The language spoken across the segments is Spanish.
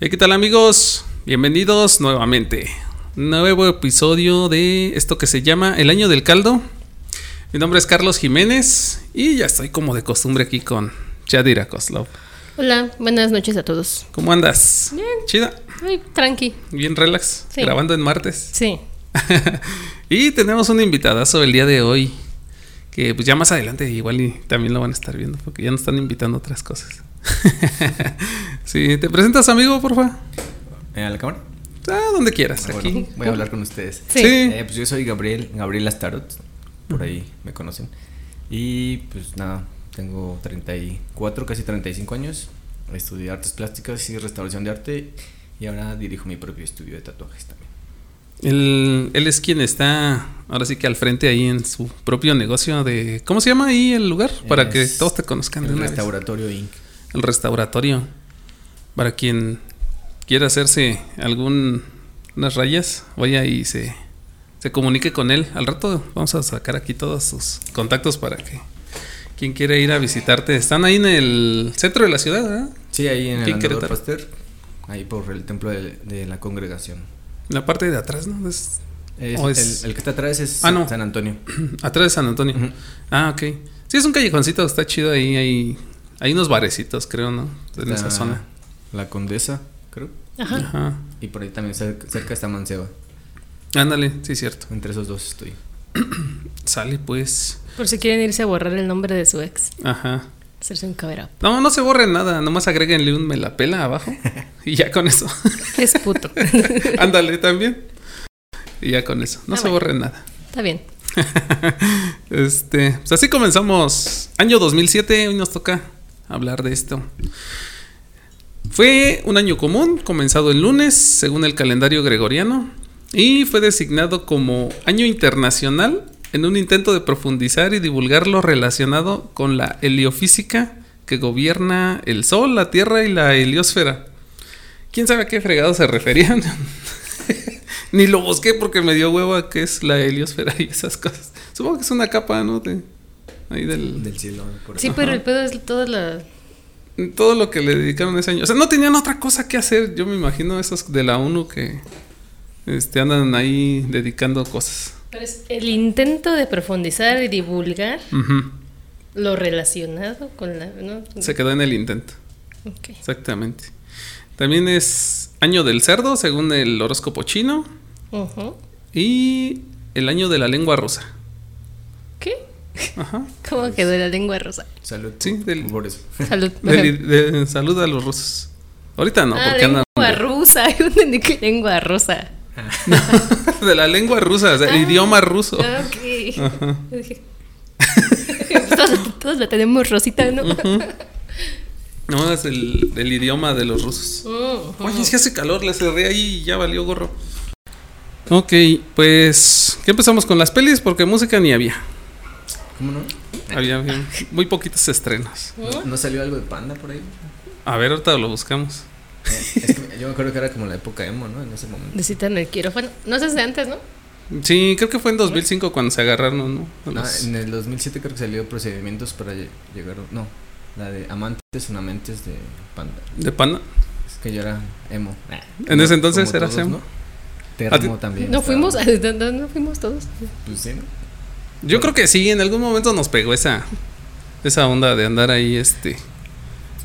¿Qué tal amigos? Bienvenidos nuevamente. Nuevo episodio de esto que se llama El Año del Caldo. Mi nombre es Carlos Jiménez y ya estoy como de costumbre aquí con Yadira Koslov. Hola, buenas noches a todos. ¿Cómo andas? Bien. ¿Chida? Ay, tranqui. ¿Bien relax? Sí. ¿Grabando en martes? Sí. y tenemos un invitadazo el día de hoy. Que pues ya más adelante igual y también lo van a estar viendo porque ya nos están invitando a otras cosas. sí, ¿te presentas amigo, porfa? ¿A la cámara? Ah, donde quieras, Bueno, aquí. voy a hablar con ustedes. Sí. Eh, pues yo soy Gabriel, Gabriel Astarot, por ahí me conocen. Y pues nada, tengo 34, casi 35 años. Estudié artes plásticas y restauración de arte y ahora dirijo mi propio estudio de tatuajes también. Él, él es quien está ahora sí que al frente ahí en su propio negocio de... ¿Cómo se llama ahí el lugar? Para que todos te conozcan de El una vez. restauratorio Inc. El restauratorio. Para quien quiera hacerse algunas rayas, vaya y se, se comunique con él. Al rato vamos a sacar aquí todos sus contactos para que quien quiera ir a visitarte. Están ahí en el centro de la ciudad, ¿verdad? Sí, ahí en el Andador. Pasteur, ahí por el templo de, de la congregación. La parte de atrás, ¿no? Es- Es- ¿O es- el, el que está atrás es Ah, no. San Antonio. atrás de San Antonio. Ah, ok. Sí, es un callejoncito, está chido ahí. Hay, hay unos barecitos, creo, ¿no? En esa Está zona. La Condesa, creo. Ajá. Ajá. Y por ahí también cerca, cerca está Manceba. Ándale, sí, cierto. Entre esos dos estoy. Sale, pues. Por si quieren irse a borrar el nombre de su ex. Ajá. Hacerse un cover up. No, no se borre nada, nomás agréguenle un me la pela abajo y ya con eso. Es puto. Ándale también. Y ya con eso, no Ah, se bueno. borre nada. Está bien. Este, pues así comenzamos. Año 2007, hoy nos toca hablar de esto. Fue un año común, comenzado el lunes, según el calendario gregoriano, y fue designado como Año Internacional en un intento de profundizar y divulgar lo relacionado con la heliofísica que gobierna el Sol, la Tierra y la heliosfera. ¿Quién sabe a qué fregado se referían? Ni lo busqué porque me dio hueva que es la heliosfera y esas cosas. Supongo que es una capa, ¿no? Ahí del, Del cielo. Por Sí, pero el pedo es toda la. todo lo que le dedicaron ese año. O sea, no tenían otra cosa que hacer. Yo me imagino esos de la ONU que este, andan ahí dedicando cosas. Pero es el intento de profundizar y divulgar Ujú. lo relacionado con la. ¿no? Se quedó en el intento. Ok. Exactamente. También es año del cerdo, según el horóscopo chino. Ujú. Y el año de la lengua rusa. Ajá. ¿Cómo quedó la lengua rosa? Salud. Sí, del- Por eso. Salud. Del- de- salud a los rusos. Ahorita no, ah, porque andan. lengua rusa. Yo entendí que lengua rosa. de la lengua rusa, o sea, el Ah. idioma ruso. Ok. Todos, todos la tenemos rosita, ¿no? No, es el, el idioma de los rusos. Mm. Oye, si hace calor, le cerré ahí y ya valió gorro. Ok, pues. ¿Qué empezamos con las pelis? Porque música ni había. ¿Cómo no? Había bien- muy poquitos estrenos. ¿No, no salió algo de panda por ahí? A ver, ahorita lo buscamos. Eh, es que yo me acuerdo que era como la época emo, ¿no? En ese momento. Necesitan el quirófano. No sé si de antes, ¿no? Sí, creo que fue en 2005 cuando se agarraron, ¿no? No, los- en el 2007 creo que salió procedimientos para lle- llegar. No, la de amantes unamentes de panda. De pana. Es que yo era emo. En ese entonces eras todos, emo. ¿no? Termo también. No estaba. fuimos, no, no fuimos todos. Pues sí, ¿no? Yo creo que sí, en algún momento nos pegó esa, esa onda de andar ahí, este,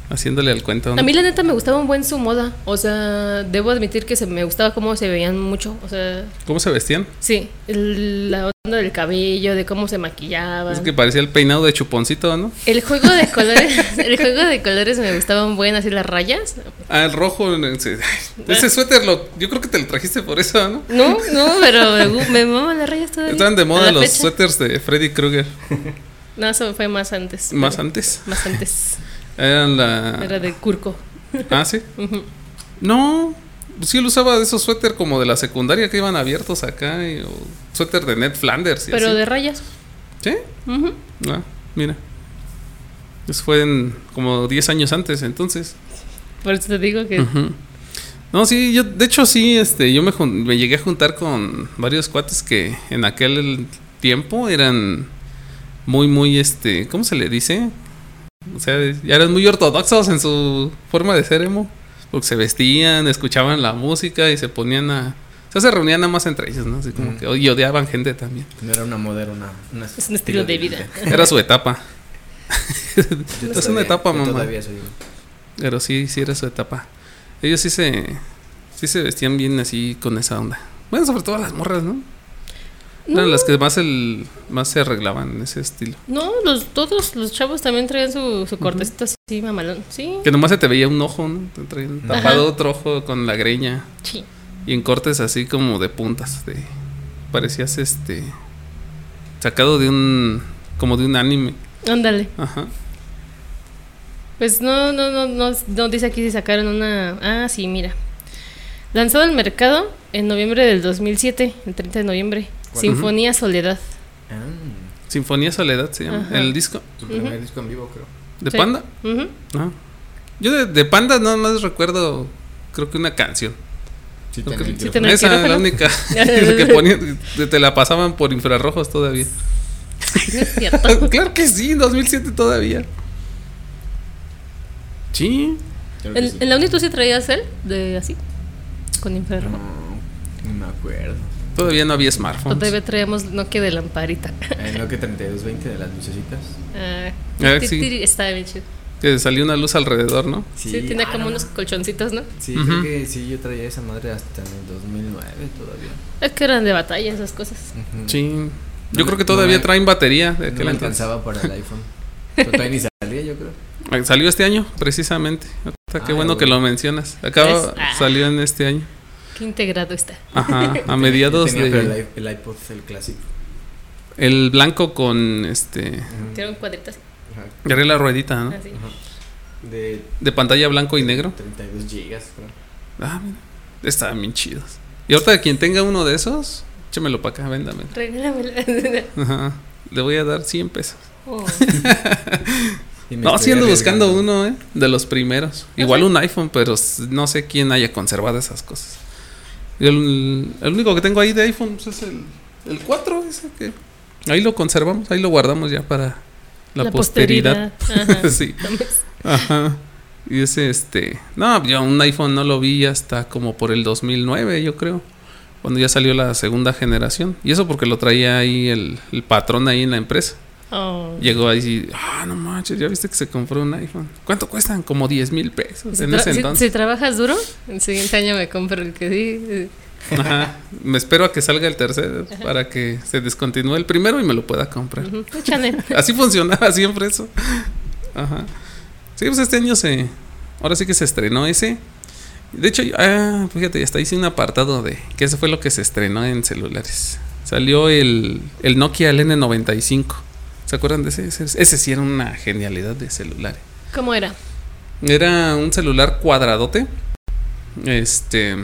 haciéndole al cuento. ¿no? A mí la neta me gustaba un buen su moda. O sea, debo admitir que se me gustaba cómo se veían mucho. O sea, ¿Cómo se vestían? sí, el- la onda del cabello, de cómo se maquillaban. Es que parecía el peinado de chuponcito, ¿no? El juego de colores, el juego de colores me gustaban buen así las rayas. Ah, el rojo. Ese, ese suéter, lo, yo creo que te lo trajiste por eso, ¿no? No, no, pero me, me maman las rayas todavía. Estaban de moda los fecha. suéteres de Freddy Krueger. No, eso fue más antes. Más antes. Más antes. Eran la. Era de Curco. Ah, sí. No. Sí, él usaba de esos suéter como de la secundaria que iban abiertos acá. y- o suéter de Ned Flanders. y Pero así. de rayas. ¿Sí? Ujú. Ah, mira. Eso fue en como 10 años antes, entonces. Por eso te digo que. Ujú. No, sí, yo, de hecho, sí, este, yo me, me llegué a juntar con varios cuates que en aquel tiempo eran muy, muy, este, ¿cómo se le dice? O sea, ya eran muy ortodoxos en su forma de ser emo. Porque se vestían, escuchaban la música y se ponían a... O sea, se reunían nada más entre ellos, ¿no? Así como que... Y odiaban gente también. No era una moda, era una, una Es un estilo de vida. Era su etapa. Yo Es una etapa, yo mamá. Todavía soy Pero sí, sí era su etapa. Ellos sí se, sí se vestían bien así con esa onda. Bueno, sobre todo las morras, ¿no? No, Eran las que más el más se arreglaban en ese estilo. no, los, todos los chavos también traían su, su cortecito así, mamalón. Sí. Que nomás se te veía un ojo, ¿no? Te traían Ajá. tapado otro ojo con la greña. Sí. Y en cortes así como de puntas. De, parecías este. Sacado de un. como de un anime. Ándale. Ajá. Pues no, no, no, no, no dice aquí si sacaron una. Ah, sí, mira. Lanzado al mercado en noviembre del 2007, el 30 de noviembre. Sinfonía Soledad. Ah, Sinfonía Soledad se llama. Ajá. El disco. su primer disco en vivo, creo. ¿De Sí. Panda? No. Yo de, de Panda nada más recuerdo. Creo que una canción. Sí, Creo el Sí, Esa, la única que ponían, te- te la pasaban por infrarrojos todavía. No es cierto. claro que sí, 2007 todavía. Sí, Creo que ¿En, sí. en la uni tú sí traías él? De así. Con infrarrojo. No, no me acuerdo. Todavía no había smartphones. todavía traíamos Nokia de lamparita. En lo que 3220 de las lucecitas. Ah, Ah, sí. Estaba bien chido. Que salió una luz alrededor, ¿no? Sí, tiene ah, como no, unos no. colchoncitos, ¿no? Sí, Ujú. creo que sí, yo traía esa madre hasta en el 2009 todavía. Es que eran de batalla esas cosas. Sí. No Yo creo que todavía no me- traen batería de No aquel me entonces. alcanzaba para el iPhone. Pero todavía ni salía, yo creo. Salió este año, precisamente. Qué Ah, bueno que lo mencionas. Acaba. Ah. salió en este año. Qué integrado está. Ajá, a mediados tenía, de. el, iPod, el clásico. El blanco con este. Tiene un cuadrito así. Ajá, la ruedita, ¿no? así. ajá. De De pantalla blanco y negro. 32 gigas, creo. Ah, mira. Estaban bien chidos. Y ahorita quien tenga uno de esos, échamelo para acá, véndame. Regálamela. Ajá. Le voy a dar 100 pesos. Oh. No, sí ando buscando uno, ¿eh? De los primeros. Igual un iPhone, pero no sé quién haya conservado esas cosas. El, el único que tengo ahí de iPhone pues, es el, el 4, ese que... Ahí lo conservamos, ahí lo guardamos ya para la, posteridad. Ajá. sí. Ajá. Y ese, este... No, yo un iPhone no lo vi hasta como por el 2009, yo creo. Cuando ya salió la segunda generación. Y eso porque lo traía ahí el, el patrón ahí en la empresa. Oh. Llegó ahí y, ah, no manches, ya viste que se compró un iPhone. ¿Cuánto cuestan? Como 10 mil pesos Si, en ese entonces. si trabajas duro, el siguiente año me compro el que sí. Ajá. Me espero a que salga el tercero para que se descontinúe el primero y me lo pueda comprar. Ujú. Échale. Así funcionaba siempre eso. Ajá. Sí, pues este año se. Ahora sí que se estrenó ese. De hecho, ah, fíjate, hasta hice un apartado de que eso fue lo que se estrenó en celulares. Salió el, el Nokia el N95. ¿Se acuerdan de ese? ese? Ese sí era una genialidad de celulares. ¿Cómo era? Era un celular cuadradote. Este.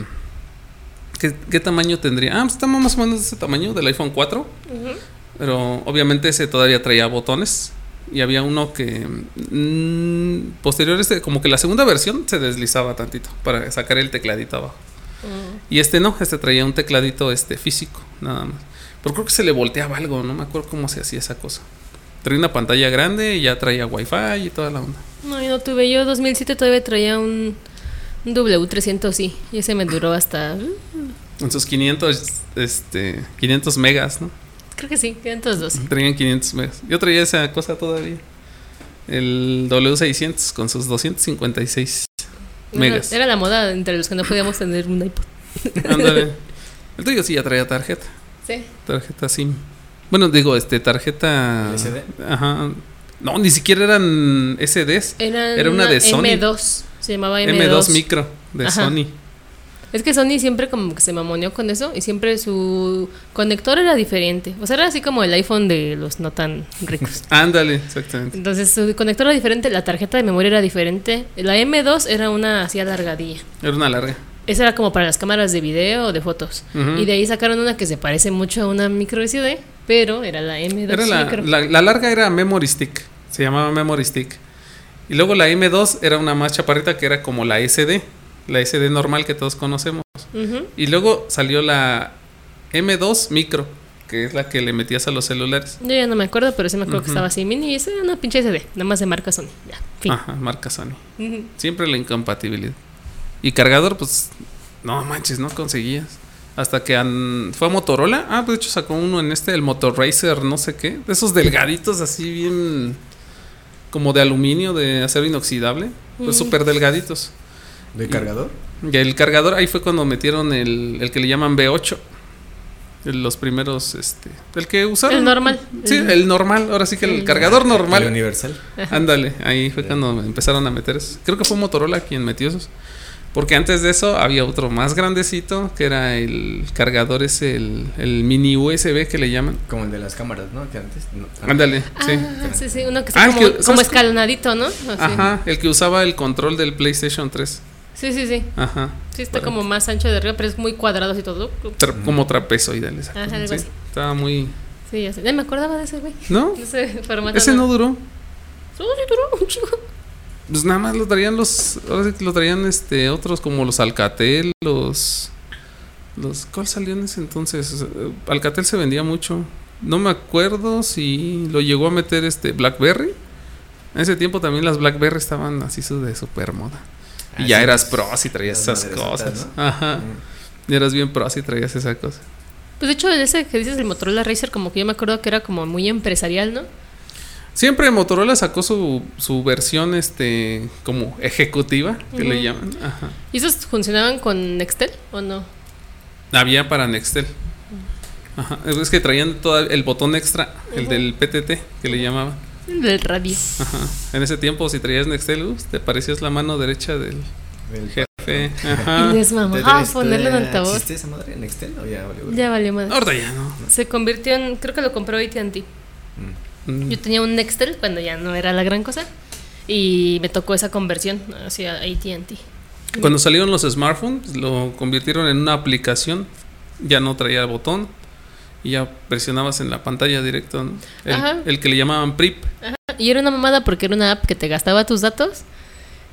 ¿Qué, qué tamaño tendría? Ah, pues estamos más o menos de ese tamaño del iPhone 4. Ujú. Pero obviamente ese todavía traía botones. Y había uno que. mm, posterior, este, como que la segunda versión se deslizaba tantito para sacar el tecladito abajo. Mm. Y este no, este traía un tecladito este, físico, nada más. Pero creo que se le volteaba algo, no me acuerdo cómo se hacía esa cosa. Traía una pantalla grande y ya traía wifi y toda la onda. No, yo no tuve. Yo 2007 todavía traía un, un W300, sí. Y ese me duró hasta. En sus 500, este, 500 megas, ¿no? Creo que sí, 512. Traían 500 megas. Yo traía esa cosa todavía. El W600 con sus 256 megas. Era, era la moda entre los que no podíamos tener un iPod. Ándale. El tuyo sí ya traía tarjeta. Sí. Tarjeta SIM. Bueno, digo, este, tarjeta. ¿LCD? Ajá. No, ni siquiera eran SDs. Era, Era una de Sony. M2. Se llamaba M2. M2 micro de Ajá. Sony. Es que Sony siempre como que se mamoneó con eso y siempre su conector era diferente. O sea, era así como el iPhone de los no tan ricos. Ándale, exactamente. Entonces su conector era diferente, la tarjeta de memoria era diferente. La M2 era una así alargadilla. Era una larga. Esa era como para las cámaras de video o de fotos. Y de ahí sacaron una que se parece mucho a una micro SD, pero era la M2 Era la, micro. la, la larga era Memory Stick. Se llamaba Memory Stick. Y luego la M2 era una más chaparrita que era como la SD. La SD normal que todos conocemos. Ujú. Y luego salió la M2 Micro, que es la que le metías a los celulares. Yo ya no me acuerdo, pero sí me acuerdo que estaba así mini y esa era una pinche SD, nada más de marca Sony. Ya, fin. Ajá, marca Sony. Siempre la incompatibilidad. Y cargador, pues, no manches, no conseguías. Hasta que an- fue a Motorola. Ah, pues de hecho sacó uno en este, el Motorracer, no sé qué. De esos delgaditos así bien... Como de aluminio, de acero inoxidable. Pues Mm. súper delgaditos. ¿De cargador? Y el cargador, ahí fue cuando metieron el, el que le llaman B8. El- Los primeros, este... El que usaron. El normal. Sí, el normal. Ahora sí que el, El cargador ¿El normal. universal? Ándale, ahí fue cuando empezaron a meter eso. Creo que fue Motorola quien metió esos. Porque antes de eso había otro más grandecito, que era el cargador, es el, el mini USB que le llaman. Como el de las cámaras, ¿no? Que antes. no. Ándale, sí. Ah, sí, sí, uno que Ah, está el como, escalonadito, ¿no? Así. Ajá, el que usaba el control del PlayStation 3. Sí, sí, sí. Ajá. Sí, está como más ancho de arriba, pero es muy cuadrado así todo. Tra- como trapezoidal, exacto. Ajá, algo Sí, así. Estaba muy. Sí, ya sé. Ya me acordaba de ese, güey. ¿No? De ese formato. Ese no duró. Sí, sí duró un chingo. Pues nada más lo traían los. Ahora sí que lo traían este otros como los Alcatel, los. los ¿Cuál salió en ese entonces? Alcatel se vendía mucho. No me acuerdo si lo llegó a meter este Blackberry. En ese tiempo también las Blackberry estaban así su- de super moda. Ah, y ya sí, eras las- pro si traías esas cosas. ¿no? Ajá. Mm. Y eras bien pro si traías esa cosa. Pues de hecho, ese que dices el Motorola Racer, como que yo me acuerdo que era como muy empresarial, ¿no? Siempre Motorola sacó su, su versión este como ejecutiva, que le llaman. Ajá. ¿Y esos funcionaban con Nextel o no? Había para Nextel. Ajá. Es que traían todo el botón extra, el del PTT, que le llamaban. El del radio. Ajá. En ese tiempo, si traías Nextel, uh, te parecías la mano derecha del Del jefe. Y Ajá. mamaba ¿Todavía- ponerlo en altavoz. ¿Existe esa madre en Excel o ya valió? Ya valió madre. Ahorita ya no. Se convirtió en, creo que lo compró AT&T. Mm. Mm. Yo tenía un Nextel cuando ya no era la gran cosa y me tocó esa conversión hacia AT&T. Cuando salieron los smartphones, lo convirtieron en una aplicación. Ya no traía botón. Y ya presionabas en la pantalla directo, ¿no? Ajá. El, el que le llamaban PRIP. Y era una mamada porque era una app que te gastaba tus datos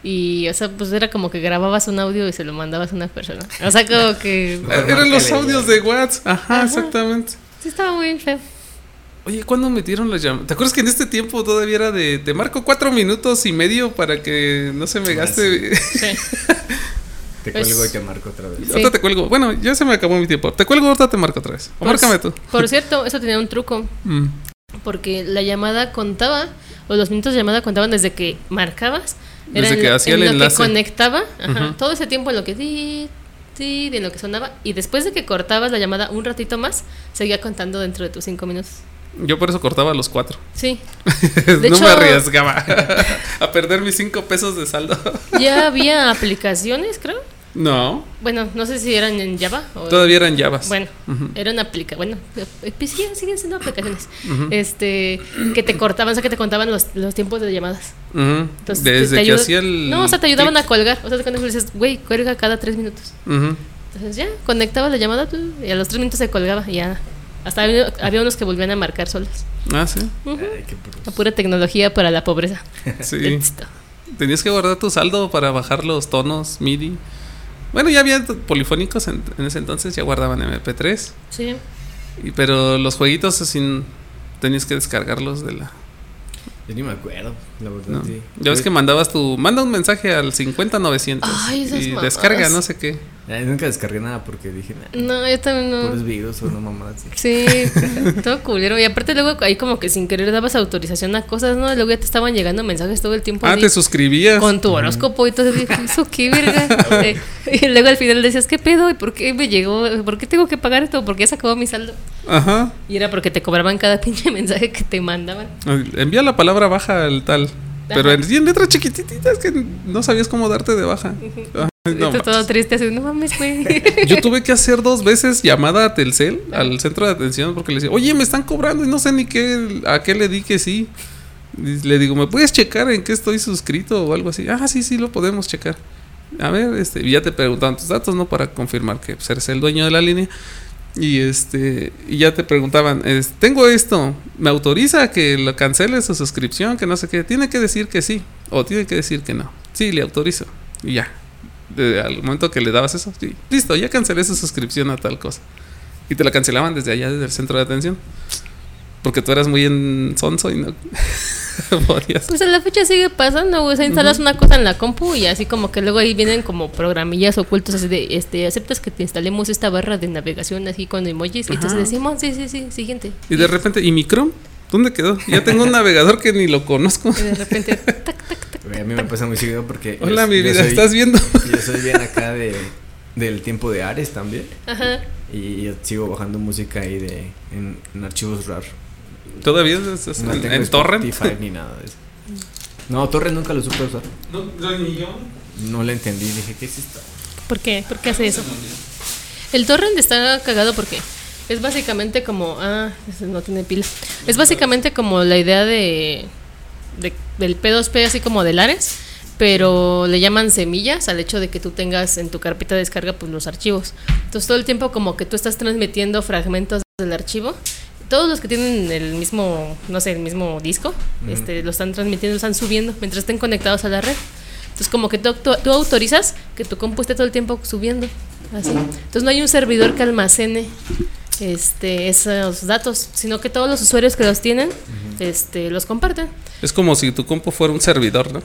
y, o sea, pues era como que grababas un audio y se lo mandabas a una persona. O sea, como que... Eran los audios de WhatsApp. Ajá, Ajá. exactamente. Sí, estaba muy feo. Oye, ¿cuándo metieron las llamadas? ¿Te acuerdas que en este tiempo todavía era de te marco cuatro minutos y medio para que no se me Ah, gaste? Sí. Te Pues- cuelgo y te marco otra vez. Sí. ahorita te cuelgo. Bueno, ya se me acabó mi tiempo. Te cuelgo, ahorita te marco otra vez. O Por- márcame tú. Por cierto, eso tenía un truco. Mm. Porque la llamada contaba, o los minutos de llamada contaban desde que marcabas. Era Desde en que lo- hacía en el lo enlace. que conectaba, ajá, todo ese tiempo en lo que di, di, de lo que sonaba. Y después de que cortabas la llamada un ratito más, seguía contando dentro de tus cinco minutos. Yo por eso cortaba los cuatro. Sí. no hecho- me arriesgaba a perder mis cinco pesos de saldo. Ya había aplicaciones, creo. no, Bueno, no sé si eran en Java o todavía eran Javas. Bueno, Ujú. era una aplicación. Bueno, pues siguen, siguen siendo aplicaciones. Este, que te cortaban, o sea, que te contaban los, los tiempos de llamadas. Ujú. Entonces, Desde te que ayuda- hacía el. No, o sea, te ayudaban a colgar. O sea, cuando dices, güey, cuelga cada tres minutos. Entonces ya, conectabas la llamada y a los tres minutos se colgaba y ya. Hasta había, había unos que volvían a marcar solos. Ah, sí. Ay, qué. La pura tecnología para la pobreza. Sí. Tenías que guardar tu saldo para bajar los tonos MIDI. Bueno, ya había polifónicos en, en ese entonces, ya guardaban MP3. Sí. y- pero los jueguitos así tenías que descargarlos de la. Yo ni me acuerdo, la verdad. ¿no? sí. Ya ves que mandabas tu. Manda un mensaje al 50900 Ay, esas y mamadas. descarga no sé qué. Ay, nunca descargué nada porque dije, nah, No, yo también no. puros virus o mamada así. Sí, todo culero. Y aparte luego ahí como que sin querer dabas autorización a cosas, ¿no? Luego ya te estaban llegando mensajes todo el tiempo. Ah, te suscribías. con tu horóscopo y todo eso. dije, ¿Eso qué, verga? Eh, y luego al final decías, ¿qué pedo? ¿Y por qué me llegó? ¿Por qué tengo que pagar esto? ¿Por qué se acabó mi saldo? Ajá. Y era porque te cobraban cada pinche mensaje que te mandaban. Envía la palabra baja al tal. Pero en, en letras chiquititas que no sabías cómo darte de baja. Ajá. No Esto todo triste, así, no mames, güey. Yo tuve que hacer dos veces llamada a Telcel, al centro de atención, porque le decía, oye, me están cobrando y no sé ni qué, a qué le di que sí. Y le digo, ¿me puedes checar en qué estoy suscrito o algo así? Ah, sí, sí, lo podemos checar. A ver, este, y ya te preguntaban tus datos, ¿no? Para confirmar que pues, eres el dueño de la línea. Y este, y ya te preguntaban, es, tengo esto, ¿me autoriza que lo cancele su suscripción? Que no sé qué. Tiene que decir que sí, o tiene que decir que no. Sí, le autorizo. Y ya. De- al momento que le dabas eso, sí, listo, ya cancelé su suscripción a tal cosa. Y te la cancelaban desde allá, desde el centro de atención. Porque tú eras muy en sonso y no podías. Pues a la fecha sigue pasando, güey. O sea, instalas una cosa en la compu y así como que luego ahí vienen como programillas ocultos así de, este, aceptas que te instalemos esta barra de navegación así con emojis. Y entonces Ajá. decimos, sí, sí, sí, siguiente. Y de repente, ¿y mi Chrome? ¿Dónde quedó? Ya tengo un navegador que ni lo conozco. Y de repente, tac, tac, A mí me pasa muy seguido porque. yo- Hola, mi vida, soy- ¿estás viendo? Yo soy bien acá de, del tiempo de Ares también. Ajá. Y yo sigo bajando música ahí de, en, en archivos RAR. ¿Todavía es, es No en, tengo en torrent? Ni nada de eso. No, Torrent nunca lo supe usar. No, no, ni yo. No le entendí. Dije, ¿qué es esto? ¿Por qué? ¿Por qué hace eso? El torrent está cagado porque es básicamente como. Ah, ese no tiene pila. Es básicamente como la idea de, de- del P2P, así como de Lares, pero le llaman semillas al hecho de que tú tengas en tu carpeta de descarga pues, los archivos. Entonces, todo el tiempo, como que tú estás transmitiendo fragmentos del archivo. Todos los que tienen el mismo, no sé, el mismo disco, este, lo están transmitiendo, lo están subiendo mientras estén conectados a la red. Entonces, como que tú, tú- tú autorizas que tu compu esté todo el tiempo subiendo. Así. Entonces, no hay un servidor que almacene este, esos datos, sino que todos los usuarios que los tienen este, los comparten. Es como si tu compu fuera un servidor, ¿no?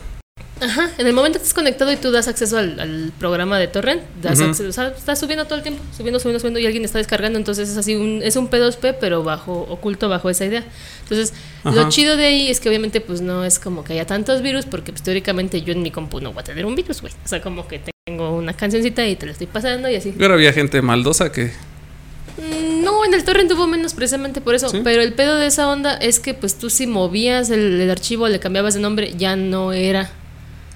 Ajá, en el momento que estás conectado y tú das acceso al, al programa de torrent, das acceso, o sea, está subiendo todo el tiempo, subiendo, subiendo, subiendo y alguien está descargando, entonces es así un es un P2P pero bajo oculto bajo esa idea. Entonces, lo Ajá. chido de ahí es que obviamente pues no es como que haya tantos virus porque pues teóricamente yo en mi compu no voy a tener un virus, güey. O sea, como que tengo una cancioncita y te la estoy pasando y así. Pero había gente maldosa que. En el torrent hubo menos precisamente por eso. ¿Sí? Pero el pedo de esa onda es que pues tú si movías el, el archivo, le cambiabas de nombre, ya no era.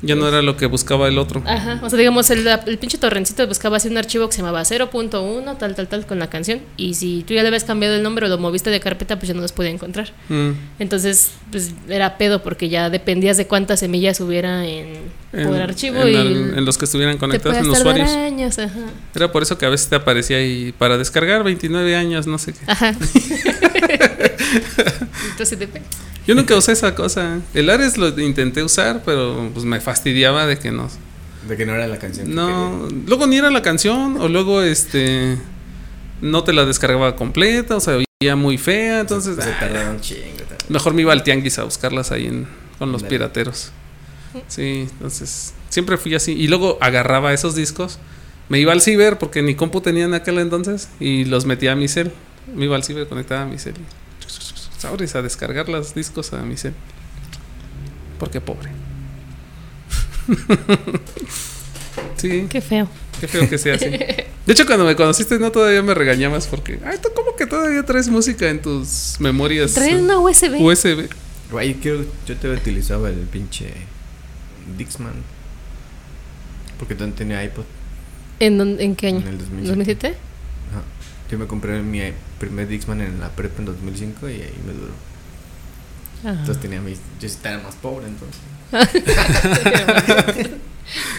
Ya no era lo que buscaba el otro. Ajá. O sea, digamos, el, el pinche torrencito buscaba así un archivo que se llamaba 0.1, tal, tal, tal, con la canción. Y si tú ya le habías cambiado el nombre o lo moviste de carpeta, pues ya no los podía encontrar. Mm. Entonces, pues era pedo porque ya dependías de cuántas semillas hubiera en, En, por archivo en y el- en los que estuvieran conectados en usuarios. años, ajá. Era por eso que a veces te aparecía ahí para descargar 29 años, no sé qué. Ajá. Entonces, depende. Yo nunca usé esa cosa. El Ares lo intenté usar, pero pues me fastidiaba de que no. De que no era la canción. que No, luego ni era la canción o luego este no te la descargaba completa, o sea, oía muy fea, entonces se ah, tardaba un chingo. mejor me iba al tianguis a buscarlas ahí en, con los pirateros. Sí, entonces siempre fui así y luego agarraba esos discos, me iba al ciber porque ni compu tenía en aquel entonces y los metía a mi cel. Me iba al ciber, conectaba a mi cel. Y Sabres a descargar los discos a mi cel. Porque pobre. sí. Qué feo. Qué feo que sea así. De hecho, cuando me conociste, no todavía me regañabas porque, ay, ¿tú cómo que todavía traes música en tus memorias Trae una USB. USB? Güey, yo, yo te utilizaba el pinche Dixman. Porque tú tenía iPod ¿En, dónde- ¿En qué año? en el 2007. ¿2007? Yo me compré mi primer Dixman en la prepa en 2005 y ahí me duró. Ajá. Entonces tenía mis. Yo sí estaba más pobre entonces.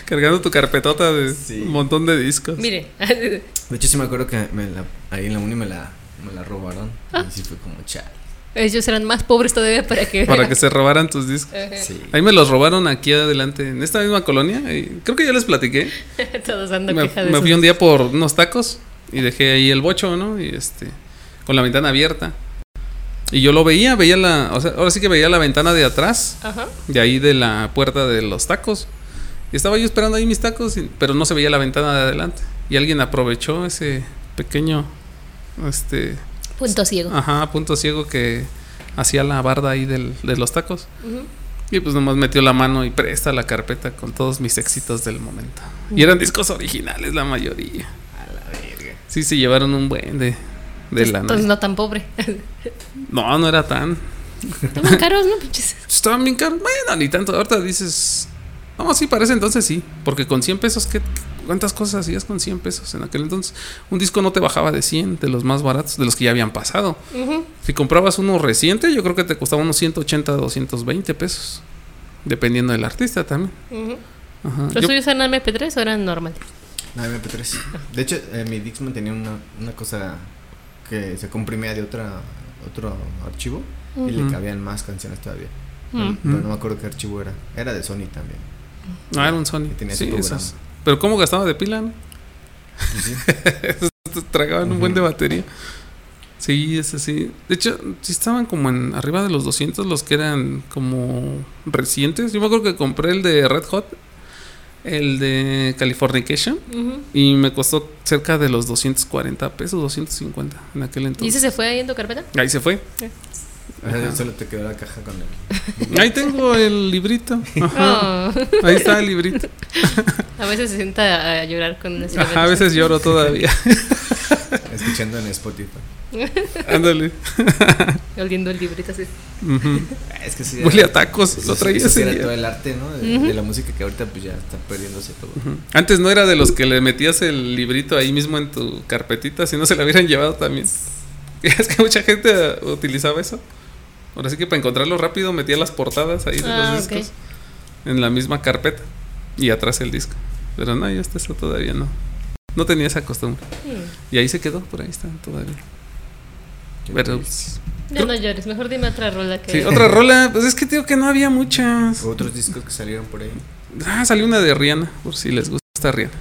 Cargando tu carpetota de Sí. un montón de discos. Mire, De hecho, sí me acuerdo que me la, ahí en la uni me la, me la robaron. Ah. Y sí fue como chal. ellos eran más pobres todavía para que... Para que se robaran tus discos. Sí. Ahí me los robaron aquí adelante, en esta misma colonia. y creo que ya les platiqué. Todos dando Me, queja de me fui un día por unos tacos y dejé ahí el bocho, ¿no? Y este, con la ventana abierta. Y yo lo veía, veía la, o sea, ahora sí que veía la ventana de atrás, Ajá. de ahí de la puerta de los tacos. Y estaba yo esperando ahí mis tacos, y- pero no se veía la ventana de adelante. Y alguien aprovechó ese pequeño, este, Punto ciego. ajá, punto ciego que hacía la barda ahí del- de los tacos. Y pues nomás metió la mano y presta la carpeta con todos mis éxitos del momento. Y eran discos originales la mayoría. Sí, se llevaron un buen de, de lana. entonces no tan pobre. No, no era tan. Estaban caros, ¿no? Pinches. Estaban bien caros. Bueno, ni tanto. Ahorita dices. No, sí, parece entonces sí. Porque con 100 pesos, ¿qué, ¿Cuántas cosas hacías con 100 pesos en aquel entonces? Un disco no te bajaba de 100, de los más baratos, de los que ya habían pasado. Si comprabas uno reciente, yo creo que te costaba unos 180, 220 pesos. Dependiendo del artista también. Ajá. ¿Los Yo- suyos eran MP3 o eran normales? No, MP3. De hecho, eh, mi Dixman tenía una, una cosa que se comprimía de otra otro archivo y le cabían más canciones todavía. Mm. Pero no me acuerdo qué archivo era. Era de Sony también. Ah, era un Sony. Que tenía Sí, esas. Pero ¿cómo gastaba de pila? no? Sí, Tragaban un buen de batería. Sí, es así. De hecho, sí estaban como en arriba de los 200 los que eran como recientes. Yo me acuerdo que compré el de Red Hot, el de Californication, Ujú. y me costó cerca de los 240 pesos, 250 en aquel ¿Y entonces. ese se fue ahí en tu carpeta? Ahí se fue. sea, Ajá. solo te quedó la caja con el. Ahí tengo el librito. Ajá. Oh. Ahí está el librito. A veces se sienta a llorar con ese Ajá, a veces lloro todavía. Escuchando en Spotify. Ándale. Oliendo el librito así. Ujú. Es que sí. Huele a tacos. eso Lo sí- traía eso sí ese era día. todo el arte, ¿no? De, Ujú. de la música que ahorita pues ya está perdiéndose todo. Ujú. Antes no era de los que le metías el librito ahí mismo en tu carpetita, si no se lo hubieran llevado también. Es que mucha gente eh, utilizaba eso. Ahora sí que para encontrarlo rápido metía las portadas ahí de Ah, los discos en la misma carpeta y atrás el disco. Pero no, yo hasta eso todavía no. No tenía esa costumbre. Mm. Y ahí se quedó, por ahí está todavía. Pero, pues, Ya no llores, mejor dime otra rola que. sí, otra rola, pues es que digo que no había muchas. Otros discos que salieron por ahí. Ah, salió una de Rihanna, por si les gusta Rihanna.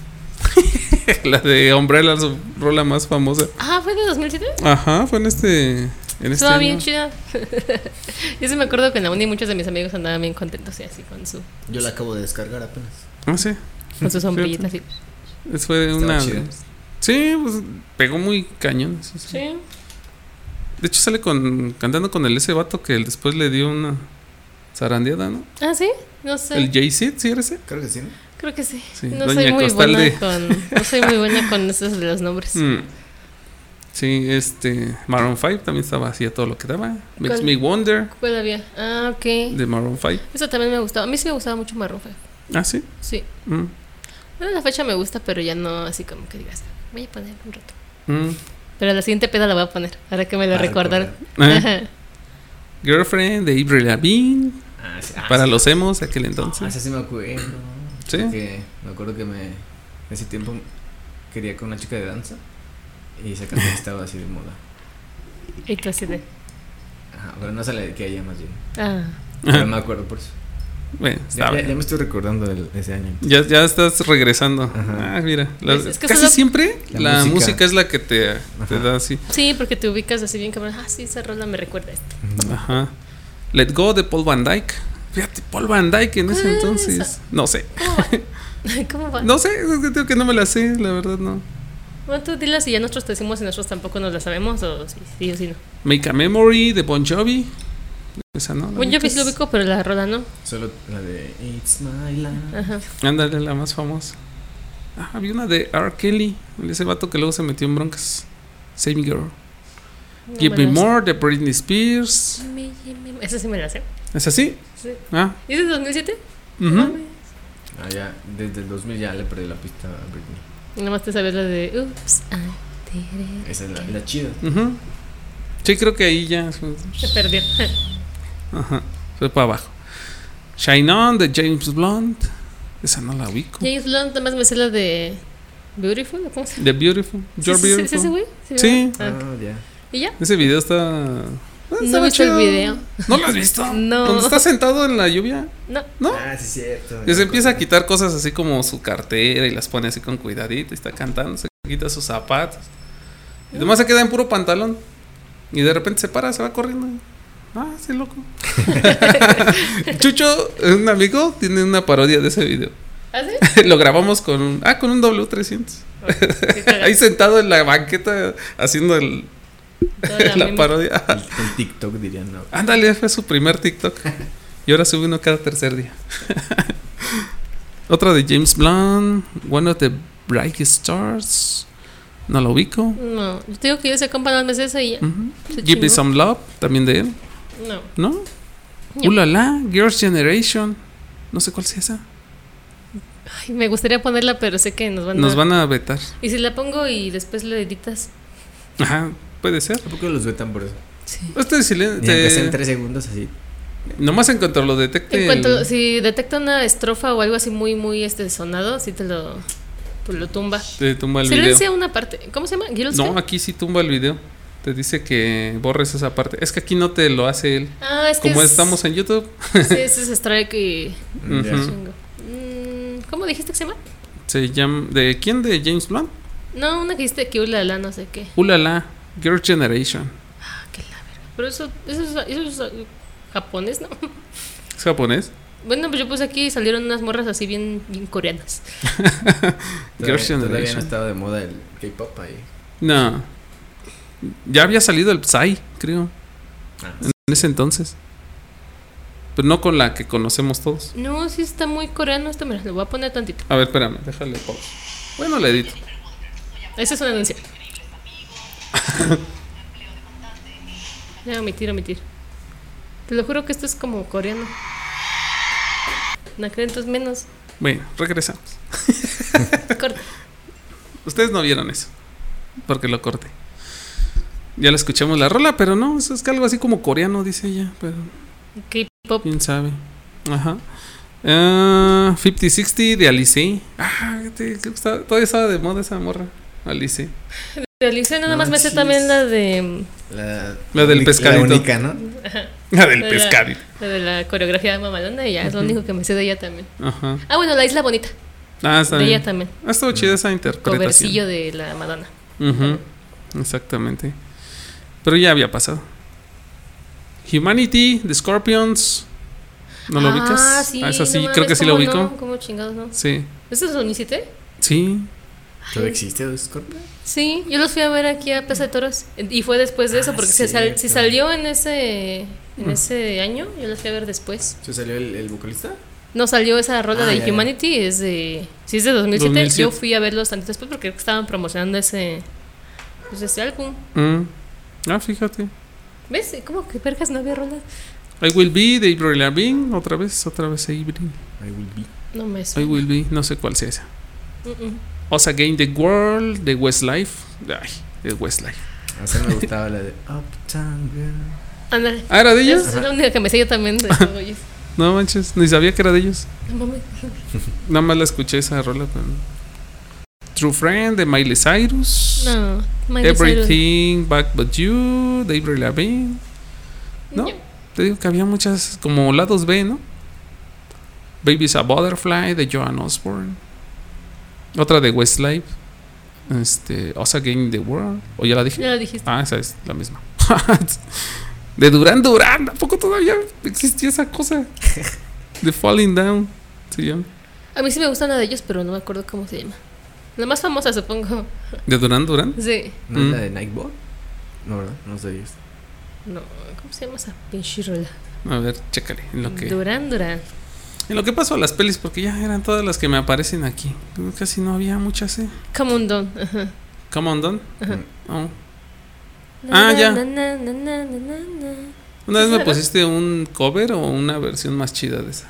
la de Umbrella, su rola más famosa. Ah, ¿fue de 2007? Ajá, fue en este. En este Estaba bien año. chida. Yo sí me acuerdo que en la uni muchos de mis amigos andaban bien contentos y así con su, Yo la acabo de descargar apenas. Ah, sí. con su sombrillita así. Es- Fue Estaba una. chida. Sí, pues pegó muy cañón. sí, sí. Sí. De hecho, sale con cantando con el ese vato que él después le dio una zarandeada, ¿no? Ah, sí. No sé. El Jay-Z, ¿sí era ese? Creo que sí, ¿no? Creo que sí. Sí, no Doña soy muy Costal buena de- con. No soy muy buena con esos de los nombres. Mm. Sí, este. Maroon 5 también estaba así a todo lo que daba. Makes ¿Cuál? Me Wonder ¿Cuál había? Ah, ok. de Maroon 5. Eso también me gustaba. A mí sí me gustaba mucho Marrón Five. Ah, sí. Sí. Mm. A la fecha me gusta, pero ya no así como que digas, voy a poner un rato. Mm. Pero la siguiente peda la voy a poner, ahora que me lo Ah, recordaron. Eh, Ajá. Girlfriend de Avril Lavigne. Ah, sí. Para los emos de aquel entonces. Ah, esa sí me acuerdo. Sí. Que me acuerdo que me. Ese tiempo quería con una chica de danza. Y esa canción estaba así de moda. Y así de. Ajá, pero no dediqué a ella más bien. Ah. Pero me acuerdo por eso. Bueno, Ya, me estoy recordando de ese año. Ya, ya estás regresando. Ajá. Ah, mira. la- Es- es que casi solo- siempre la, La música. música. es la que te, da así. Sí, porque te ubicas así bien cabrón. Ah, sí, esa rola me recuerda a esto. Ajá. Let Go de Paul Van Dyke. Fíjate, Paul Van Dyke en ese ¿Cuál es entonces. esa? No sé. ¿Cómo va? ¿Cómo va? No sé, es que digo que no me la sé, la verdad no. Bueno, tú dilas y ya nosotros te decimos y nosotros tampoco nos la sabemos, o sí, sí o sí no. Make a Memory de Bon Jovi. Esa no. la Bueno, yo sí lo ubico, pero la rola no. Solo la de It's My Life. Ajá. Ándale, la más famosa. Ah, había una de R. Kelly, ese vato que luego se metió en broncas. Same Girl. No Give me Me. More de Britney Spears. Me- me- Esa sí me la sé. ¿Es así? Sí. Ah, ¿Y es de 2007? ujú. Mames. Ah, ya, desde el 2000 ya le perdí la pista a Britney. Nada más te sabes la de Oops, I did it. Esa es la, la chida. Ujú. Sí, creo que ahí ya. Se perdió. Ajá, fue para abajo. Shine On de James Blunt. Esa no la ubico. James Blunt, nada más me sé la de Beautiful, ¿o ¿cómo se llama? The Beautiful. You're ¿Sí, Beautiful. ese güey? Sí. Ah, Ah, ya. ¿Y ya? Ese video está. ah, No he visto el video. ¿No lo has visto? No. Cuando está sentado en la lluvia, No. ¿no? Ah, sí, es cierto. Que se empieza a quitar cosas así como su cartera y las pone así con cuidadito y está cantando, se quita sus zapatos. Y además se queda en puro pantalón. Y de repente se para, se va corriendo. Ah, sí, loco. Chucho, un amigo, tiene una parodia de ese video. ¿Ah, sí? Lo grabamos con un, ah, con un W300. Qué cagado. Ahí sentado en la banqueta haciendo el, la parodia. El, el TikTok dirían, no. Ándale, fue su primer TikTok. Y ahora sube uno cada tercer día. Otra de James Blunt, One of the Brightest Stars. No lo ubico. No, yo te digo que yo sé compa no me sé esa y ya. Ujú. Se Give Me chingó. Some Love, también de él. No. ¿No? No. Ulala, Girls' Generation. No sé cuál es esa. Ay, me gustaría ponerla, pero sé que nos van a. Nos van a vetar. Y si la pongo y después lo editas. Ajá, puede ser. ¿A poco los vetan por eso? Sí. Este sean te- tres segundos así. Nomás en cuanto lo detecte. En cuanto, el- si detecta una estrofa o algo así muy, muy este sonado, sí te lo, pues lo tumba. te tumba el video. Silencia una parte. ¿Cómo se llama? ¿Guild No, aquí sí tumba el video. Te dice que borres esa parte. Es que aquí no te lo hace él. Ah, es que Como es- estamos en YouTube. Sí, ese es strike y. Ujú. chingo. Mm, ¿Cómo dijiste que se llama? Se llama. ¿De quién? ¿De James Blunt? No, una que dijiste que ulala, no sé qué. Ulala. Girl Generation. Ah, qué la verga. Pero eso, eso, es, eso es, uh, japonés, ¿no? ¿Es japonés? Bueno, pues yo puse aquí y salieron unas morras así bien, bien coreanas. Girl Todavía, todavía no Generation. estaba de moda el K-pop ahí. No. Ya había salido el Psy, creo. Ah, En ese entonces. Pero no con la que conocemos todos. No, sí está muy coreano esto. Mira, le voy a poner tantito. A ver, espérame, déjale pausa. Bueno, le edito. Ese es un anuncio. Ya, omitir, omitir. Te lo juro que esto es como coreano. Nacrentos menos. Bueno, regresamos. Corta. Ustedes no vieron eso. Porque lo corté. Ya le escuchamos la rola, pero no, eso es que algo así como coreano, dice ella. Pero K-pop. quién sabe. Ajá. Ah, 50-60 de Alice. Ah, te- estaba- todavía estaba de moda esa morra. Alice. Realicé nada más me sé también la de. La, La del pescadito. La única, ¿no? La del La- pescadito. La de la coreografía mamalona y ya es lo único que me sé de ella también. Ajá. Ah, bueno, la isla bonita. Ah, está de bien. ella también. Ah, estuvo chida esa interpretación. Covercillo de la Madonna. Ujú, Exactamente. Pero ya había pasado. Humanity, The Scorpions. ¿No lo ah, ubicas? Sí, Ah, esa sí, no creo que sí lo ¿cómo ubico. No? ¿Cómo chingados no? Sí. ¿Eso es Unicite? Sí. ¿Todavía existe Scorpio? Sí, yo los fui a ver aquí a Plaza de Toros. Y fue después de eso, Ah, porque si, sal- cierto. si salió en ese en Mm. ese año, yo los fui a ver después. ¿Se salió el, el vocalista? No salió esa rola Ah, de ya, ya. Humanity, es de. Si es de 2007, 2007. yo fui a verlos tantito después porque creo que estaban promocionando ese. Pues ese álbum. Mm. Ah, fíjate. ¿Ves? ¿Cómo que vergas no había rolas? I Will Be de Avril Lavigne. Otra vez, otra vez Avril. I will be. No me I suena. Will Be. No sé cuál sea esa. Us Again the World de Westlife. Ay, de Westlife. A mí me gustaba la de Uptown Girl. Ándale. Ah, ¿era de ellos? Es la única que me sé yo también de. No manches, ni sabía que era de ellos. No mames. Nada más la escuché esa rola. pero- True Friend de Miley Cyrus. No, Miley Cyrus. Everything Back But You de Avril Lavigne. ¿No? Te digo que había muchas como lados B, ¿no? Baby's a Butterfly de Joan Osborne. Otra de Westlife. Este, Us Again the World. ¿O ya la dije? Ya lo dijiste. Ah, esa es la misma. de Duran Duran. ¿A poco todavía existía esa cosa? The Falling Down. Se llama. A mí sí me gusta una de ellos, pero no me acuerdo cómo se llama. La más famosa, supongo. ¿De Duran Duran? Sí. ¿No Mm. es la de Nightbot? No, ¿verdad? No sé ellos. No, ¿cómo se llama esa pinche rola? A ver, chécale. En lo que, Durán, Durán. en lo que pasó a las pelis, porque ya eran todas las que me aparecen aquí. Casi no había muchas, ¿eh? Come on, Don. Ajá. Come on, Don. Ajá. Oh. Ah, ya. Na, na, na, na, na, na. Una vez me pusiste un cover o una versión más chida de esa.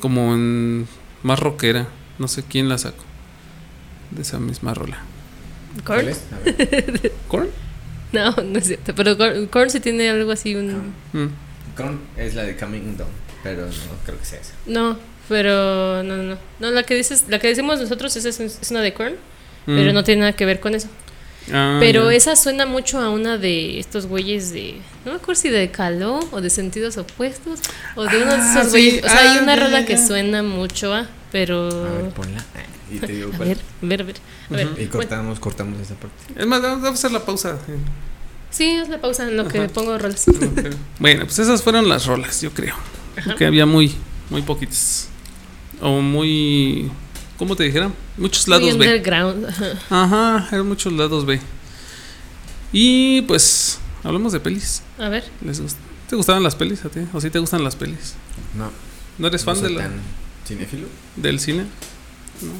Como en más rockera. No sé quién la sacó. De esa misma rola. ¿Cuál ¿Korn? ¿Korn? No, no es cierto. Pero Korn, Korn sí tiene algo así. Un... Mm. Con es la de Coming Down, pero no creo que sea esa. No, pero no, no, no. No, la que dices, la que decimos nosotros es, es, es una de Korn, Mm. pero no tiene nada que ver con eso. Ah, Pero esa suena mucho a una de estos güeyes de. No me acuerdo si de Caló o de sentidos opuestos. O de uno de Ah, esos sí. güeyes. O sea, hay Ah, una rola que suena mucho a. Pero. A ver, ponla. Y te digo A ver, a ver, a ver. A ver. Ujú. Y bueno, cortamos, cortamos esa parte. Es más, vamos a hacer la pausa. sí, es la pausa en lo que pongo rolas. bueno, pues esas fueron las rolas, yo creo. Que había muy, muy poquitas. O muy. ¿Cómo te dijera? Muchos lados Muy B. underground. Ajá. Ajá, eran muchos lados B. Y pues, hablamos de pelis. A ver. ¿Les gust- ¿Te gustaban las pelis a ti? ¿O sí te gustan las pelis? No. ¿No eres no fan de la- tan cinéfilo, del cine?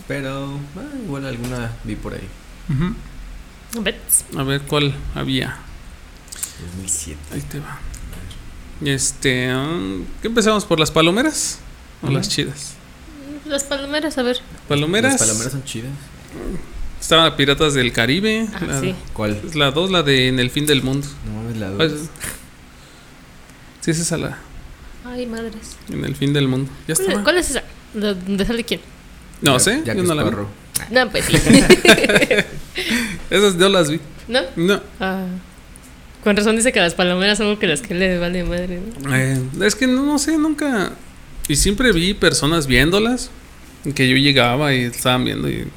pero ah, igual alguna vi por ahí. A ver. A ver cuál había. 2007. Ahí te va. Este, um, ¿qué empezamos por las palomeras o las chidas? Las palomeras, a ver. Palomeras. Las palomeras son chidas. Estaba Piratas del Caribe. Ah, la, sí. ¿Cuál? la 2, la de En el fin del mundo. No mames, la Pues, dos. sí, es esa la. Ay, madres. En el fin del mundo. Ya ¿Cuál, está. cuál es esa? ¿De ¿Dónde sale quién? No sé, yo no la vi. No, pues sí. Esas yo las vi. ¿No? No. Ah. Con razón dice que las palomeras son que las que le vale madre. ¿no? Eh, es que no, no sé, nunca. Y siempre vi personas viéndolas. Que yo llegaba y estaban viendo y. eh,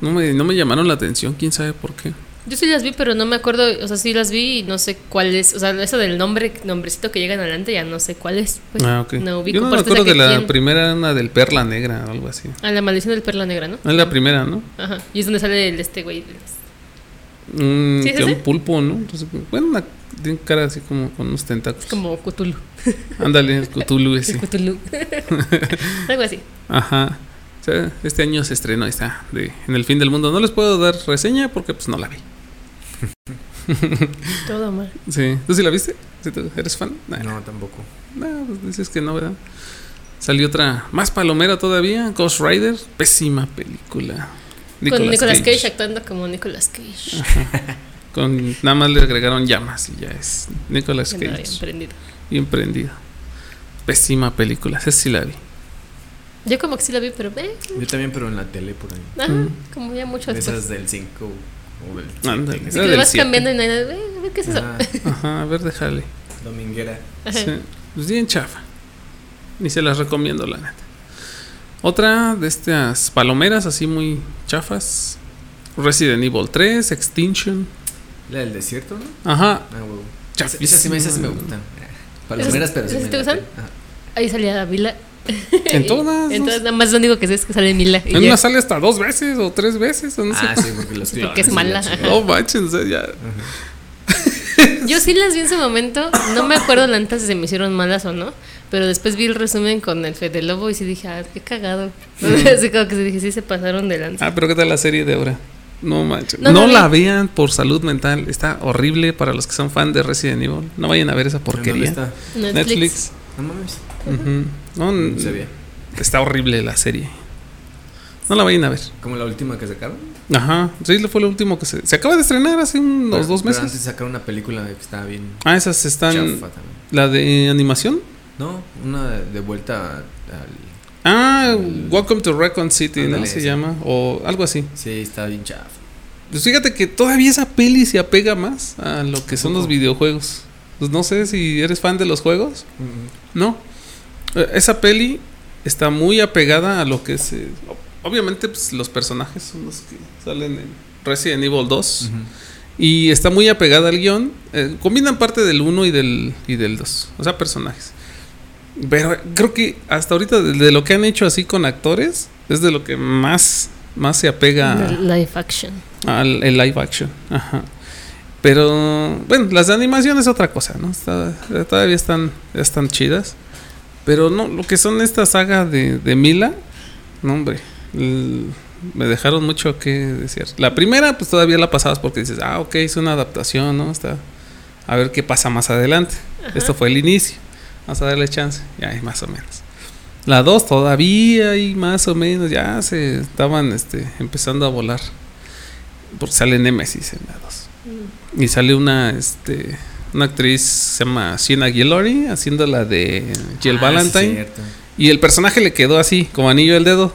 no, me, no me llamaron la atención, quién sabe por qué. Yo sí las vi, pero no me acuerdo. O sea, sí las vi y no sé cuál es. O sea, eso del nombre, nombrecito que llegan adelante, ya no sé cuál es. pues. ah, ok. No ubico yo no me acuerdo de la primera, era una del Perla Negra o algo así. Ah, la maldición del perla negra, ¿no? Es la primera, ¿no? Ajá. Y es donde sale el este güey. Un, ¿Sí es que ese? un pulpo, ¿no? Entonces, bueno, una, tiene cara así como con unos tentáculos. Es como Cthulhu. Ándale, el Cthulhu ese. El Cthulhu. Algo así. Ajá. O sea, este año se estrenó, está, de En el fin del mundo. No les puedo dar reseña porque pues no la vi. Todo mal. Sí. ¿Tú sí la viste? ¿Sí tú ¿Eres fan? Nah. No, tampoco. No, pues dices que no, ¿verdad? Salió otra más palomera todavía, Ghost Rider, pésima película. Con Nicolas Cage. actuando como Nicolas Cage. Con nada más le agregaron llamas y ya es Nicolas Cage. bien prendido. Bien prendido. Pésima película, esa sí la vi. Yo como que sí la vi, pero eh, Yo también, pero en la tele por ahí. ajá, Mm. como ya mucho De después. esas del 5 o del Ándale. siete, Así Era que le del vas siete. cambiando y no hay nada. a ver qué es eso. Ah, Ajá, a ver, déjale. dominguera. Ajá. Sí, pues bien chafa. Ni se las recomiendo, la neta. Otra de estas palomeras así muy chafas. Resident Evil 3, Extinction. La del desierto, ¿no? Ajá. Ah, huevo. Esas sí me, esas sí me gustan. Palomeras, pero sí esas te gustan? Ahí salía Mila. En todas. Entonces nada más lo único que sé es que sale Mila. En ya. una sale hasta dos veces o tres veces. O no Ah, sé. sí, porque los Sí, porque es mala. No manches, ya. Yo sí las vi en su momento. No me acuerdo la neta si se me hicieron malas o no. Pero después vi el resumen con el Fede Lobo y sí dije, ah, qué cagado. Así como que dije, sí se pasaron de lanza. Ah, pero ¿qué tal la serie de ahora? No manches. No No, la la vi. vean por salud mental. Está horrible para los que son fan de Resident Evil. No vayan a ver esa ¿En dónde porquería. Netflix. Netflix. No mames. Ujú. No, No sabía. está horrible la serie. No la vayan a ver. Como la última que sacaron. Ajá. Sí, fue lo último que se. Se acaba de estrenar hace unos Pero- dos pero antes meses. sacaron una película que estaba bien Ah, esas están. La de animación. No, una de, vuelta al. Ah, El- Welcome to Recon City, ¿no? Se llama. O algo así. Sí, está bien chafa. Pues fíjate que todavía esa peli se apega más a lo que son los videojuegos. Pues no sé si eres fan de los juegos. No. Eh, Esa peli está muy apegada a lo que es. eh, obviamente, pues los personajes son los que salen en Resident Evil 2. Y está muy apegada al guion. Eh, combinan parte del 1 y del, y del 2. O sea, personajes. Pero creo que hasta ahorita, de, de lo que han hecho así con actores, es de lo que más, más se apega De Live action. al el live action. Ajá. Pero bueno, las de animación es otra cosa, ¿no? Está- todavía están, están chidas. Pero no, lo que son esta saga de, de Mila, no hombre, me dejaron mucho que decir. La primera, pues todavía la pasabas porque dices, ah, ok, es una adaptación, ¿no? Está, a ver qué pasa más adelante. Esto fue el inicio. Vamos a darle chance. Ya, más o menos. La 2 todavía y más o menos ya se estaban este, empezando a volar. Porque sale Nemesis en la 2. Y sale una este una actriz se llama Sienna Guillory haciendo la de Jill Ah, Valentine. y el personaje le quedó así, como anillo al dedo.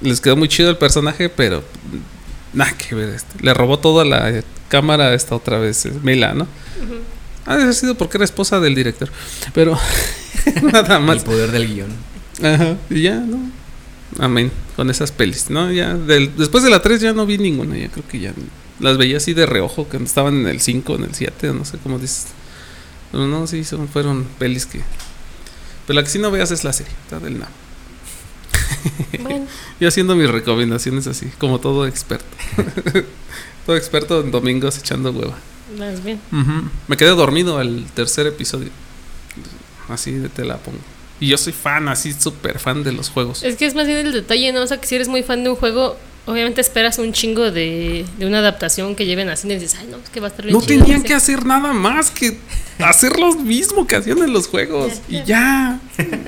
Les quedó muy chido el personaje, pero nada que ver. Este. Le robó toda la cámara esta otra vez, eh, Mila, ¿no? Ha de haber sido porque era esposa del director. Pero nada El más. poder del guion. Ajá, y ya, ¿no? Amén. Con esas pelis, ¿no? Ya, del- después de la 3 ya no vi ninguna, ya creo que ya las veía así de reojo, que estaban en el 5, en el 7, no sé cómo dices. Pero no, sí, son, fueron pelis que... Pero la que sí no veas es la serie, está del NAM. Bueno, Yo haciendo mis recomendaciones así, como todo experto. todo experto en domingos echando hueva. más bien. Me quedé dormido al tercer episodio. Así de te la pongo. Y yo soy fan, así súper fan de los juegos. Es que es más bien el detalle, ¿no? O sea, que si eres muy fan de un juego, obviamente esperas un chingo de, de una adaptación que lleven a cine y dices, ay, no, es que va a estar bien No tenían sé". que hacer nada más que hacer lo mismo que hacían en los juegos. Y ya.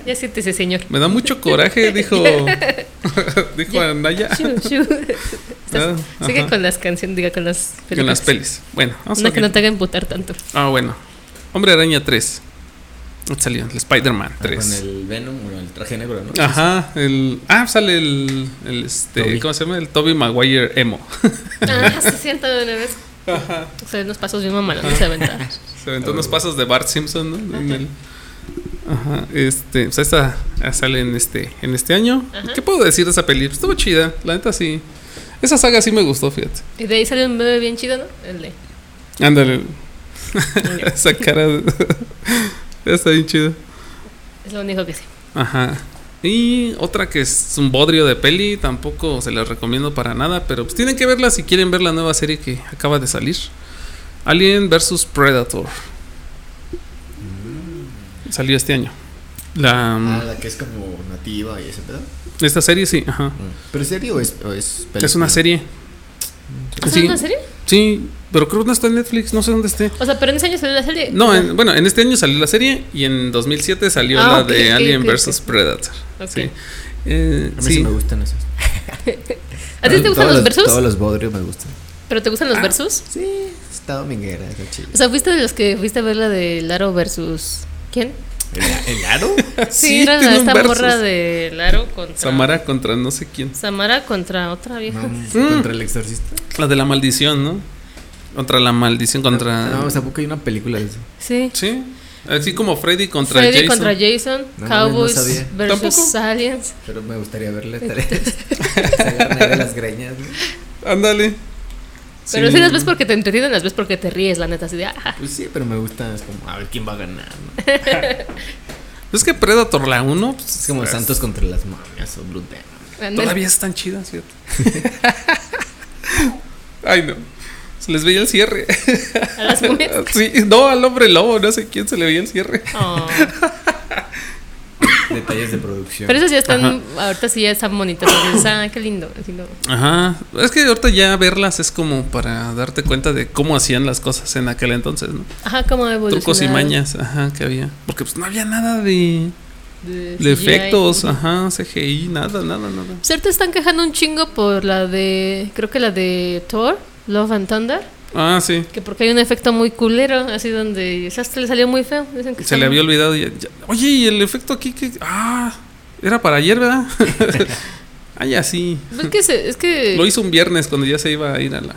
Ya siéntese, señor. Me da mucho coraje, dijo. dijo. Estás- Ah, Sigue con las canciones, diga, con las películas. Con las pelis. Bueno, vamos Una a que no te haga emputar tanto. Ah, bueno. Hombre Araña 3. ¿Dónde salió? El Spider-Man Ah, Con 3. el Venom, bueno, el traje negro, ¿no? Ajá, el. Ah, sale el. el este, Toby. ¿Cómo se llama? El Toby Maguire Emo. Ah, sí, es cierto, de una vez. O sea, unos pasos bien mamalones se aventaron. Se aventó unos pasos de Bart Simpson, ¿no? En el- Ajá, este, pues esta ah, sale en este, en este año. Ajá. ¿Qué puedo decir de esa peli? Pues Estuvo chida, la neta sí. Esa saga sí me gustó, fíjate. Y de ahí sale un bebé bien chido, ¿no? El de. Ándale. esa cara de- está bien chida. Es lo único que sé. Ajá. Y otra que es un bodrio de peli, tampoco se las recomiendo para nada, pero pues tienen que verla si quieren ver la nueva serie que acaba de salir. Alien vs Predator. Salió este año. La, Ah, la que es como nativa y ese pedo. esta serie sí, ajá. ¿Pero es serie o es, o es Es una serie. ¿Es Sí. una serie? Sí, pero creo que no está en Netflix, no sé dónde esté. O sea, pero en ese año salió la serie. No, en- bueno, en este año salió la serie y en 2007 salió Ah, la de Alien ok, vs. Predator. Ok. Sí. Eh, A mí sí. sí. me gustan esos. ¿A ti te gustan los versus? Todos los bodrios me gustan. ¿Pero te gustan los Ah. versus? Sí, está dominguera, está chido. O sea, ¿fuiste de los que fuiste a ver la de Laro versus. ¿Quién? ¿El, el aro? Sí, era la, un esta versus. morra de Laro contra. Samara contra no sé quién. Samara contra otra vieja. No, ¿Contra el exorcista? La de la maldición, ¿no? Contra la maldición, contra. No, o sea, porque hay una película de eso. Sí. Sí. Así como Freddy contra Freddy Jason. contra Jason, No, Cowboys no versus ¿Tampoco? Aliens. Pero me gustaría verla. Se agarran de las greñas. ¿no? Pero Sí. si las ves porque te entretienen, las ves porque te ríes, la neta, así de, ah, Pues sí, pero me gusta. Es como, a ver quién va a ganar. ¿no? Es que Predator la 1 pues, Es como Santos contra las momias o Blue Demon. Todavía están chidas, ¿cierto? Ay, no. Se les veía el cierre. a las momias. Sí, no, al hombre lobo, no sé quién se le veía el cierre. Oh. Detalles de producción. Pero esos ya están, ahorita sí ya están bonitos. Ah, qué lindo. así lo- Ajá. Es que ahorita ya verlas es como para darte cuenta de cómo hacían las cosas en aquel entonces, ¿no? Ajá, como. Trucos y mañas, ajá, que había. Porque pues no había nada de, De, efectos, ajá, CGI, nada, nada, nada. Ahorita están quejando un chingo por la de, creo que la de Thor, Love and Thunder. Ah, sí. Que porque hay un efecto muy culero, así donde hasta le salió muy feo. Dicen que Se le muy- había olvidado. ya- Oye, y el efecto aquí que. Ah, era para ayer, ¿verdad? ah, ya sí. Pues que se- es que. Lo hizo un viernes cuando ya se iba a ir a la.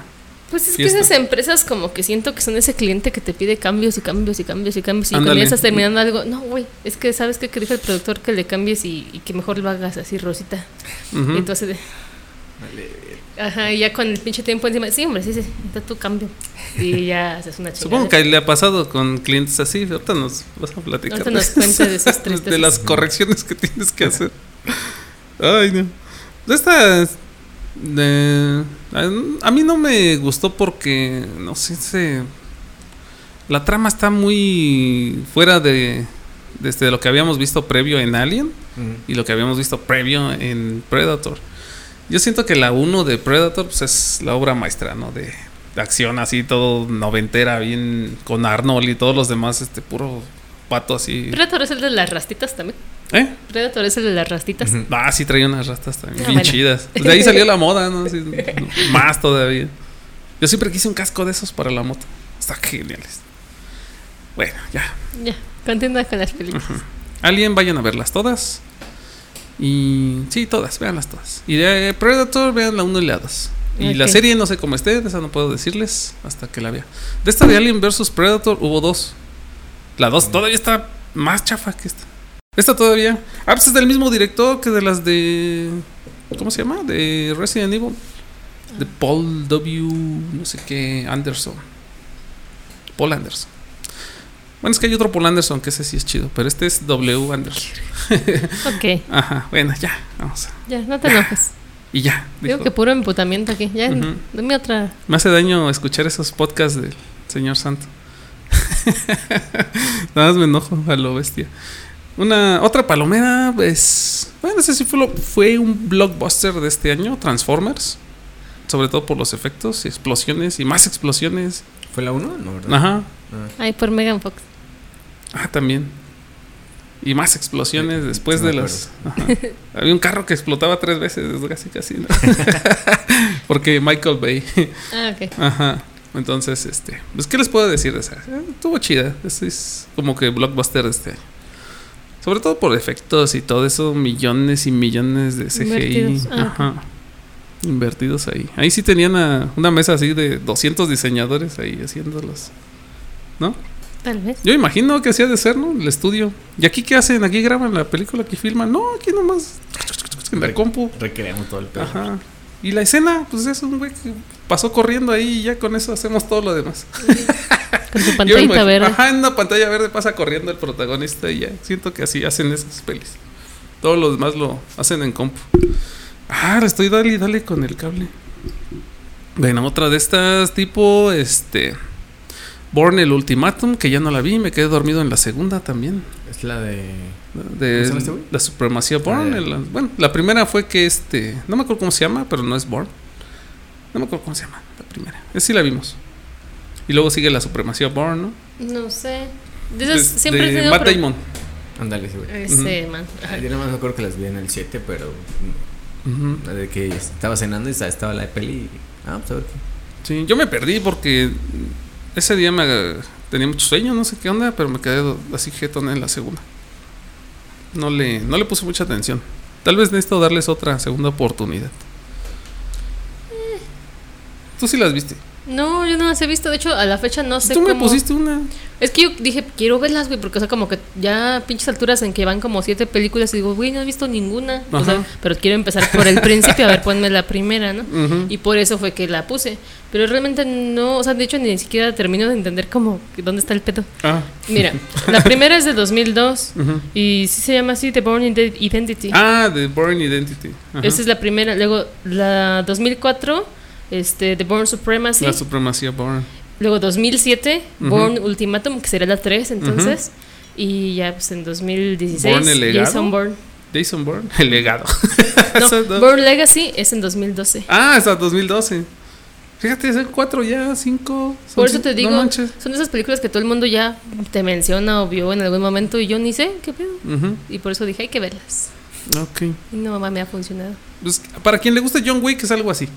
Pues es que esas empresas como que siento que son ese cliente que te pide cambios y cambios y cambios y cambios y cuando ya estás terminando algo, no, güey, es que sabes que dijo el productor que le cambies y, y que mejor lo hagas así rosita. Ujú. Y entonces, de- ajá, y ya con el pinche tiempo encima, sí, hombre, sí, sí, está tu cambio. Y ya haces una chingada. Supongo que le ha pasado con clientes así. Ahorita nos vas a platicar. Ahorita nos cuenta de tristes. de las correcciones que tienes que hacer. Ay, no. Esta. de- a, a mí no me gustó porque. No sé, se. La trama está muy fuera de. Desde lo que habíamos visto previo en Alien y lo que habíamos visto previo en Predator. Yo siento que la 1 de Predator pues, es la obra maestra, ¿no? De, de acción así, todo noventera, bien con Arnold y todos los demás, este puro pato así. Predator es el de las rastitas también. ¿Eh? Predator es el de las rastitas. Ah, sí, traía unas rastas también, Ah, bien bueno. chidas. De ahí salió la moda, ¿no? Así, más todavía. Yo siempre quise un casco de esos para la moto. Están geniales. Bueno, ya. Ya, continúa con las películas. Alien, vayan a verlas todas. Y sí, todas, véanlas todas. Y de Predator, vean la 1 y la 2. Y la serie no sé cómo esté, de esa no puedo decirles hasta que la vea. De esta de Alien vs Predator hubo dos. La 2 todavía está más chafa que esta. Esta todavía. Ah, pues es del mismo director que de las de. ¿Cómo se llama? De Resident Evil. De Paul W. No sé qué. Anderson. Paul Anderson. Bueno, es que hay otro Paul Anderson que ese sí es chido, pero este es W. Anderson. Ok, Ajá, bueno, ya, vamos. a- ya, no te enojes. Y ya. Digo dijo. que puro emputamiento aquí. Ya, Ujú. dame otra. Me hace daño escuchar esos podcasts del Señor Santo. Nada más me enojo a lo bestia. Una otra palomera, pues. Bueno, ese sí fue, lo- fue un blockbuster de este año, Transformers. sobre todo por los efectos y explosiones y más explosiones. ¿Fue la 1? No, ¿verdad? Ajá. Ah, Ay, por Megan Fox. Ah, también. Y más explosiones Sí, después de las. Había un carro que explotaba tres veces, casi, casi. ¿no? Porque Michael Bay. Ah, ok. Ajá. Entonces, este. Pues, ¿qué les puedo decir de esa? Estuvo chida. Es, es como que blockbuster de este año. Sobre todo por efectos y todo eso, millones y millones de CGI. Invertidos. Ah, Ajá. Invertidos ahí. Ahí sí tenían a- una mesa así de 200 diseñadores ahí haciéndolos. ¿No? Tal vez. Yo imagino que hacía de ser, ¿no? El estudio. ¿Y aquí qué hacen? ¿Aquí graban la película? ¿Aquí filman? No, aquí nomás. En la Re- compu. Recreamos todo el pedo. Ajá. Y la escena, pues es un güey que pasó corriendo ahí y ya con eso hacemos todo lo demás. Con su pantallita verde. Ajá, en una pantalla verde pasa corriendo el protagonista y ya. Siento que así hacen esas pelis. Todos los demás lo hacen en compu. Ah, estoy dale y dale con el cable. Bueno, otra de estas tipo, este... Born el Ultimatum, que ya no la vi, me quedé dormido en la segunda también. Es la de. De ¿Cómo se llama este güey? la supremacía Born. Ah, el- bueno, la primera fue que este. No me acuerdo cómo se llama, pero no es Born. No me acuerdo cómo se llama, la primera. Esa sí la vimos. Y luego sigue la supremacía Born, ¿no? No sé. De esas De- siempre he de Matt pro- Damon. Ándale, ese güey. Ese man. Ajá. Ay, yo nada más me acuerdo que las vi en el 7, pero. La De que estaba cenando y estaba la de peli. y- Ah, pues a ver qué. Sí, yo me perdí porque ese día me tenía mucho sueño, no sé qué onda, pero me quedé así jetón en la segunda. No le, no le puse mucha atención. Tal vez necesito darles otra segunda oportunidad. Tú sí las viste. No, yo no las he visto. De hecho, a la fecha no sé Tú me cómo- pusiste una. Es que yo dije, quiero verlas, güey, porque, o sea, como que ya pinches alturas en que van como siete películas y digo, güey, no he visto ninguna. O sea, pero quiero empezar por el principio, a ver, ponme la primera, ¿no? Y por eso fue que la puse. Pero realmente no, o sea, de hecho ni siquiera termino de entender cómo, dónde está el pedo. Ah. Mira, la primera es de 2002 Ujú. y sí se llama así, The Born Ide- Identity. Ah, The Born Identity. Esa es la primera. Luego, la 2004, este, The Born Supremacy. La supremacía Born. Luego 2007, Ujú. Born Ultimatum, que sería la 3 entonces. Y ya pues en 2016, Born el legado. Jason Bourne. Jason Bourne, el legado. No. Born Legacy es en 2012. Ah, hasta 2012. Fíjate, son cuatro ya, cinco. Por eso te digo, No son esas películas que todo el mundo ya te menciona o vio en algún momento y yo ni sé qué pedo. Ujú. Y por eso dije, hay que verlas. Ok. Y no me ha funcionado. Pues, para quien le guste John Wick es algo así.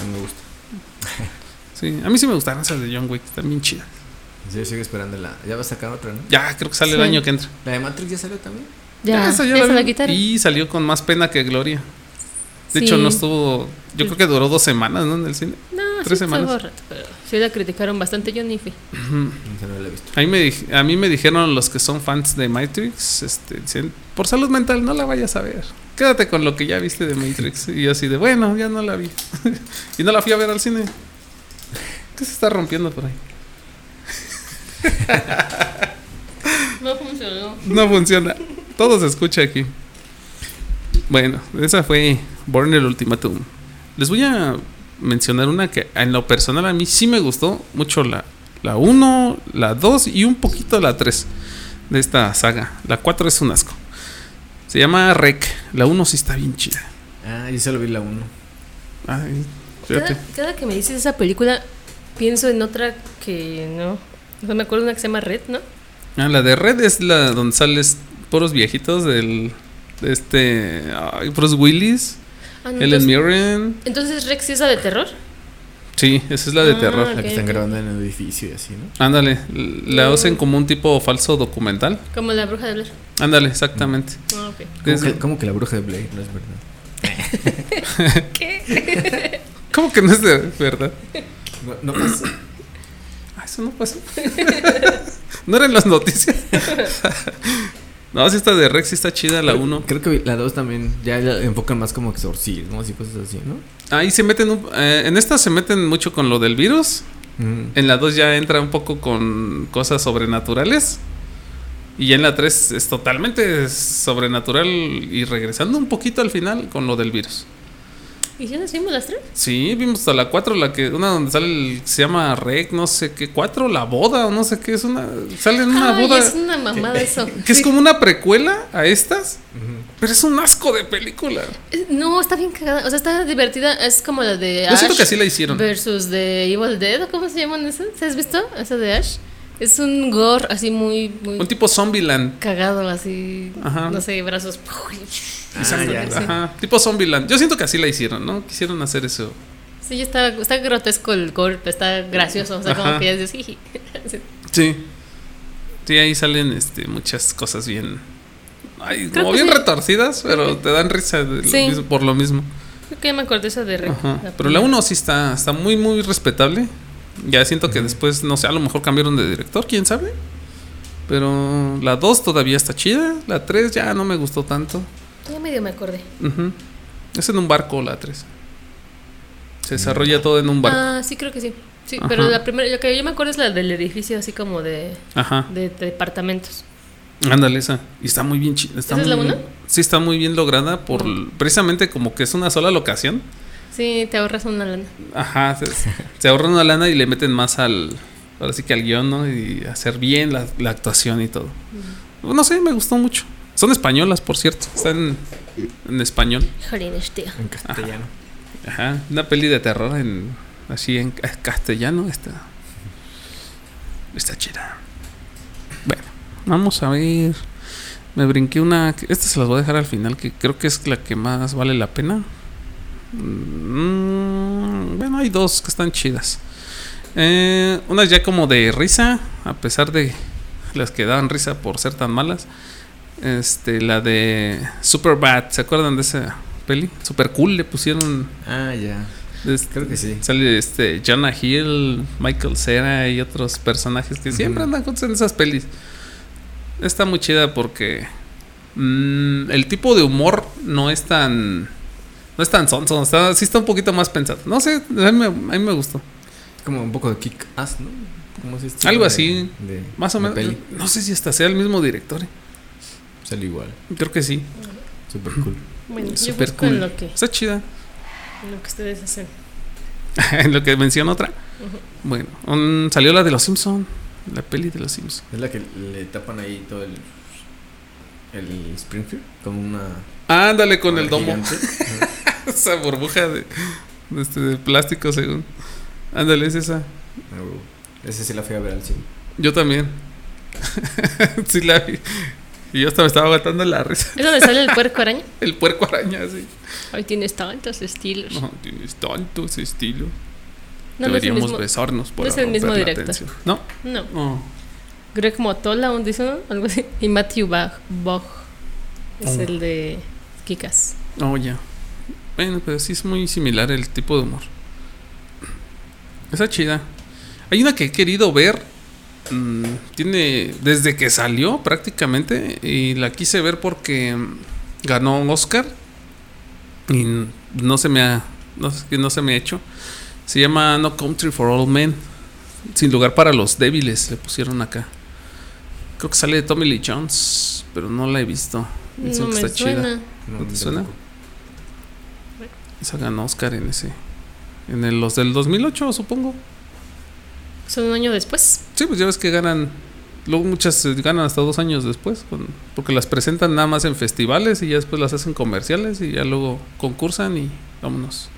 A mí me gusta. Sí, a mí sí me gustaron esas de John Wick, están bien chidas. Yo sigo esperando la. Ya va a sacar otra, ¿no? Ya, creo que sale el año que entra. La de Matrix ya salió también. Ya, esa ya, la se la vi. quitaron. Y salió con más pena que gloria. De Sí. hecho, no estuvo. Yo creo que duró dos semanas, ¿no? En el cine. No, tres sí semanas. rato, pero sí la criticaron bastante, yo ni fui. Esa no la he visto. A mí, me, dij- a mí me dijeron los que son fans de Matrix, este, dicen, por salud mental no la vayas a ver. Quédate con lo que ya viste de Matrix. Y yo así de, bueno, ya no la vi. y no la fui a ver al cine. ¿Qué se está rompiendo por ahí? No funcionó. No funciona. Todo se escucha aquí. Bueno, esa fue Born el Ultimatum. Les voy a mencionar una que en lo personal a mí sí me gustó mucho la, la 1, la 2 y un poquito la 3 de esta saga. La 4 es un asco. Se llama Rec. La 1 sí está bien chida. Ah, yo solo vi la 1. Ay, Cada, cada que me dices esa película, pienso en otra que no. O sea, me acuerdo de una que se llama Red, ¿no? Ah, la de Red es la donde sales puros viejitos del de este ay, Bruce Willis, Ah, no, entonces, Mirren. entonces Rex sí es la de terror. Sí, esa es la de Ah, terror. La que están grabando en el edificio y así, ¿no? Ándale, la Mm. hacen como un tipo falso documental. Como la bruja de Blair. Ándale, exactamente. Ah, ok. ¿Cómo que, cómo que la bruja de Blade? No es verdad. ¿Cómo que no es de verdad? No, no pasa. Ah, eso no pasó. no eran las noticias. no, si esta de Rex sí está chida, la 1. Creo que la 2 también ya la enfocan más como exorcismos y cosas así, ¿no? Ahí se meten, un- eh, en esta se meten mucho con lo del virus. Mm. En la 2 ya entra un poco con cosas sobrenaturales. Y ya en la 3 es totalmente sobrenatural y regresando un poquito al final con lo del virus. ¿Y ya nos vimos las tres? Sí, vimos hasta la 4, la que una donde sale el, se llama Rec, no sé qué, 4, la boda o no sé qué, es una sale en una Ay, boda es una mamada eso. que es como una precuela a estas. Pero es un asco de película. Eh, No, está bien cagada. O sea, está divertida. Es como la de Yo siento Ash que así la hicieron. Versus de Evil Dead. ¿o ¿Cómo se llaman esas? ¿Se has visto? Esa de Ash. Es un gore así muy, muy Un tipo Zombieland. cagado, así. Ajá. No sé, brazos. Ah, ya. Ajá, tipo Zombieland. Yo siento que así la hicieron, ¿no? Quisieron hacer eso. Sí, está, está grotesco el gore, pero está gracioso. O sea, Ajá. como que ya "Jiji". Sí. Sí. Sí, ahí salen este, muchas cosas bien. Ay, como bien sí. retorcidas, pero te dan risa de lo Sí. mismo- por lo mismo. Creo que ya me acordé esa de Rec. Pero la primera. 1 sí está, está muy, muy respetable. Ya siento que después, no sé, a lo mejor cambiaron de director, quién sabe. Pero la 2 todavía está chida. La 3 ya no me gustó tanto. Ya medio me acordé. Es en un barco la 3. Se desarrolla todo en un barco. Ah, sí, creo que sí. Sí, Ajá. pero la primera, lo que yo me acuerdo es la del edificio, así como de, Ajá. de, de departamentos. Ándale esa. Y está muy bien chida. ¿Esa es la una? Sí, está muy bien lograda por precisamente como que es una sola locación. Sí, te ahorras una lana. Ajá, se, se ahorran una lana y le meten más al. Ahora sí que al guion, ¿no? Y hacer bien la, la actuación y todo. No sé, me gustó mucho. Son españolas, por cierto. Están en español. Jolines, tío. En castellano. Ajá. Una peli de terror en. Así en ca- castellano. Está. Está chida. Bueno, vamos a ver. Me brinqué una. Esta se las voy a dejar al final, que creo que es la que más vale la pena. Mm, bueno, hay dos que están chidas. Eh, una ya como de risa, a pesar de las que daban risa por ser tan malas. Este, la de Superbad, ¿se acuerdan de esa peli? Super cool, le pusieron. Ah, ya. este, Creo que sí. Sale este Jonah Hill, Michael Cera y otros personajes que siempre andan juntos en esas pelis. Está muy chida porque mm, el tipo de humor no es tan no es tan sonso, está, sí está un poquito más pensado. No sé, a mí me, a mí me gustó. Como un poco de kick ass, ¿no? Como Algo de- así, de- Más o menos. peli. No sé si hasta sea el mismo director. eh. Sale igual. Creo que sí. Super cool. Bueno, yo Super cool. lo que, Está chida. en lo que ustedes hacen. en lo que menciona otra. Bueno, un- salió la de los Simpson, la peli de los Simpson. Es la que le tapan ahí todo el. El Springfield. Con una. Ándale con el domo. esa burbuja de, de, este, de plástico, según. Ándale, es esa. Ah, huevo. Ese sí la fui a ver al cine. Yo también. sí la vi. Y yo hasta me estaba aguantando la risa. ¿Es donde sale el puerco araña? El puerco araña, sí. Ay, tienes tantos estilos. No, tienes tanto ese estilo. No, no es el Deberíamos mismo. besarnos por no es el mismo director. No, No. no. Greg Motola, un dice algo así. Y Matthew Bach, Bach es Oh. el de Kikas. Oh, ya. Bueno, pero sí es muy similar el tipo de humor. Esa chida. Hay una que he querido ver. mm, tiene. Desde que salió prácticamente. Y la quise ver porque ganó un Oscar. Y no se me ha. No, no se me ha hecho. Se llama No Country for All Men. Sin lugar para los débiles. Le pusieron acá. Creo que sale de Tommy Lee Jones. Pero no la he visto. Dicen No que me está chida. suena. No, ¿No te suena? Esa ganó Oscar en ese. En el- los del 2008, supongo. Son un año después. Sí, pues ya ves que ganan. Luego muchas eh, ganan hasta dos años después. con- porque las presentan nada más en festivales y ya después las hacen comerciales y ya luego concursan y vámonos.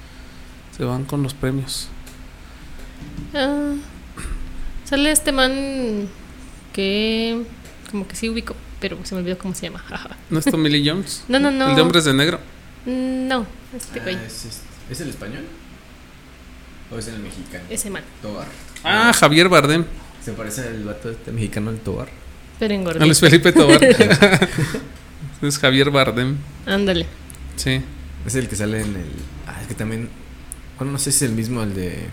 Se van con los premios. Ah, sale este man que como que sí ubico, pero se me olvidó cómo se llama. ¿No es Tommy Lee Jones? No, no, no. El de Hombres de Negro. No, este Ah, güey, ¿es, es, ¿Es el español? ¿O es el mexicano? ese man, Tobar. Ah, Javier Bardem. Se parece al vato este mexicano, el Tobar. pero A engordó. Luis Felipe Tobar. es Javier Bardem. Ándale. Sí. Es el que sale en el. Ah, es que también. Bueno, no sé si es el mismo, el de.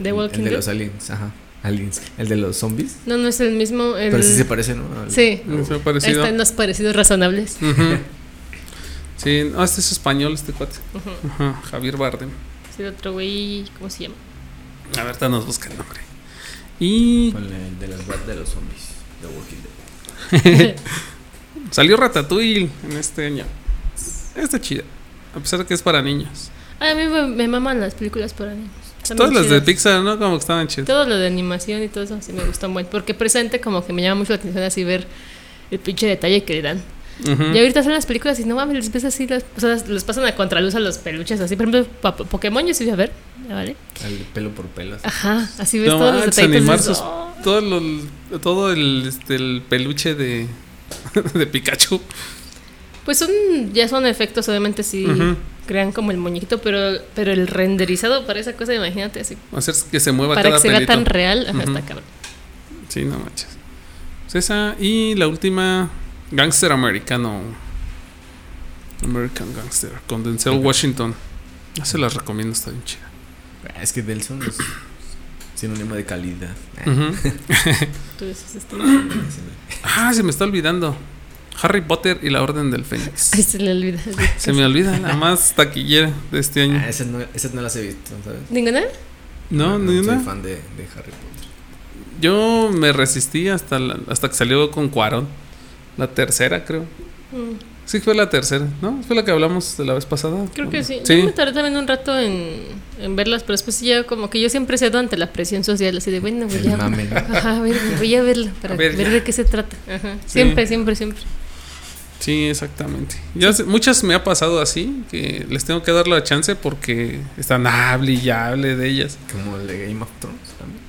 The Walking El de Dead. los aliens, ajá. Aliens. El de los zombies. No, no es el mismo. El... Pero sí se parece, ¿no? Al- Sí. Ha Ahí parecido. están los parecidos razonables. Sí, no, este es español, este cuate. Javier Bardem. Sí, otro güey, ¿cómo se llama? A ver, nos busca el nombre. Y Con el de las de los zombies. De Walking Dead. salió Ratatouille en este año. Está chida. A pesar de que es para niños. Ay, a mí me, me maman las películas para niños. Están Todas las de. Pixar, ¿no? Como que estaban chidas. Todo lo de animación y todo eso sí me gustan mucho. Porque presente como que me llama mucho la atención así ver el pinche detalle que le dan. Y ahorita son las películas y no mames, les ves así, las, o sea, les pasan a contraluz a los peluches así. Por ejemplo, pa- Pokémon yo sí fui a ver, ¿ya ¿vale? El pelo por pelo. así. Ajá, así ves No todos los detalles. animar dices, sus- "Oh". todo, lo- todo el, este, el peluche de, de Pikachu. Pues son, ya son efectos, obviamente sí crean como el muñequito, pero, pero el renderizado para esa cosa, imagínate así. Hacer que se mueva Para cada que se vea pelito. tan real, ajá, Ujú. está cabrón. Sí, no manches. Pues esa y la última, Gangster Americano. American Gangster, con Denzel Washington. Ya se las recomiendo, está bien chida. Ah, Es que Delson es sinónimo de calidad. Dices, este, Ah, se me está olvidando. Harry Potter y la Orden del Fénix. Ay, se le olvida. Se me olvida, la más taquillera de este año. Ah, esas no, esas no las he visto, ¿sabes? ¿Ninguna? No, ni soy fan de, de Harry Potter. Yo me resistí hasta, la- hasta que salió con Cuarón. La tercera, creo. Mm, Sí, fue la tercera, ¿no? Fue la que hablamos de la vez pasada. Creo que sí. Sí. Yo me tardé también un rato en, en verlas, pero después ya como que yo siempre cedo ante la presión social, así de, bueno, voy a, ajá, a ver, voy a verla para A ver, de qué se trata. Ajá. Siempre, siempre, siempre. Sí, exactamente. Ya sé- muchas me ha pasado así, que les tengo que dar la chance porque están hable y hable de ellas. Como el de Game of Thrones también.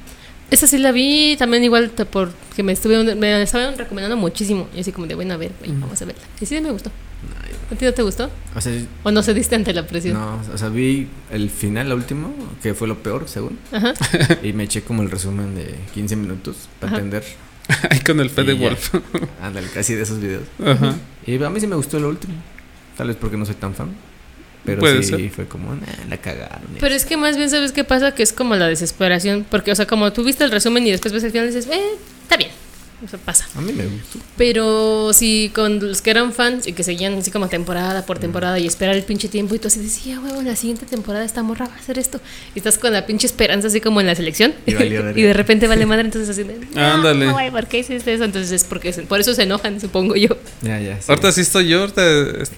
Esa sí la vi también igual te- porque me estuvieron, me estaban recomendando muchísimo. Y así como de, bueno, a ver, vamos a verla. Y sí me gustó. No, ¿A ti no te gustó? O sea, ¿O no se diste ante la presión? no, o sea, vi el final, la última, que fue lo peor, según. Ajá. Y me eché como el resumen de 15 minutos para Ajá. entender. Ahí con el Fede. Wolf. Ándale, casi de esos videos. Ajá. Y a mí sí me gustó lo último. Tal vez porque no soy tan fan. Pero Puede sí ser. fue como, nah, la cagaron. Pero es que más bien, ¿sabes qué pasa? Que es como la desesperación. Porque, o sea, como tú viste el resumen y después ves el final y dices, eh, está bien. O sea, pasa. A mí me gustó. Pero si con los que eran fans y que seguían así como temporada por temporada y esperar el pinche tiempo y tú así decías, huevo, la siguiente temporada esta morra va a hacer esto. Y estás con la pinche esperanza así como en la selección. Y de repente vale madre, entonces así de, no, Ándale. güey, ¿por qué hiciste eso? Entonces es porque se- por eso se enojan, supongo yo. Ya, ya. sí. Ahorita sí estoy yo, ahorita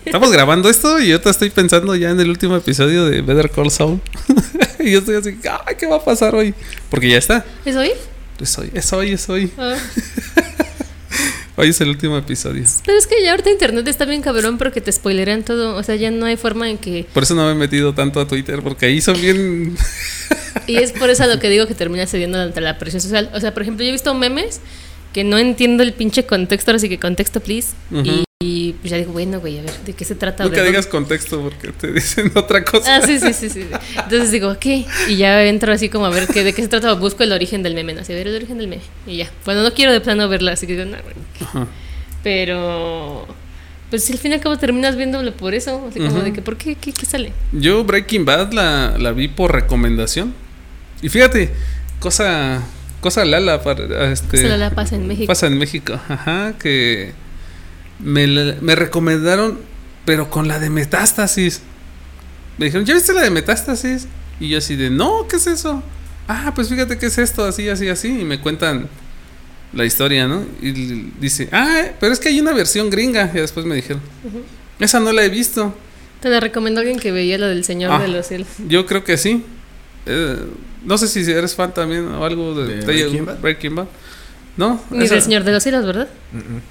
estamos grabando esto y ahorita estoy pensando ya en el último episodio de Better Call Saul. y yo estoy así, ay, ¿qué va a pasar hoy? Porque ya está. ¿Es hoy? Es hoy, es hoy, es hoy. Ah. Hoy es el último episodio. Pero es que ya ahorita internet está bien cabrón porque te spoilerean todo. O sea, ya no hay forma en que... Por eso no me he metido tanto a Twitter, porque ahí son bien... Y es por eso a lo que digo que termina cediendo ante la presión social. O sea, por ejemplo, yo he visto memes que no entiendo el pinche contexto, ahora sí que contexto, please. Y, y, pues ya digo, bueno, güey, a ver, ¿de qué se trata? Nunca ¿De dónde- digas contexto porque te dicen otra cosa. Ah, sí, sí, sí, sí. Entonces digo, ¿qué? Y ya entro así como a ver qué, de qué se trata, busco el origen del meme, no sé, a ver el origen del meme. Y ya. Bueno, no quiero de plano verla, así que digo, no, güey. Ajá. Pero... Pues si al fin y al cabo terminas viéndolo por eso, así como de que, ¿por qué? ¿Qué, qué sale? Yo Breaking Bad la, la vi por recomendación. Y fíjate, cosa, cosa lala para este. Se la pasa en México. Pasa en México, ajá, que me, me recomendaron, pero con la de metástasis. Me dijeron, ¿ya viste la de metástasis? Y yo así de, no, ¿qué es eso? Ah, pues fíjate qué es esto, así, así, así. Y me cuentan la historia, ¿no? Y dice, ah, pero es que hay una versión gringa. Y después me dijeron, esa no la he visto. Te la recomendó alguien que veía lo del Señor Ah. de los Cielos. Yo creo que sí. Eh, no sé si eres fan también o algo de, ¿De de Breaking Bad? ¿No? Ni del Señor de los Cielos, ¿verdad?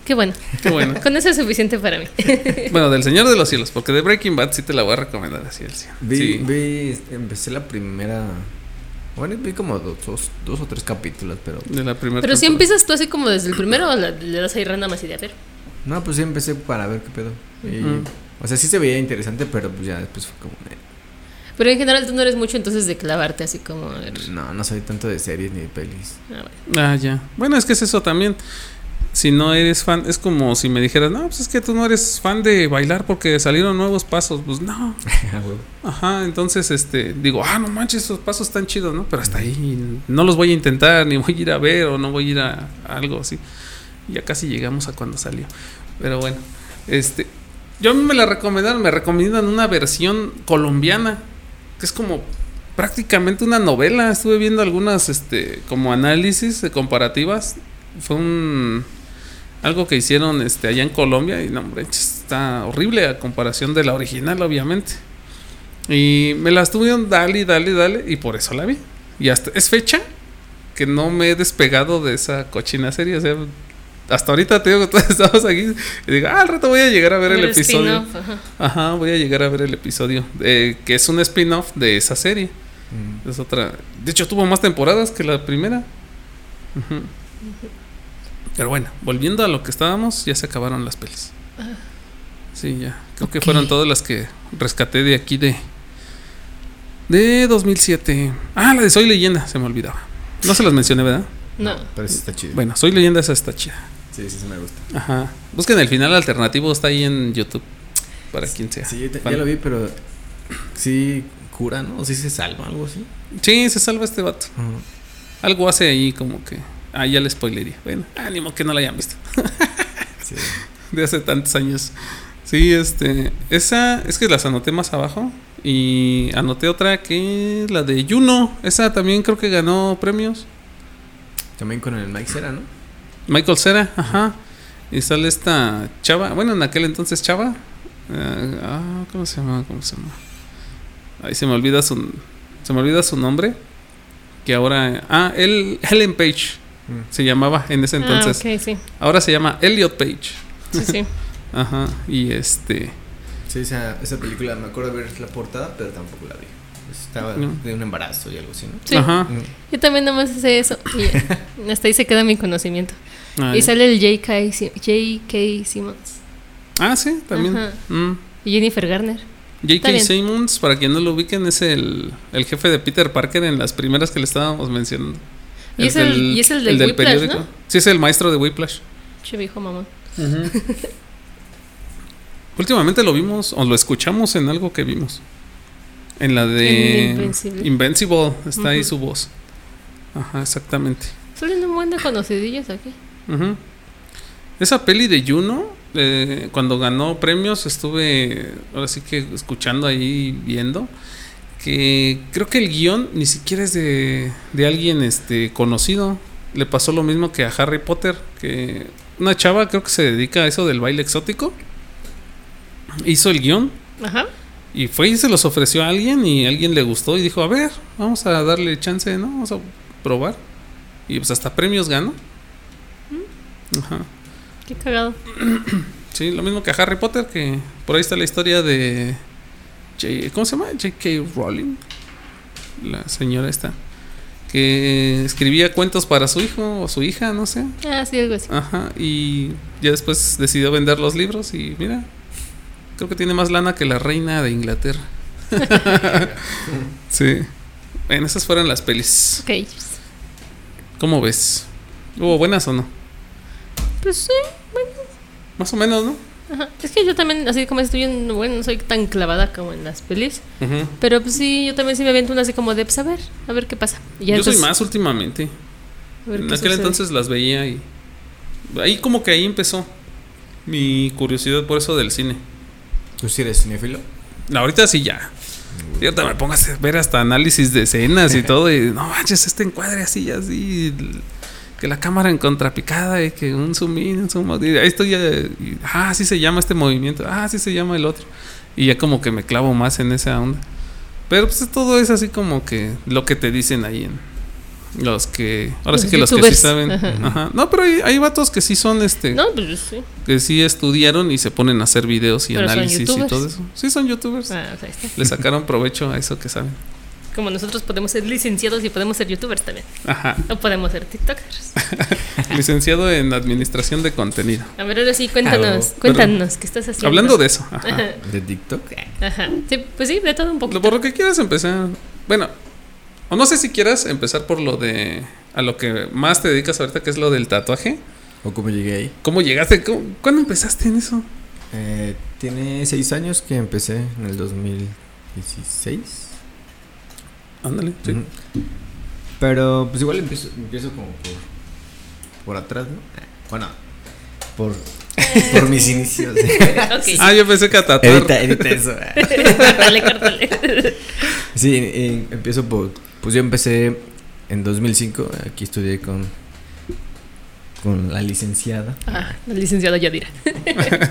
Qué bueno. Qué bueno. Con eso es suficiente para mí. Bueno, del Señor de los Cielos, porque de Breaking Bad sí te la voy a recomendar así 100. Vi, Sí. vi, empecé la primera. Bueno, vi como dos, dos, dos o tres capítulos, pero. De la primera Pero si empiezas tú así como desde el primero o la- le das ahí random así de a ver. No, pues sí empecé para ver qué pedo. Y. O sea, sí se veía interesante, pero pues ya después fue como. Pero en general tú no eres mucho entonces de clavarte así como. No, no soy tanto de series ni de pelis. Ah, bueno. Ah, ya. Bueno, es que es eso también. Si no eres fan, es como si me dijeras, no, pues es que tú no eres fan de bailar porque salieron nuevos pasos. Pues no. Ah, huevo. Ajá, entonces, este, digo, ah, no manches, esos pasos están chidos, ¿no? Pero hasta ahí no los voy a intentar, ni voy a ir a ver, o no voy a ir a, a algo así. Ya casi llegamos a cuando salió. Pero bueno, este, yo a mí me la recomendaron, me recomiendan una versión colombiana, que es como prácticamente una novela. Estuve viendo algunas, este, como análisis de comparativas. Fue un, algo que hicieron, este, allá en Colombia, y no, hombre, está horrible a comparación de la original, obviamente. Y me la estuvieron dale, dale, dale, y por eso la vi. Y hasta es fecha que no me he despegado de esa cochina serie. O sea, hasta ahorita te digo que todos estamos aquí y digo, ah, al rato voy a llegar a ver el, El episodio. spin-off, ajá. Ajá, voy a llegar a ver el episodio. eh, que es un spin-off de esa serie. Mm. Es otra. De hecho, tuvo más temporadas que la primera. Pero bueno, volviendo a lo que estábamos, ya se acabaron las pelis. Sí, ya. Creo que fueron todas las que rescaté de aquí de. De 2007. Ah, la de Soy Leyenda, se me olvidaba. No se las mencioné, ¿verdad? No. Pero sí está chido. Bueno, Soy Leyenda, esa está chida. Sí, sí, sí me gusta. Ajá. Busquen el final alternativo, está ahí en YouTube. Para quien sea. Sí, te- ya lo vi, pero sí cura, ¿no? O sí se salva, algo así. Sí, se salva este vato. Ajá. Algo hace ahí como que. Ah, ya le spoilería. Bueno, ánimo que no la hayan visto. Sí. De hace tantos años. Sí, este. Esa. Es que las anoté más abajo. Y anoté otra que. La de Juno. Esa también creo que ganó premios. También con el Mike Cera, ¿no? Michael Cera, ajá. Y sale esta chava. Bueno, en aquel entonces chava. ah, ¿cómo se llama? ¿Cómo se llama? Ahí se me olvida su. Se me olvida su nombre. Que ahora. Ah, él, Helen Page. Mm. Se llamaba en ese entonces. Ah, ok, sí. Ahora se llama Elliot Page. Sí, sí. Ajá. Y este. Sí, esa, esa película me acuerdo de ver la portada, pero tampoco la vi. Estaba No. de un embarazo y algo así, ¿no? Sí. Ajá. Mm. Yo también nada más sé eso. Y hasta ahí se queda mi conocimiento. Ah, Y ya. sale el J.K. Si- J.K. Simmons. Ah, sí, también. Mm. Y Jennifer Garner. J.K. Simmons, para quien no lo ubiquen, es el, el jefe de Peter Parker en las primeras que le estábamos mencionando. Y es el- y es el del Whiplash, ¿no? Sí, es el maestro de Whiplash. Che viejo mamón. Últimamente lo vimos o lo escuchamos en algo que vimos. En la de. Invincible, está ahí su voz. Ajá, exactamente. Salen un buen de conocidillos aquí. Ujú. Esa peli de Juno, eh, cuando ganó premios, estuve ahora sí que escuchando ahí, viendo, que creo que el guion ni siquiera es de, de alguien este, conocido. Le pasó lo mismo que a Harry Potter, que una chava creo que se dedica a eso del baile exótico. Hizo el guion Ajá. y fue y se los ofreció a alguien y alguien le gustó y dijo, a ver, vamos a darle chance, ¿no? Vamos a probar. Y pues hasta premios ganó. Ajá. Qué cagado. Sí, lo mismo que a Harry Potter, que por ahí está la historia de. J- ¿Cómo se llama? J.K. Rowling. La señora esta. Que escribía cuentos para su hijo o su hija, no sé. Ah, sí, algo así. Ajá. Y ya después decidió vender los libros y mira. Creo que tiene más lana que la reina de Inglaterra. sí. Bueno, esas fueron las pelis. Ok. ¿Cómo ves? ¿Hubo buenas o no? Pues sí. Más o menos, ¿no? Ajá. Es que yo también, así como estoy en, bueno, no soy tan clavada como en las pelis. Pero pues sí, yo también sí me aviento una así como de, pues a ver, a ver qué pasa. Y ya Yo soy más últimamente. a ver En qué aquel sucede. entonces las veía y ahí como que ahí empezó mi curiosidad por eso del cine. ¿Tú sí eres cinéfilo? Ahorita sí ya. Y ahorita me pongas a ver hasta análisis de escenas y todo y no manches este encuadre así así que la cámara en contrapicada y que un zoom in, un zoom out, y ahí estoy ya, y, ah, así se llama este movimiento, ah, así se llama el otro. Y ya como que me clavo más en esa onda. Pero pues todo es así como que lo que te dicen ahí en los que ahora sí que los que sí saben. Ajá. Ajá. No, pero hay, hay vatos que sí son este No, pues sí. que sí estudiaron y se ponen a hacer videos y Pero análisis y todo eso. Sí son youtubers. Ah, o sea, ahí está. Le sacaron provecho a eso que saben. Como nosotros podemos ser licenciados y podemos ser youtubers también. Ajá. O podemos ser tiktokers. Licenciado en administración de contenido. A ver, ahora sí, cuéntanos, cuéntanos, ¿qué estás haciendo? Hablando de eso. Ajá. Ajá. ¿De TikTok? Ajá. Sí, pues sí, de todo un poco. Lo- Por lo que quieras empezar. Bueno, o no sé si quieras empezar por lo de. A lo que más te dedicas ahorita, que es lo del tatuaje. ¿O cómo llegué ahí? ¿Cómo llegaste? ¿Cómo- ¿Cuándo empezaste en eso? Eh, tiene seis años que empecé en el 2016. Ándale. sí. Pero pues igual empiezo, empiezo como por, por atrás, ¿no? Eh, Bueno, por, por mis inicios. Ah, yo pensé que a tatuar. edita, edita eso. córtale, córtale. Sí, eh, empiezo por. Pues yo empecé en 2005. Aquí estudié con. Con la licenciada. Ah, la licenciada Yadira.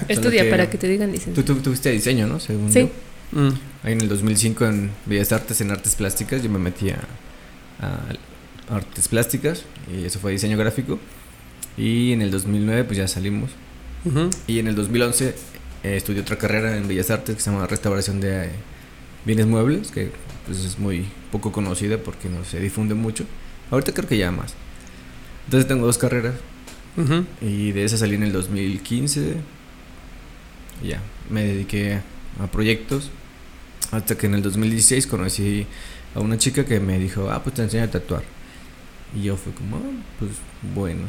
Estudia que- para que te digan Tú, licenciada. tú tuviste diseño, ¿no? Según Sí. yo. Mm. Ahí en el 2005 en Bellas Artes, en Artes Plásticas, yo me metí a, a Artes Plásticas y eso fue diseño gráfico. Y en el 2009 pues ya salimos. Y en el 2011 eh, estudié otra carrera en Bellas Artes que se llama Restauración de eh, Bienes Muebles, que pues es muy poco conocida porque no se difunde mucho. Ahorita creo que ya más. Entonces tengo dos carreras y de esa salí en el 2015. Y ya, me dediqué a proyectos. Hasta que en el 2016 conocí a una chica que me dijo, ah, pues te enseño a tatuar. Y yo fui como, ah, pues bueno.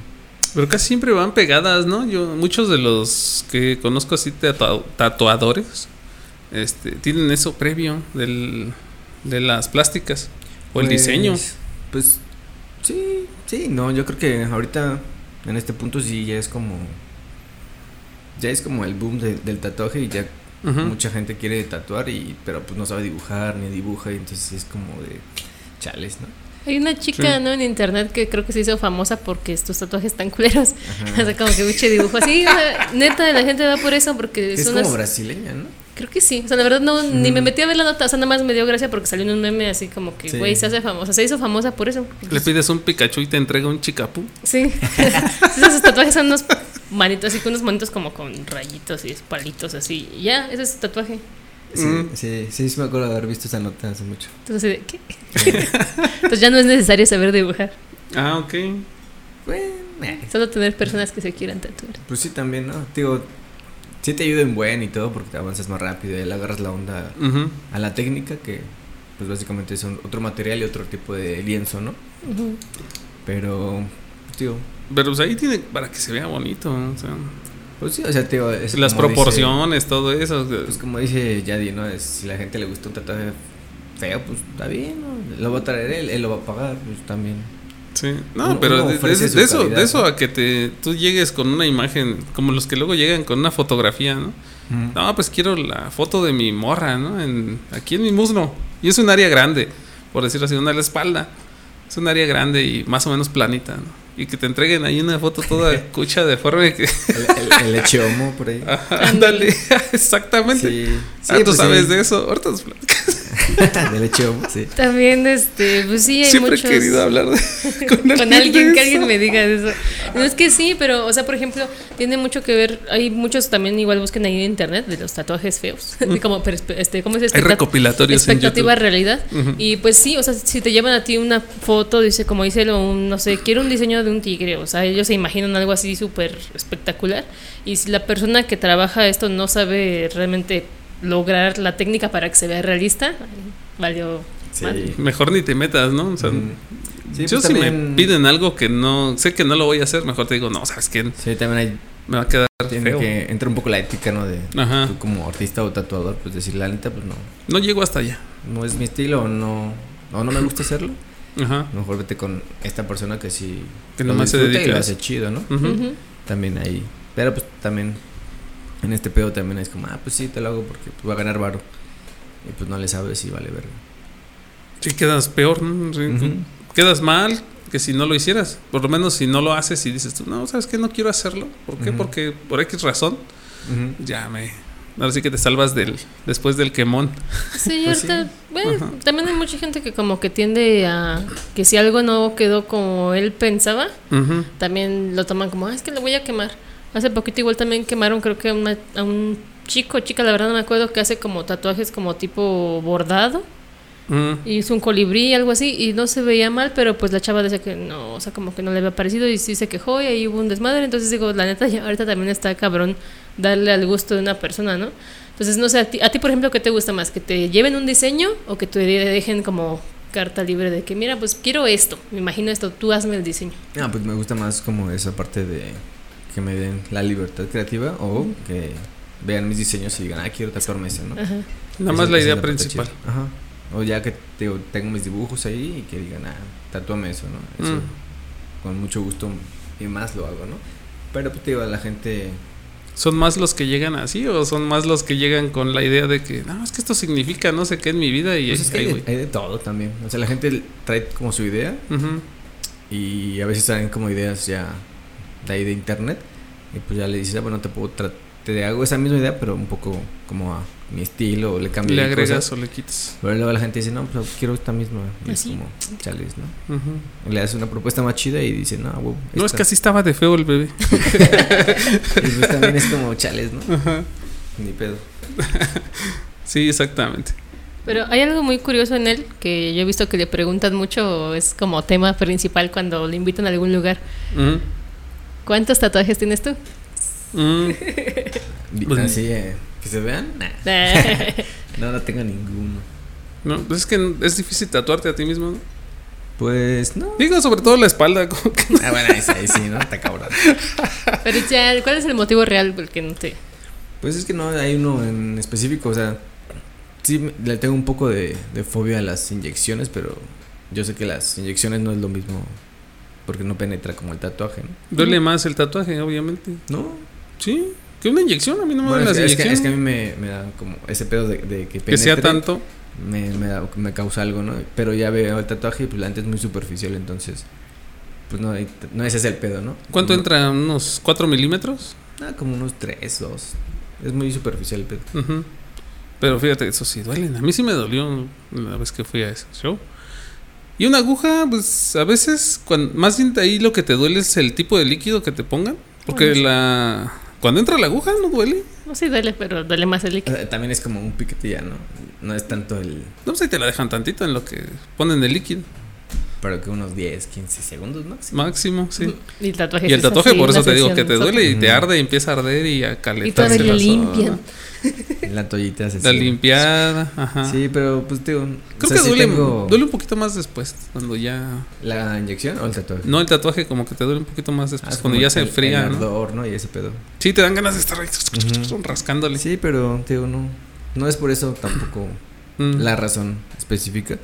Pero casi siempre van pegadas, ¿no? Yo, muchos de los que conozco así tatua- tatuadores, este, tienen eso previo del, de las plásticas o el Pues, diseño. Pues sí, sí, no, yo creo que ahorita en este punto sí ya es como ya es como el boom de- del tatuaje y ya Mucha gente quiere tatuar y pero pues no sabe dibujar ni dibuja y entonces es como de chales, ¿no? Hay una chica, Sí. ¿no? En internet que creo que se hizo famosa porque estos tatuajes están culeros. O sea, como que mucho dibujo así. o sea, neta, la gente va por eso porque Es son como las- brasileña, ¿no? Creo que sí. O sea, la verdad no, ni me metí a ver la nota. O sea, nada más me dio gracia porque salió en un meme así como que, Sí. güey, se hace famosa. Se hizo famosa por eso. Le pides un Pikachu y te entrega un chicapú. Sí. Esos tatuajes son unos manitos así, con unos manitos como con rayitos y palitos así. Y ya, ese es su tatuaje. Sí, Mm. sí, sí, sí me acuerdo de haber visto esa nota hace mucho. Entonces, ¿de qué? Entonces ya no es necesario saber dibujar. Ah, ok. Bueno, eh, Solo tener personas que se quieran tatuar. pues sí también, ¿no? Digo, sí te ayuda en buen y todo porque te avanzas más rápido y le agarras la onda a la técnica que pues básicamente es un- otro material y otro tipo de lienzo, ¿no? Pero, pues, digo, Pero pues ahí tiene para que se vea bonito. o sea, pues sí, o sea, tío, es las dice- proporciones, todo eso. pues como dice Yadi, ¿no? Es, si la gente le gusta un tatuaje feo, pues está bien, ¿no? Lo va a traer él, él lo va a pagar, pues también. Sí, no, Uno- pero uno de, eso, calidad, de eso ¿no? a que te, tú llegues con una imagen, como los que luego llegan con una fotografía, ¿no? No, pues quiero la foto de mi morra, ¿no? En, aquí en mi muslo. Y es un área grande, por decirlo así, una de la espalda. Es un área grande y más o menos planita, ¿no? Y que te entreguen ahí una foto toda cucha deforme que... El, el, el por ahí. Ándale, exactamente. Sí, ah, tú pues sabes sí. de eso. Ahorita nos platicas. Del echeomo, sí. También, este, pues sí, hay Siempre muchos... he querido hablar de- con, con de alguien, que alguien me diga eso. No, es que sí, pero, o sea, por ejemplo, tiene mucho que ver, hay muchos también igual busquen ahí en internet de los tatuajes feos, como, este, ¿cómo se Hay recopilatorios en expectativa realidad. Y pues sí, o sea, si te llevan a ti una foto, dice, como dice, lo- un, no sé, quiero un diseño de un tigre, o sea, ellos se imaginan algo así súper espectacular. Y si la persona que trabaja esto no sabe realmente lograr la técnica para que se vea realista, valió Sí. mal. Mejor ni te metas, ¿no? O sea. Sí, yo pues si me piden algo que no, sé que no lo voy a hacer, mejor te digo, no, ¿sabes qué? Sí, también hay, Me va a quedar tiene feo. que entrar un poco la ética, ¿no? De Ajá. tú como artista o tatuador, pues decir la neta, pues no, No llego hasta allá. no es mi estilo o no, o no me gusta hacerlo. Ajá. Mejor vete con esta persona que sí Que nomás se disfruta y dedica a lo hace chido, ¿no? También ahí. Pero pues también en este pedo también es como, ah, pues sí, te lo hago porque pues, va a ganar varo. Y pues no le sabes y vale verga. Sí, quedas peor, ¿no? Sí, Ujú. Quedas mal que si no lo hicieras. Por lo menos si no lo haces y dices tú, no, ¿sabes qué? No quiero hacerlo. ¿Por qué? Ujú. Porque por X razón, Ujú. ya me... Ahora sí que te salvas del después del quemón. Sí, Pues sí. ahorita, bueno, también hay mucha gente que como que tiende a que si algo no quedó como él pensaba, también lo toman como, ah, es que lo voy a quemar. Hace poquito igual también quemaron creo que a, una- a un chico, chica, la verdad no me acuerdo, que hace como tatuajes como tipo bordado. Mm. Y hizo un colibrí, algo así, y no se veía mal, pero pues la chava decía que no, o sea, como que no le había parecido y sí se quejó y ahí hubo un desmadre. Entonces digo, la neta, ya ahorita también está cabrón darle al gusto de una persona, ¿no? Entonces, no sé, a ti, a ti por ejemplo, ¿qué te gusta más? ¿Que te lleven un diseño o que te dejen como carta libre de que, mira, pues quiero esto, me imagino esto, tú hazme el diseño? Ah, pues me gusta más como esa parte de que me den la libertad creativa o que vean mis diseños y digan, ah, quiero tatuarme ese, ¿no? Ajá. Nada más la idea principal. Ajá. O ya que te- tengo mis dibujos ahí y que digan, ah, tatúame eso, ¿no? Eso, Mm. con mucho gusto y más lo hago, ¿no? Pero pues te digo, la gente ¿Son más los que llegan así o son más los que llegan con la idea de que, no, es que esto significa no sé qué en mi vida y Pues es que hay, voy"? de, hay de todo también. O sea, la gente trae como su idea y a veces traen como ideas ya de ahí de internet. Y pues ya le dices, ah, bueno, te puedo tra- te hago esa misma idea, pero un poco como a mi estilo, o le cambio Le agregas cosas. o le quitas. Pero luego la gente dice, no, pues quiero esta misma. Y es como, chales, ¿no? Le das una propuesta más chida y dice, no, huevo. No, es esta". que así estaba de feo el bebé. Y pues también es como chales, ¿no? Ajá. Ni pedo. Sí, exactamente. Pero hay algo muy curioso en él que yo he visto que le preguntan mucho, es como tema principal cuando le invitan a algún lugar. Ujú. ¿Cuántos tatuajes tienes tú? Mm, Pues- Así, eh, que se vean. Nah. No, no tengo ninguno. no, pues es que es difícil tatuarte a ti mismo. ¿no? Pues no. Digo, sobre todo la espalda. Ah, bueno, ahí sí, ahí sí, ¿no? Está cabrón. Pero ya, ¿cuál es el motivo real por el que no te...? Pues es que no hay uno en específico, o sea, sí le tengo un poco de, de fobia a las inyecciones, pero yo sé que las inyecciones no es lo mismo porque no penetra como el tatuaje, ¿no? Duele más el tatuaje, obviamente. No, Sí, que una inyección. A mí no me Bueno, duelen es, las que, es, que, inyecciones. es que a mí me, me da como ese pedo de, de que que sea penetre, tanto. Me, me, da- me causa algo, ¿no? Pero ya veo el tatuaje y pues la es muy superficial, entonces, pues no, no ese es el pedo, ¿no? ¿Cuánto entra? ¿Unos 4 milímetros? Ah, como unos 3, 2. Es muy superficial el pedo. Pero fíjate, eso sí duelen. A mí sí me dolió la vez que fui a ese show. Y una aguja, pues a veces, cuan- más bien de ahí lo que te duele es el tipo de líquido que te pongan. Porque Bueno, la cuando entra la aguja no duele. No, sí duele, pero duele más el O líquido. sea, también es como un piquete ya, ¿no? No es tanto el... No, pues ahí te la dejan tantito en lo que ponen el líquido. Pero que unos 10, 15 segundos máximo. Máximo, sí. Y el tatuaje, Y el tatuaje, así, por eso te digo que te duele y te arde y empieza a arder y a Y calentarse. todavía la le limpian. La toallita se zona. La limpiada, ajá. Sí, pero pues digo... Creo o sea, que sí duele, tengo duele un poquito más después, cuando ya... ¿La inyección o el tatuaje? No, el tatuaje como que te duele un poquito más Ah, después, es cuando ya el- se el enfría, ¿no? ardor, ¿no? Y ese pedo. Sí, te dan ganas de estar ahí Ujú. rascándole. Sí, pero digo, no. No es por eso tampoco Mm. la razón específica.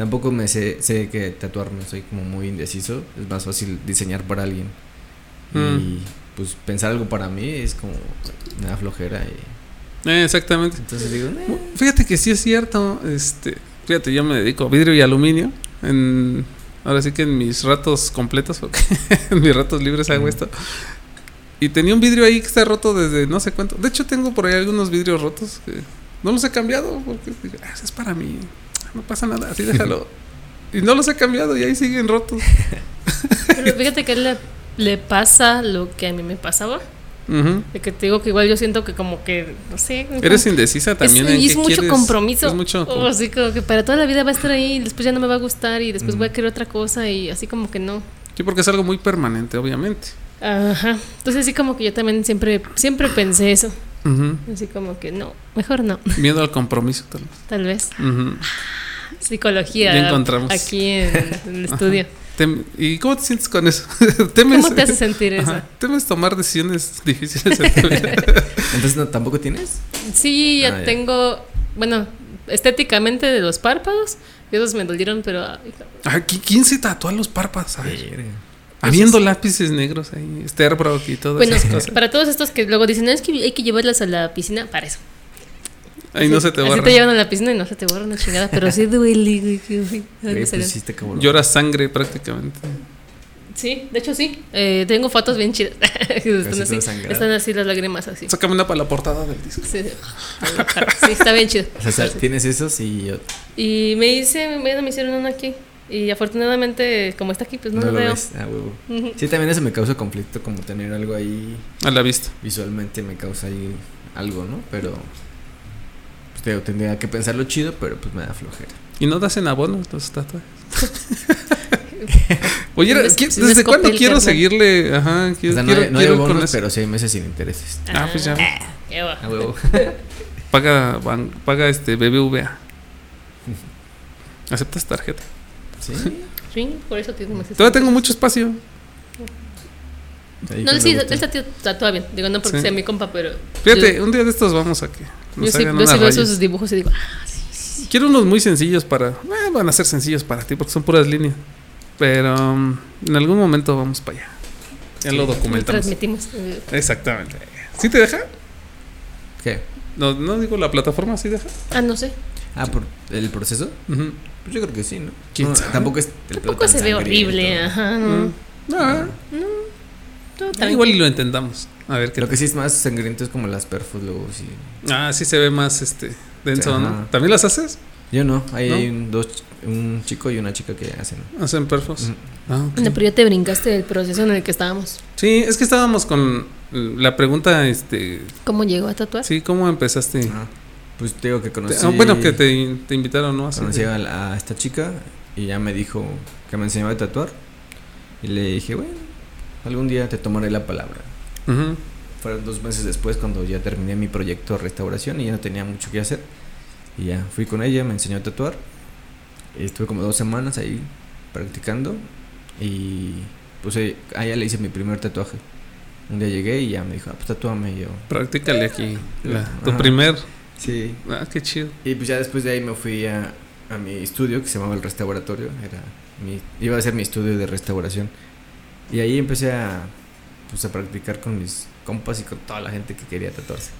Tampoco me sé, sé que tatuarme soy como muy indeciso. Es más fácil diseñar para alguien. Y Mm. pues pensar algo para mí es como da flojera. Y, Eh, exactamente. entonces digo, "Eh". Fíjate que sí es cierto. Este, fíjate, yo me dedico a vidrio y aluminio. En, ahora sí que en mis ratos completos, en mis ratos libres hago Ujú. esto. Y tenía un vidrio ahí que está roto desde no sé cuánto. De hecho, tengo por ahí algunos vidrios rotos que no los he cambiado porque "Ah, es para mí. No pasa nada, así déjalo. y no los he cambiado y ahí siguen rotos. Pero fíjate que a él le, le pasa lo que a mí me pasaba. De que te digo que igual yo siento que como que, no sé. Eres indecisa es, también. en y qué es mucho quieres. compromiso. Es mucho. Oh, así como que para toda la vida va a estar ahí, y después ya no me va a gustar y después voy a querer otra cosa y así como que no. Sí, porque es algo muy permanente, obviamente. Ajá. Entonces así como que yo también siempre siempre pensé eso. Así como que no, mejor no, Miedo al compromiso, tal vez. tal vez. Ujú. Psicología. Ya encontramos. Aquí en, en el estudio. ¿Y cómo te sientes con eso? ¿Temes, ¿Cómo te hace sentir eso? Ajá. ¿Temes tomar decisiones difíciles en tu vida? Entonces, ¿no, ¿tampoco tienes? Sí, ya Ah, ya. tengo, bueno, estéticamente de los párpados, y esos me dolieron, pero ay, Ah, ¿qui- ¿Quién se tatúa los párpados? Ay, Habiendo lápices negros ahí, Sterbrook y todas bueno, esas cosas. para todos estos que luego dicen, "No, es que hay que llevarlas a la piscina, para eso. Ahí no se te Así borra. te llevan a la piscina y no se te borra una chingada, pero sí duele, güey. pues. Llora sangre prácticamente. Sí, de hecho sí. Eh, tengo fotos bien chidas. están, Así así, están así las lágrimas así. Sácame una para la portada del disco. Sí, sí, está bien chido. O sea, tienes esos y yo Y me hice, me, me hicieron uno aquí. Y afortunadamente, como está aquí, pues no, no, lo lo veo. ves. Ah, huevo. Sí, también eso me causa conflicto, como tener algo ahí A la vista. visualmente me causa ahí algo, ¿no? Pero pues, digo, tendría que pensarlo chido, pero pues me da flojera. ¿Y no das en abono los tatuajes? Oye, No es- ¿quién- no es ¿desde cuándo quiero seguirle? Ajá, O quiero, sea, no quiero, hay, no quiero con eso. pero sí hay meses sin intereses. Ah, pues ya. qué va. Ah, huevo. Paga, paga este BBVA. ¿Aceptas tarjeta? Sí. Sí, por eso tengo más Todavía tengo mucho espacio. Ahí No, sí, él tatúa, tatúa bien. Digo, no porque Sí. sea mi compa, pero. Fíjate, yo, un día de estos vamos a que nos yo sí, yo sí veo sus dibujos y digo, ah, sí. Quiero unos muy sencillos para... eh, van a ser sencillos para ti porque son puras líneas. Pero um, en algún momento vamos para allá. Ya Sí. lo Lo documentamos. transmitimos. eh, Exactamente. ¿Sí te deja? ¿Qué? No, no digo la plataforma, ¿sí deja? Ah, no sé. Ah, ¿por el proceso? Ujú. Pues yo creo que sí, ¿no? ¿Quién No, sabe? Tampoco es el Tampoco se ve horrible, ajá. No. Mm. Ah, Todo Ah, tranquilo. igual y lo intentamos. A ver qué Lo tal. que sí es más sangriento es como las perfos luego, sí. Ah, sí se ve más este denso, ¿no? ajá. ¿También las haces? Yo no, hay ¿No? un, dos, un chico y una chica que hacen. Hacen perfos. Mm. Ah. Bueno, pero ya te brincaste del proceso en el que estábamos. Sí, es que estábamos con la pregunta, este, ¿Cómo llegó a tatuar? sí, ¿cómo empezaste? Ajá. Pues te digo que conocí. Ah, bueno, que te, te invitaron, ¿no? Conocí a, la- a esta chica y ya me dijo que me enseñaba a tatuar. Y le dije, bueno, algún día te tomaré la palabra. Ujú. Fueron dos meses después cuando ya terminé mi proyecto de restauración y ya no tenía mucho que hacer. Y ya fui con ella, me enseñó a tatuar. Estuve como dos semanas ahí practicando. Y pues eh, a ella le hice mi primer tatuaje. Un día llegué y ya me dijo, ah, pues tatúame yo. Practícale aquí. la- tu Ajá. primer. Sí. Ah, qué chido. Y pues ya después de ahí me fui a, a mi estudio que se llamaba el restauratorio. Era mi, iba a ser mi estudio de restauración. Y ahí empecé a, pues, a practicar con mis compas y con toda la gente que quería tatuarse.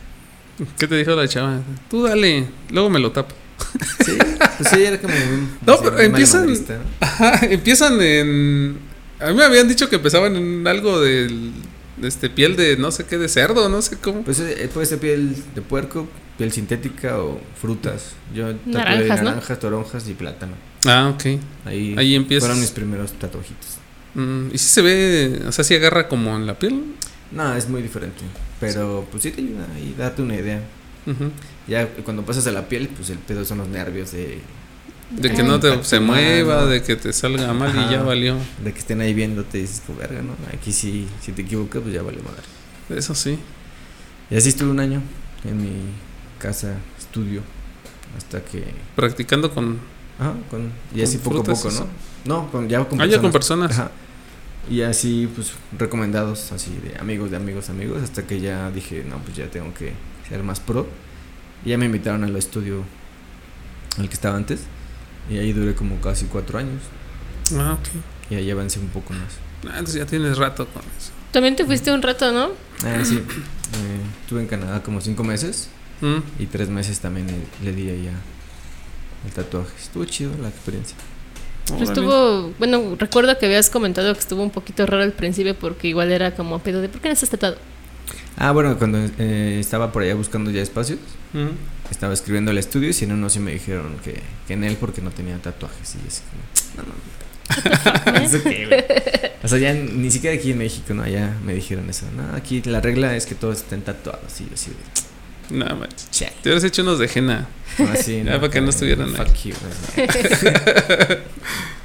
¿Qué te dijo la chava? Tú dale, luego me lo tapo. Sí, pues sí, era como un. No, así, pero empiezan-. Ajá, empiezan en. A mí me habían dicho que empezaban en algo del. de este piel de no sé qué, de cerdo, no sé cómo. Pues eh, puede ser piel de puerco, piel sintética o frutas. Yo tatué Naranjas, ¿no? naranjas, toronjas y plátano. Ah, ok. Ahí, Ahí empiezas. fueron mis primeros tatuajitos. Mm, ¿Y si se ve, o sea, si agarra como en la piel? No, es muy diferente. Pero pues sí te ayuda y date una idea. Ya cuando pasas a la piel, pues el pedo son los nervios de, De que no te, se mueva, de que te salga mal y ya valió. de que estén ahí viéndote y dices, "Pues, verga, ¿no? Aquí sí, si te equivocas, pues ya vale madre. Eso sí. Y así estuve un año en mi casa, estudio, hasta que... Practicando con. Ajá, con, y ¿Con así poco a poco? ¿no? No, con, ya con Ah, ya con personas. Ajá. Y así, pues, recomendados, así, de amigos, de amigos, amigos, hasta que ya dije, no, pues ya tengo que ser más pro. Y ya me invitaron al estudio al que estaba antes. Y ahí duré como casi cuatro años. Ah, ok. Y ahí avancé un poco más. Ah, entonces ya tienes rato con eso. También te fuiste un rato, ¿no? Ah, sí. Eh, estuve en Canadá como cinco meses. Mm. Y tres meses también le, le di ahí a- el tatuaje. Estuvo chido la experiencia. Pero estuvo, bueno, recuerdo que habías comentado que estuvo un poquito raro al principio porque igual era como pedo de ¿por qué no estás tatuado? Ah, bueno, cuando eh, estaba por allá buscando ya espacios, Mm. estaba escribiendo el estudio y si en uno sí me dijeron que, que en él porque no tenía tatuajes. Y así como, no, no, no. ¿Eso qué, güey? O sea, ya ni siquiera aquí en México, ¿no? Allá me dijeron eso. No, aquí la regla es que todos estén tatuados. Y yo así de, Nada más. che. Te hubieras hecho unos de henna. Así, Ya, para que no estuvieran ahí. Fuck you. güey.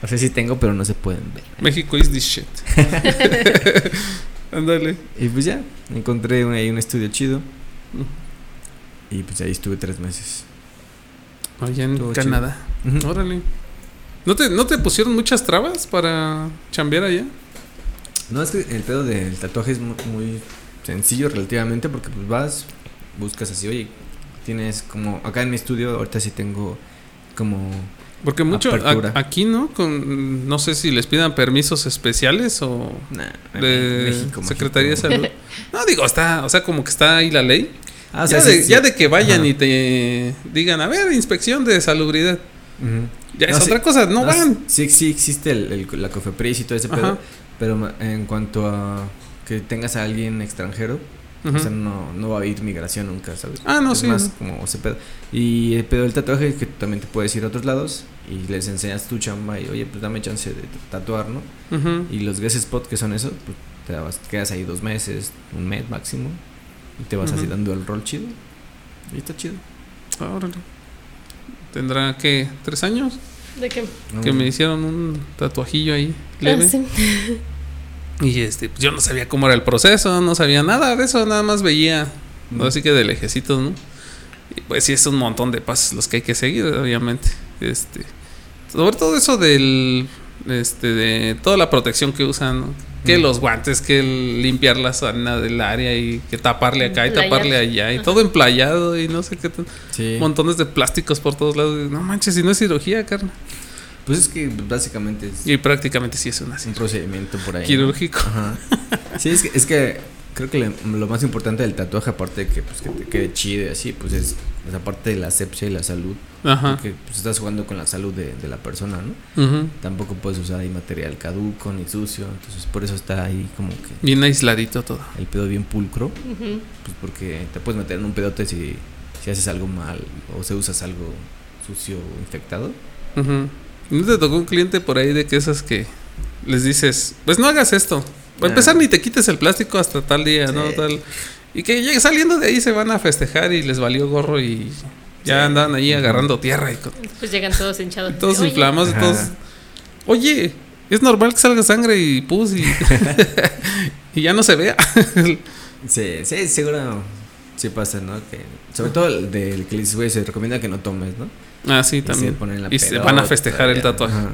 O sea, sí tengo, pero no se pueden ver. México is this shit. Ándale. Y pues ya, encontré un- ahí un estudio chido. Y pues ahí estuve tres meses. Allá en Canadá. Órale. ¿No te, ¿No te pusieron muchas trabas para chambear allá? No, es que el pedo del tatuaje es mu- muy sencillo relativamente porque pues vas, buscas así, oye, tienes como, acá en mi estudio ahorita sí tengo como, Porque mucho a- aquí, ¿no? Con, no sé si les pidan permisos especiales o nah, de México, Secretaría México. de Salud. No, digo, está, o sea, como que está ahí la ley. Ah, o ya, de, sí, ya de que vayan Ajá. y te digan, a ver, inspección de salubridad. Ya No, es sí. otra cosa, no, No, van. Sí, sí existe el, el- la cofepris y todo ese Ajá. pedo, pero en cuanto a que tengas a alguien extranjero, Ujú. o sea, no, no va a ir migración nunca, ¿sabes? Ah, no, es sí. más como ese pedo. Y el pedo del tatuaje es que también te puedes ir a otros lados y les enseñas tu chamba y, oye, pues dame chance de tatuar, ¿no? Y los guest spot que son eso, pues te vas- quedas ahí dos meses, un mes máximo, y te vas así Ujú. dando el rol chido. Y está chido. Órale. Tendrá que tres años ¿De qué? que me hicieron un tatuajillo ahí leve. Ah, sí. Y este, pues yo no sabía cómo era el proceso, no sabía nada de eso, nada más veía, así que de lejecitos, ¿no? Y pues sí, es un montón de pasos los que hay que seguir, obviamente. Este, sobre todo eso del, este, de toda la protección que usan, ¿no? que Mm. los guantes, que el limpiar la zona del área y que taparle acá y taparle allá y Ajá. todo emplayado y no sé qué, tan- Sí. montones de plásticos por todos lados. No manches, si no es cirugía, carnal. Pues es que básicamente es Y prácticamente sí es una un cirugía. procedimiento por ahí. ¿no? Quirúrgico. Ajá. Sí, es que, es que Creo que le- lo más importante del tatuaje, aparte de que, pues, que te quede chido y así, pues es pues, aparte de la asepsia y la salud. Ajá. Porque pues, estás jugando con la salud de, de la persona, ¿no? Ujú. Tampoco puedes usar ahí material caduco ni sucio. Entonces, por eso está ahí como que Bien aisladito todo. el pedo bien pulcro. Ujú. Pues porque te puedes meter en un pedote si, si haces algo mal o si usas algo sucio o infectado. Ujú. ¿No te tocó un cliente por ahí de que esas que les dices, pues no hagas esto? Para Ah. empezar, ni te quites el plástico hasta tal día, ¿no? Tal. Y que saliendo de ahí se van a festejar y les valió gorro y ya Sí. andan ahí agarrando tierra y Pues llegan todos hinchados. todos Oye, inflamados, Ajá. todos. Oye, es normal que salga sangre y pus y, y ya no se vea. Sí, sí, seguro sí pasa, ¿no? Que, sobre todo el del que les güey, se recomienda que no tomes, ¿no? Ah, sí, Y se también. ponen la Y se van a festejar el tatuaje. Ajá.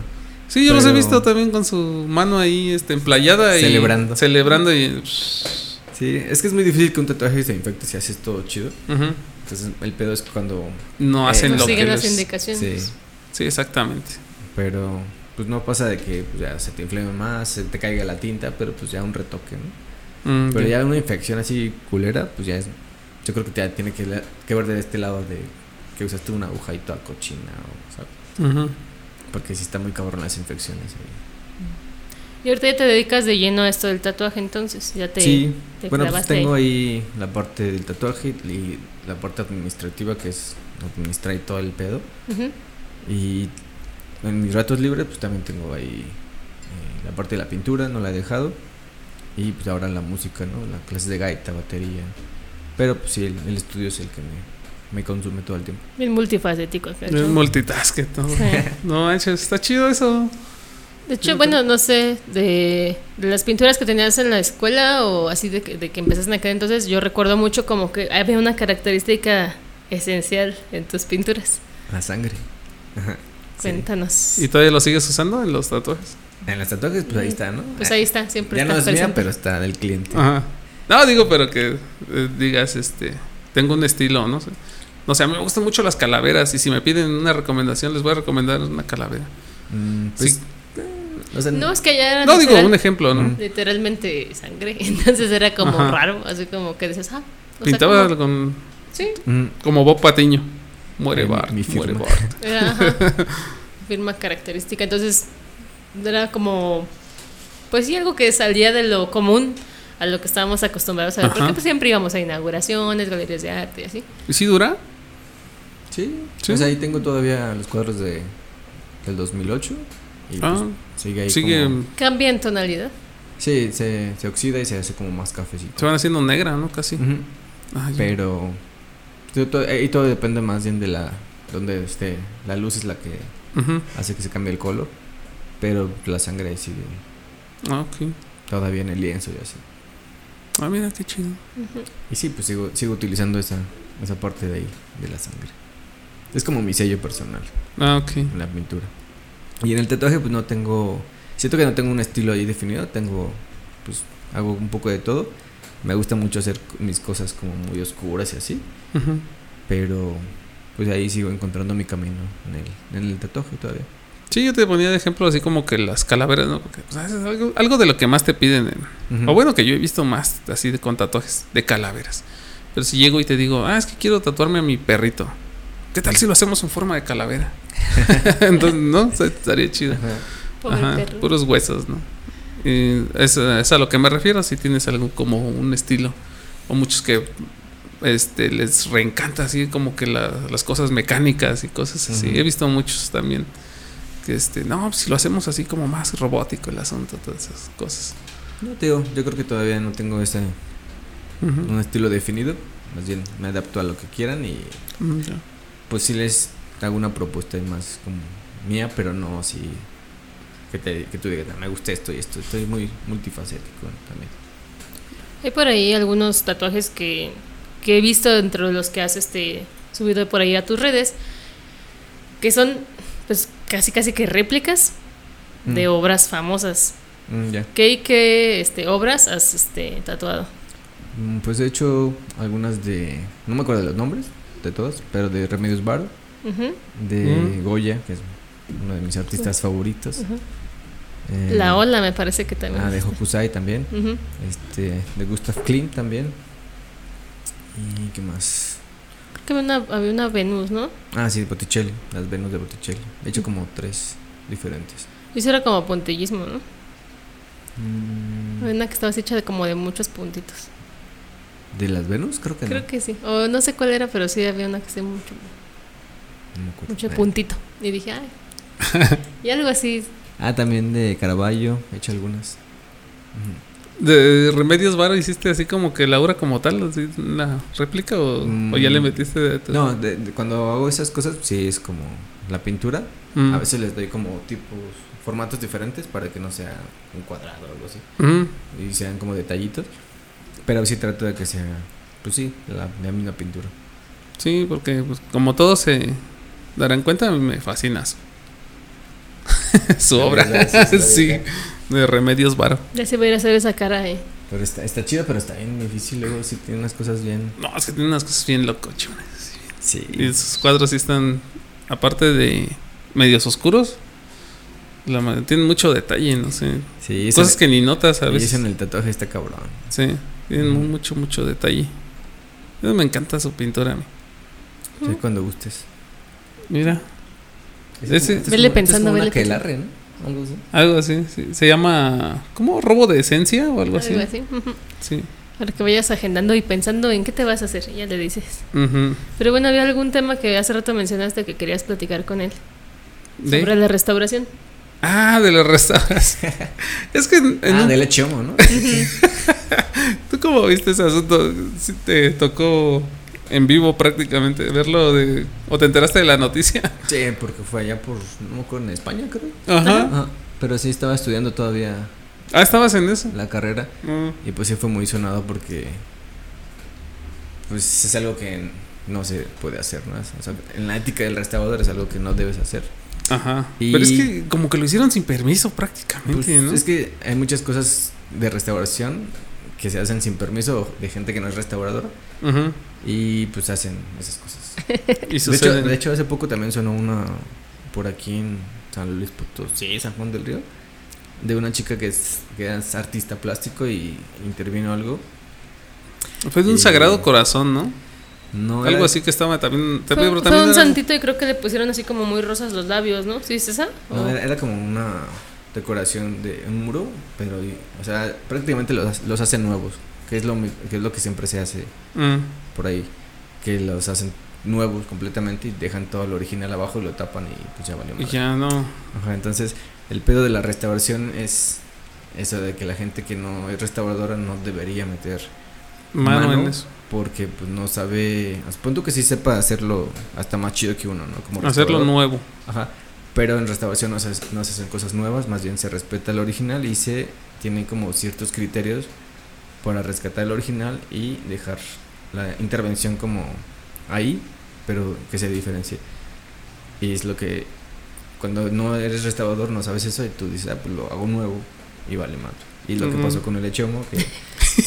Sí, yo los he visto también con su mano ahí este, emplayada y Celebrando. celebrando y. Sí, es que es muy difícil que un tatuaje se infecte si haces todo chido. Entonces, el pedo es cuando. No Eh, hacen no lo que siguen las les- indicaciones. Sí, Sí, exactamente. pero pues no pasa de que pues, ya se te inflame más, se te caiga la tinta, pero pues ya un retoque, ¿no? Mm, Pero ya. ya una infección así culera, pues ya es. Yo creo que ya tiene que, que ver de este lado de que usaste una aguja y toda cochina, o, ¿sabes? Porque sí está muy cabrón las infecciones. ahí. Y ahorita ya te dedicas de lleno a esto del tatuaje, entonces ya te, sí, te bueno, pues tengo ahí. ahí la parte del tatuaje y la parte administrativa que es administrar y todo el pedo. Ujú. Y en mis ratos libres, pues también tengo ahí eh, la parte de la pintura, no la he dejado. Y pues ahora la música, ¿no? La clase de gaita, batería. Pero pues sí, el, el estudio es el que me, me consume todo el tiempo. Bien multifacético. Es ¿no? multitask todo. Sí. No manches, está chido eso. De hecho, bueno, no sé, de, de las pinturas que tenías en la escuela o así de que, de que empezaste en aquel entonces, yo recuerdo mucho como que había una característica esencial en tus pinturas. La sangre. Ajá. Sí. Cuéntanos. ¿Y todavía lo sigues usando en los tatuajes? En los tatuajes, pues ahí está, ¿no? Pues ahí está, siempre Ya está no es mía, presente. pero está del cliente. Ajá. No, digo, pero que eh, digas, este, tengo un estilo, no sé. No sé, a mí me gustan mucho las calaveras y si me piden una recomendación, les voy a recomendar una calavera. Mm, pues, Sí. eh, o sea, No, es que ya era No, digo, un ejemplo, ¿no? Mm. literalmente sangre, entonces era como Ajá. raro, así como que dices, ah, o sea, Pintaba como- con, sí, mm, como Bob Patiño. Muere mi- Bart, mi muere firma. Bart. era firma característica, entonces era como, pues sí, algo que salía de lo común a lo que estábamos acostumbrados a ver, Ajá. porque pues siempre íbamos a inauguraciones, galerías de arte y así. ¿Y si dura? Sí. Sí. Sea, ahí tengo todavía los cuadros de, del 2008. Y pues, Ah, sigue ahí. sigue, como- Cambia en tonalidad. sí, se, se oxida y se hace como más cafecito. se van haciendo negra, ¿no? Casi. Ah. Pero. todo- Ahí todo depende más bien de la. Donde esté. La luz es la que hace que se cambie el color. Pero la sangre sigue Ah, ok. todavía en el lienzo y así. Ah, mira, qué chido. Y sí, pues sigo, sigo utilizando esa, esa parte de ahí, de la sangre. Es como mi sello personal Ah, ok. en la pintura. Y en el tatuaje, pues no tengo. Siento que no tengo un estilo ahí definido. Tengo. Pues hago un poco de todo. Me gusta mucho hacer mis cosas como muy oscuras y así. Ujú. Pero. Pues ahí sigo encontrando mi camino en el, en el tatuaje todavía. Sí, yo te ponía de ejemplo así como que las calaveras, ¿no? Porque pues, es algo, algo de lo que más te piden. en- Ujú. O bueno, que yo he visto más así de, con tatuajes de calaveras. Pero si llego y te digo, ah, es que quiero tatuarme a mi perrito. ¿Qué tal si lo hacemos en forma de calavera? Entonces, ¿no? O sea, estaría chido. Ajá. Puros huesos, ¿no? Y es, es a lo que me refiero, si tienes algo como un estilo. O muchos que este les reencanta así como que la- las cosas mecánicas y cosas así. He visto muchos también que este, no, pues, si lo hacemos así como más robótico el asunto, todas esas cosas. No, te digo, yo creo que todavía no tengo ese un estilo definido. Más bien me adapto a lo que quieran y. pues sí les hago una propuesta más como mía, pero no así que, te, que tú digas, "Ah, me gusta esto y esto. Estoy muy multifacético también. Hay por ahí algunos tatuajes que, que he visto dentro de los que has este, subido por ahí a tus redes, que son pues casi casi que réplicas de Mm. obras famosas. Mm, ya. ¿Qué y qué este, obras has este, tatuado? Mm, Pues he hecho algunas de. No me acuerdo de los nombres de todas, pero de Remedios Varo, de Mm. Goya, que es uno de mis artistas favoritos. Eh, La ola me parece que también. Ah, de está. Hokusai también. Este, de Gustav Klimt también. ¿Y qué más? Creo que había una, había una Venus, ¿no? Ah, sí, Botticelli, las Venus de Botticelli. He hecho como tres diferentes. Y eso era como puntillismo, ¿no? Mm, Había una que estaba hecha de como de muchos puntitos. ¿De las Venus? Creo que Creo no. que sí. O no sé cuál era, pero sí había una que hacía mucho, No mucho puntito. Y dije, ay. y algo así. Ah, también de Caravaggio, he hecho algunas. ¿De Remedios Varo hiciste así como que la obra como tal? así, ¿Una réplica o, o ya le Mm, metiste de No, de- de- cuando hago esas cosas, sí es como la pintura. Mm. A veces les doy como tipos, formatos diferentes para que no sea un cuadrado o algo así. Mm. Y sean como detallitos. Pero sí trato de que sea, pues sí, la, la misma pintura. Sí, porque pues, como todos se darán cuenta, me fascina su, La obra. verdad, sí, bien. de Remedios Varo. Ya se va a ir a hacer esa cara, eh. Pero está, está chido, pero está bien difícil. Luego sí tiene unas cosas bien. No, es que tiene unas cosas bien locochones. Sí. Y sus cuadros sí están, aparte de medios oscuros, la tienen mucho detalle, no sé. Sí, Cosas que ni notas a y veces. eso en el tatuaje está cabrón. Sí, tienen mucho, mucho detalle. Me encanta su pintura a mí. Sí, cuando gustes. Mira, Ese- es como- Vele es como pensando, vele aquelarre, ¿no? Algo así. algo así. sí. Se llama, ¿cómo? ¿Robo de esencia o algo así? Algo así. Sí. Para que vayas agendando y pensando en qué te vas a hacer. y Ya le dices. Pero bueno, había algún tema que hace rato mencionaste que querías platicar con él. De- Sobre la restauración. Ah, de la restauración. es que en, ah, un- de lechomo, ¿no? ¿Tú cómo viste ese asunto? ¿Sí te tocó en vivo prácticamente verlo de... o te enteraste de la noticia? sí, porque fue allá por, no me acuerdo, en España, creo. Ajá. Ajá. Pero sí estaba estudiando todavía Ah, ¿estabas en eso? la carrera. Mm. Y pues sí fue muy sonado porque. Pues es algo que no se puede hacer, ¿no? O sea, en la ética del restaurador es algo que no debes hacer. Ajá. Y- Pero es que como que lo hicieron sin permiso prácticamente, Pues, ¿no? Es que hay muchas cosas de restauración que se hacen sin permiso de gente que no es restauradora y pues hacen esas cosas. Y De hecho, suceden- de hecho, hace poco también sonó una por aquí en San Luis Potosí, San Juan del Río, de una chica que es, que es artista plástico y intervino algo. Fue de un y- sagrado corazón, ¿no? No Algo era- así que estaba también... Fue, pero fue también un era- santito y creo que le pusieron así como muy rosas los labios, ¿no? ¿Sí es esa? No, ¿O- era, era como una decoración de un muro, pero, o sea, prácticamente los, los hacen nuevos, que es, lo, que es lo que siempre se hace Mm. por ahí, que los hacen nuevos completamente y dejan todo lo original abajo y lo tapan y pues ya valió Y ya no... Ajá, entonces el pedo de la restauración es eso de que la gente que no es restauradora no debería meter Mano, Mano. en eso. porque pues no sabe, punto que sí sepa hacerlo hasta más chido que uno, ¿no? Como Hacerlo nuevo. Ajá. Pero en restauración no se, no se hacen cosas nuevas, más bien se respeta el original y se tienen como ciertos criterios para rescatar el original y dejar la intervención como ahí, pero que se diferencie. Y es lo que cuando no eres restaurador no sabes eso y tú dices, ah, pues lo hago nuevo y vale más. Y lo Ujú. que pasó con el Echomo, que,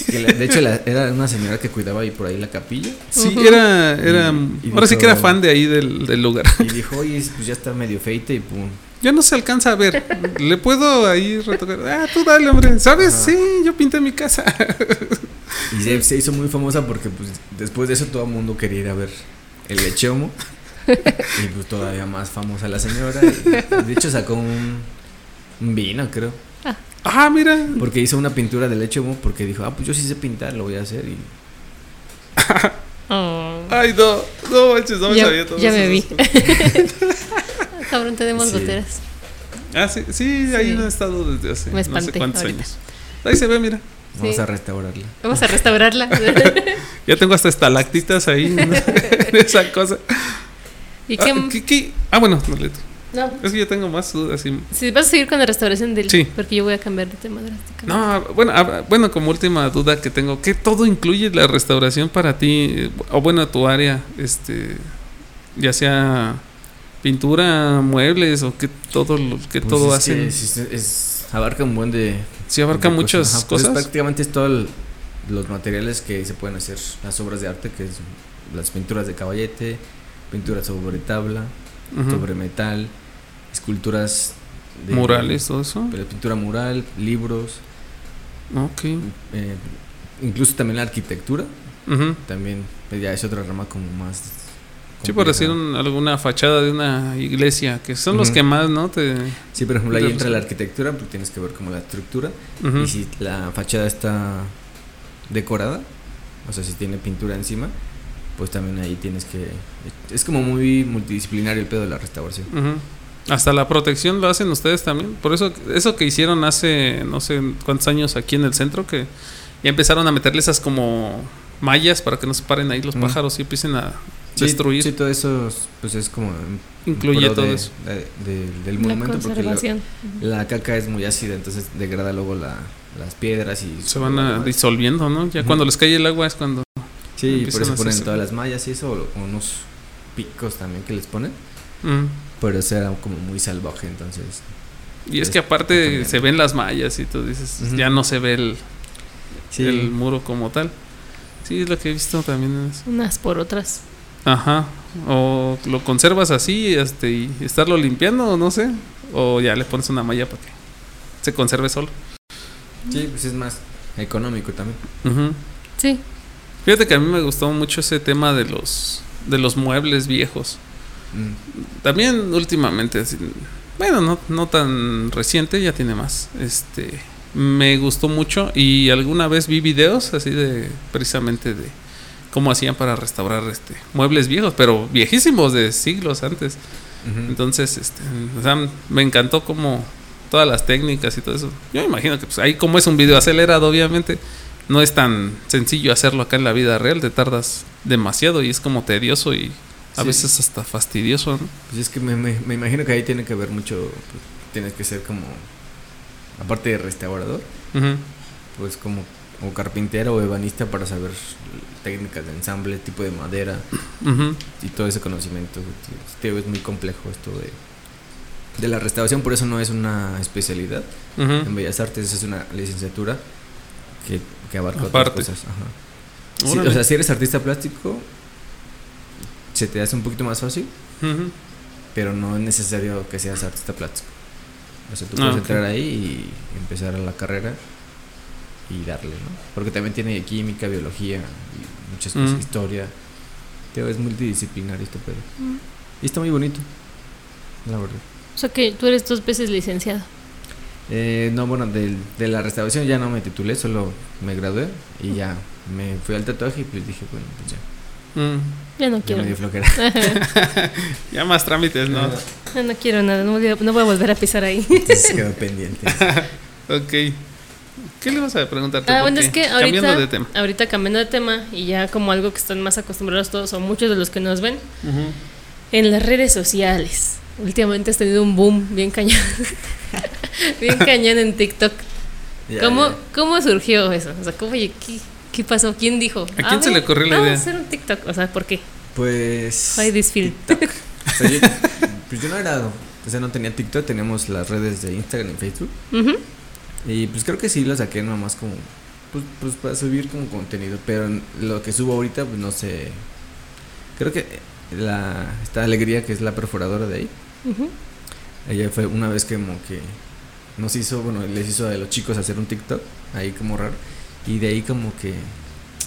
que la- de hecho la- era una señora que cuidaba ahí por ahí la capilla Sí, era... era Y- y ahora sí que era fan de ahí del, del lugar. y dijo, oye, pues ya está medio feita y pum. Ya no se alcanza a ver. ¿Le puedo ahí retocar? Ah, tú dale, hombre. ¿Sabes? Ajá. Sí, yo pinté mi casa. Y se, se hizo muy famosa porque pues después de eso todo el mundo quería ir a ver el lechomo. y pues todavía más famosa la señora. y, de hecho sacó un, un vino, creo. Ah, mira. Porque hizo una pintura del lechomo porque dijo, ah, pues yo sí sé pintar, lo voy a hacer. Y Oh. Ay, no. No manches, no me Ya- sabía todo ya me vi. Cabrón, tenemos Sí. goteras. Ah, sí, sí, ahí Sí. no he estado desde hace Me no sé cuántos ahorita. años. Ahí se ve, mira. vamos Sí. a restaurarla. Vamos a restaurarla. Ya tengo hasta estalactitas ahí en esa cosa. ¿Y qué? Ah, ¿qué- qué? Ah, bueno, dale tú. No, es que yo tengo más dudas. y- si vas a seguir con la restauración del. Sí. Porque yo voy a cambiar de tema drásticamente. No, bueno, bueno, como última duda que tengo, ¿qué todo incluye la restauración para ti? O bueno, tu área, este, ya sea pintura, muebles o que todo lo que Pues todo es hacen. que es, es- abarca un buen de, sí abarca de muchas Ajá, pues, cosas. prácticamente es todos los materiales que se pueden hacer, las obras de arte, que es las pinturas de caballete, pinturas sobre tabla, sobre metal, esculturas de- Murales, todo eso. de pintura mural, libros, Ok. eh, incluso también la arquitectura, también pues, ya es otra rama como más... Sí, por compleja. decir un- alguna fachada de una iglesia, que son los que más, ¿no? Te, Sí, por ejemplo, ahí entra la arquitectura, porque tienes que ver como la estructura. Y si la fachada está decorada, o sea, si tiene pintura encima, pues también ahí tienes que... Es como muy multidisciplinario el pedo de la restauración. Hasta la protección lo hacen ustedes también. Por eso, eso que hicieron hace no sé cuántos años aquí en el centro, que ya empezaron a meterle esas como mallas para que no se paren ahí los Mm. pájaros y empiecen a Sí, destruir. Sí, todo eso es, pues es como... Incluye todo de- eso. de- de- del La monumento porque la, conservación. la caca es muy ácida, entonces degrada luego la, las piedras y... Se van a disolviendo, ¿no? Ya cuando les cae el agua es cuando... Sí, por eso ponen todas las mallas y eso, o unos picos también que les ponen, Mm. Pero eso era como muy salvaje, entonces... Y es Es- que aparte se ven las mallas y tú dices, ya no se ve el, Sí, el muro como tal. Sí, es lo que he visto también. es- Unas por otras. Ajá. O lo conservas así este, y estarlo limpiando, o no sé. O ya le pones una malla para que se conserve solo. sí, pues es más económico también. Sí. Fíjate que a mí me gustó mucho ese tema de los, de los muebles viejos. También últimamente, así, bueno, no, no tan reciente, ya tiene más. Este, me gustó mucho y alguna vez vi videos así de precisamente de cómo hacían para restaurar este muebles viejos, pero viejísimos de siglos antes. Entonces, este, o sea, me encantó como todas las técnicas y todo eso. Yo me imagino que pues ahí como es un video acelerado, obviamente, no es tan sencillo hacerlo acá en la vida real, te tardas demasiado y es como tedioso y a Sí. veces hasta fastidioso, ¿no? Pues es que me, me- me imagino que ahí tiene que ver mucho, pues, tienes que ser como, aparte de restaurador, pues como o carpintero o ebanista para saber técnicas de ensamble, tipo de madera y todo ese conocimiento. Te digo, es muy complejo esto de, de la restauración, por eso no es una especialidad. En Bellas Artes es una licenciatura que, que abarca Aparte. otras cosas. Ajá. Sí, o sea, si eres artista plástico, se te hace un poquito más fácil, pero no es necesario que seas artista plástico. O sea, tú Ah, puedes entrar ahí y empezar a la carrera y darle, ¿no? Porque también tiene química, biología y muchas cosas, historia. Te digo, es multidisciplinario este pedo. Mm. Y está muy bonito, la verdad. O sea que tú eres dos veces licenciado. Eh, no, bueno, del- de, la restauración ya no me titulé, solo me gradué y ya me fui al tatuaje y pues dije, bueno, pues ya. Ya no ya quiero. me dio flojera. Ya más trámites, ¿no? Ya no quiero nada. No voy, a, no voy a volver a pisar ahí. Entonces quedó pendiente. Ok. ¿Qué le vas a preguntar? Ah, bueno, es que Cambiando ahorita, de tema. ahorita cambiando de tema y ya como algo que están más acostumbrados todos o muchos de los que nos ven Ujú. en las redes sociales. Últimamente has tenido un boom bien cañón. bien cañón en TikTok. Ya, ¿Cómo, ya. ¿Cómo surgió eso? O sea, ¿cómo, ¿qué, qué pasó? ¿Quién dijo? ¿A quién se ver, le ocurrió la vamos idea? a hacer un TikTok. O sea, ¿por qué? Pues... Why this feel? O sea, yo, pues yo no era, o sea, no tenía TikTok, teníamos las redes de Instagram y Facebook. Ujú. Y pues creo que sí lo saqué nomás como, pues, pues para subir como contenido. Pero lo que subo ahorita, pues no sé. Creo que la, esta alegría que es la perforadora de ahí, Ujú. ella fue una vez que como que nos hizo, bueno, les hizo a los chicos hacer un TikTok, ahí como raro. Y de ahí como que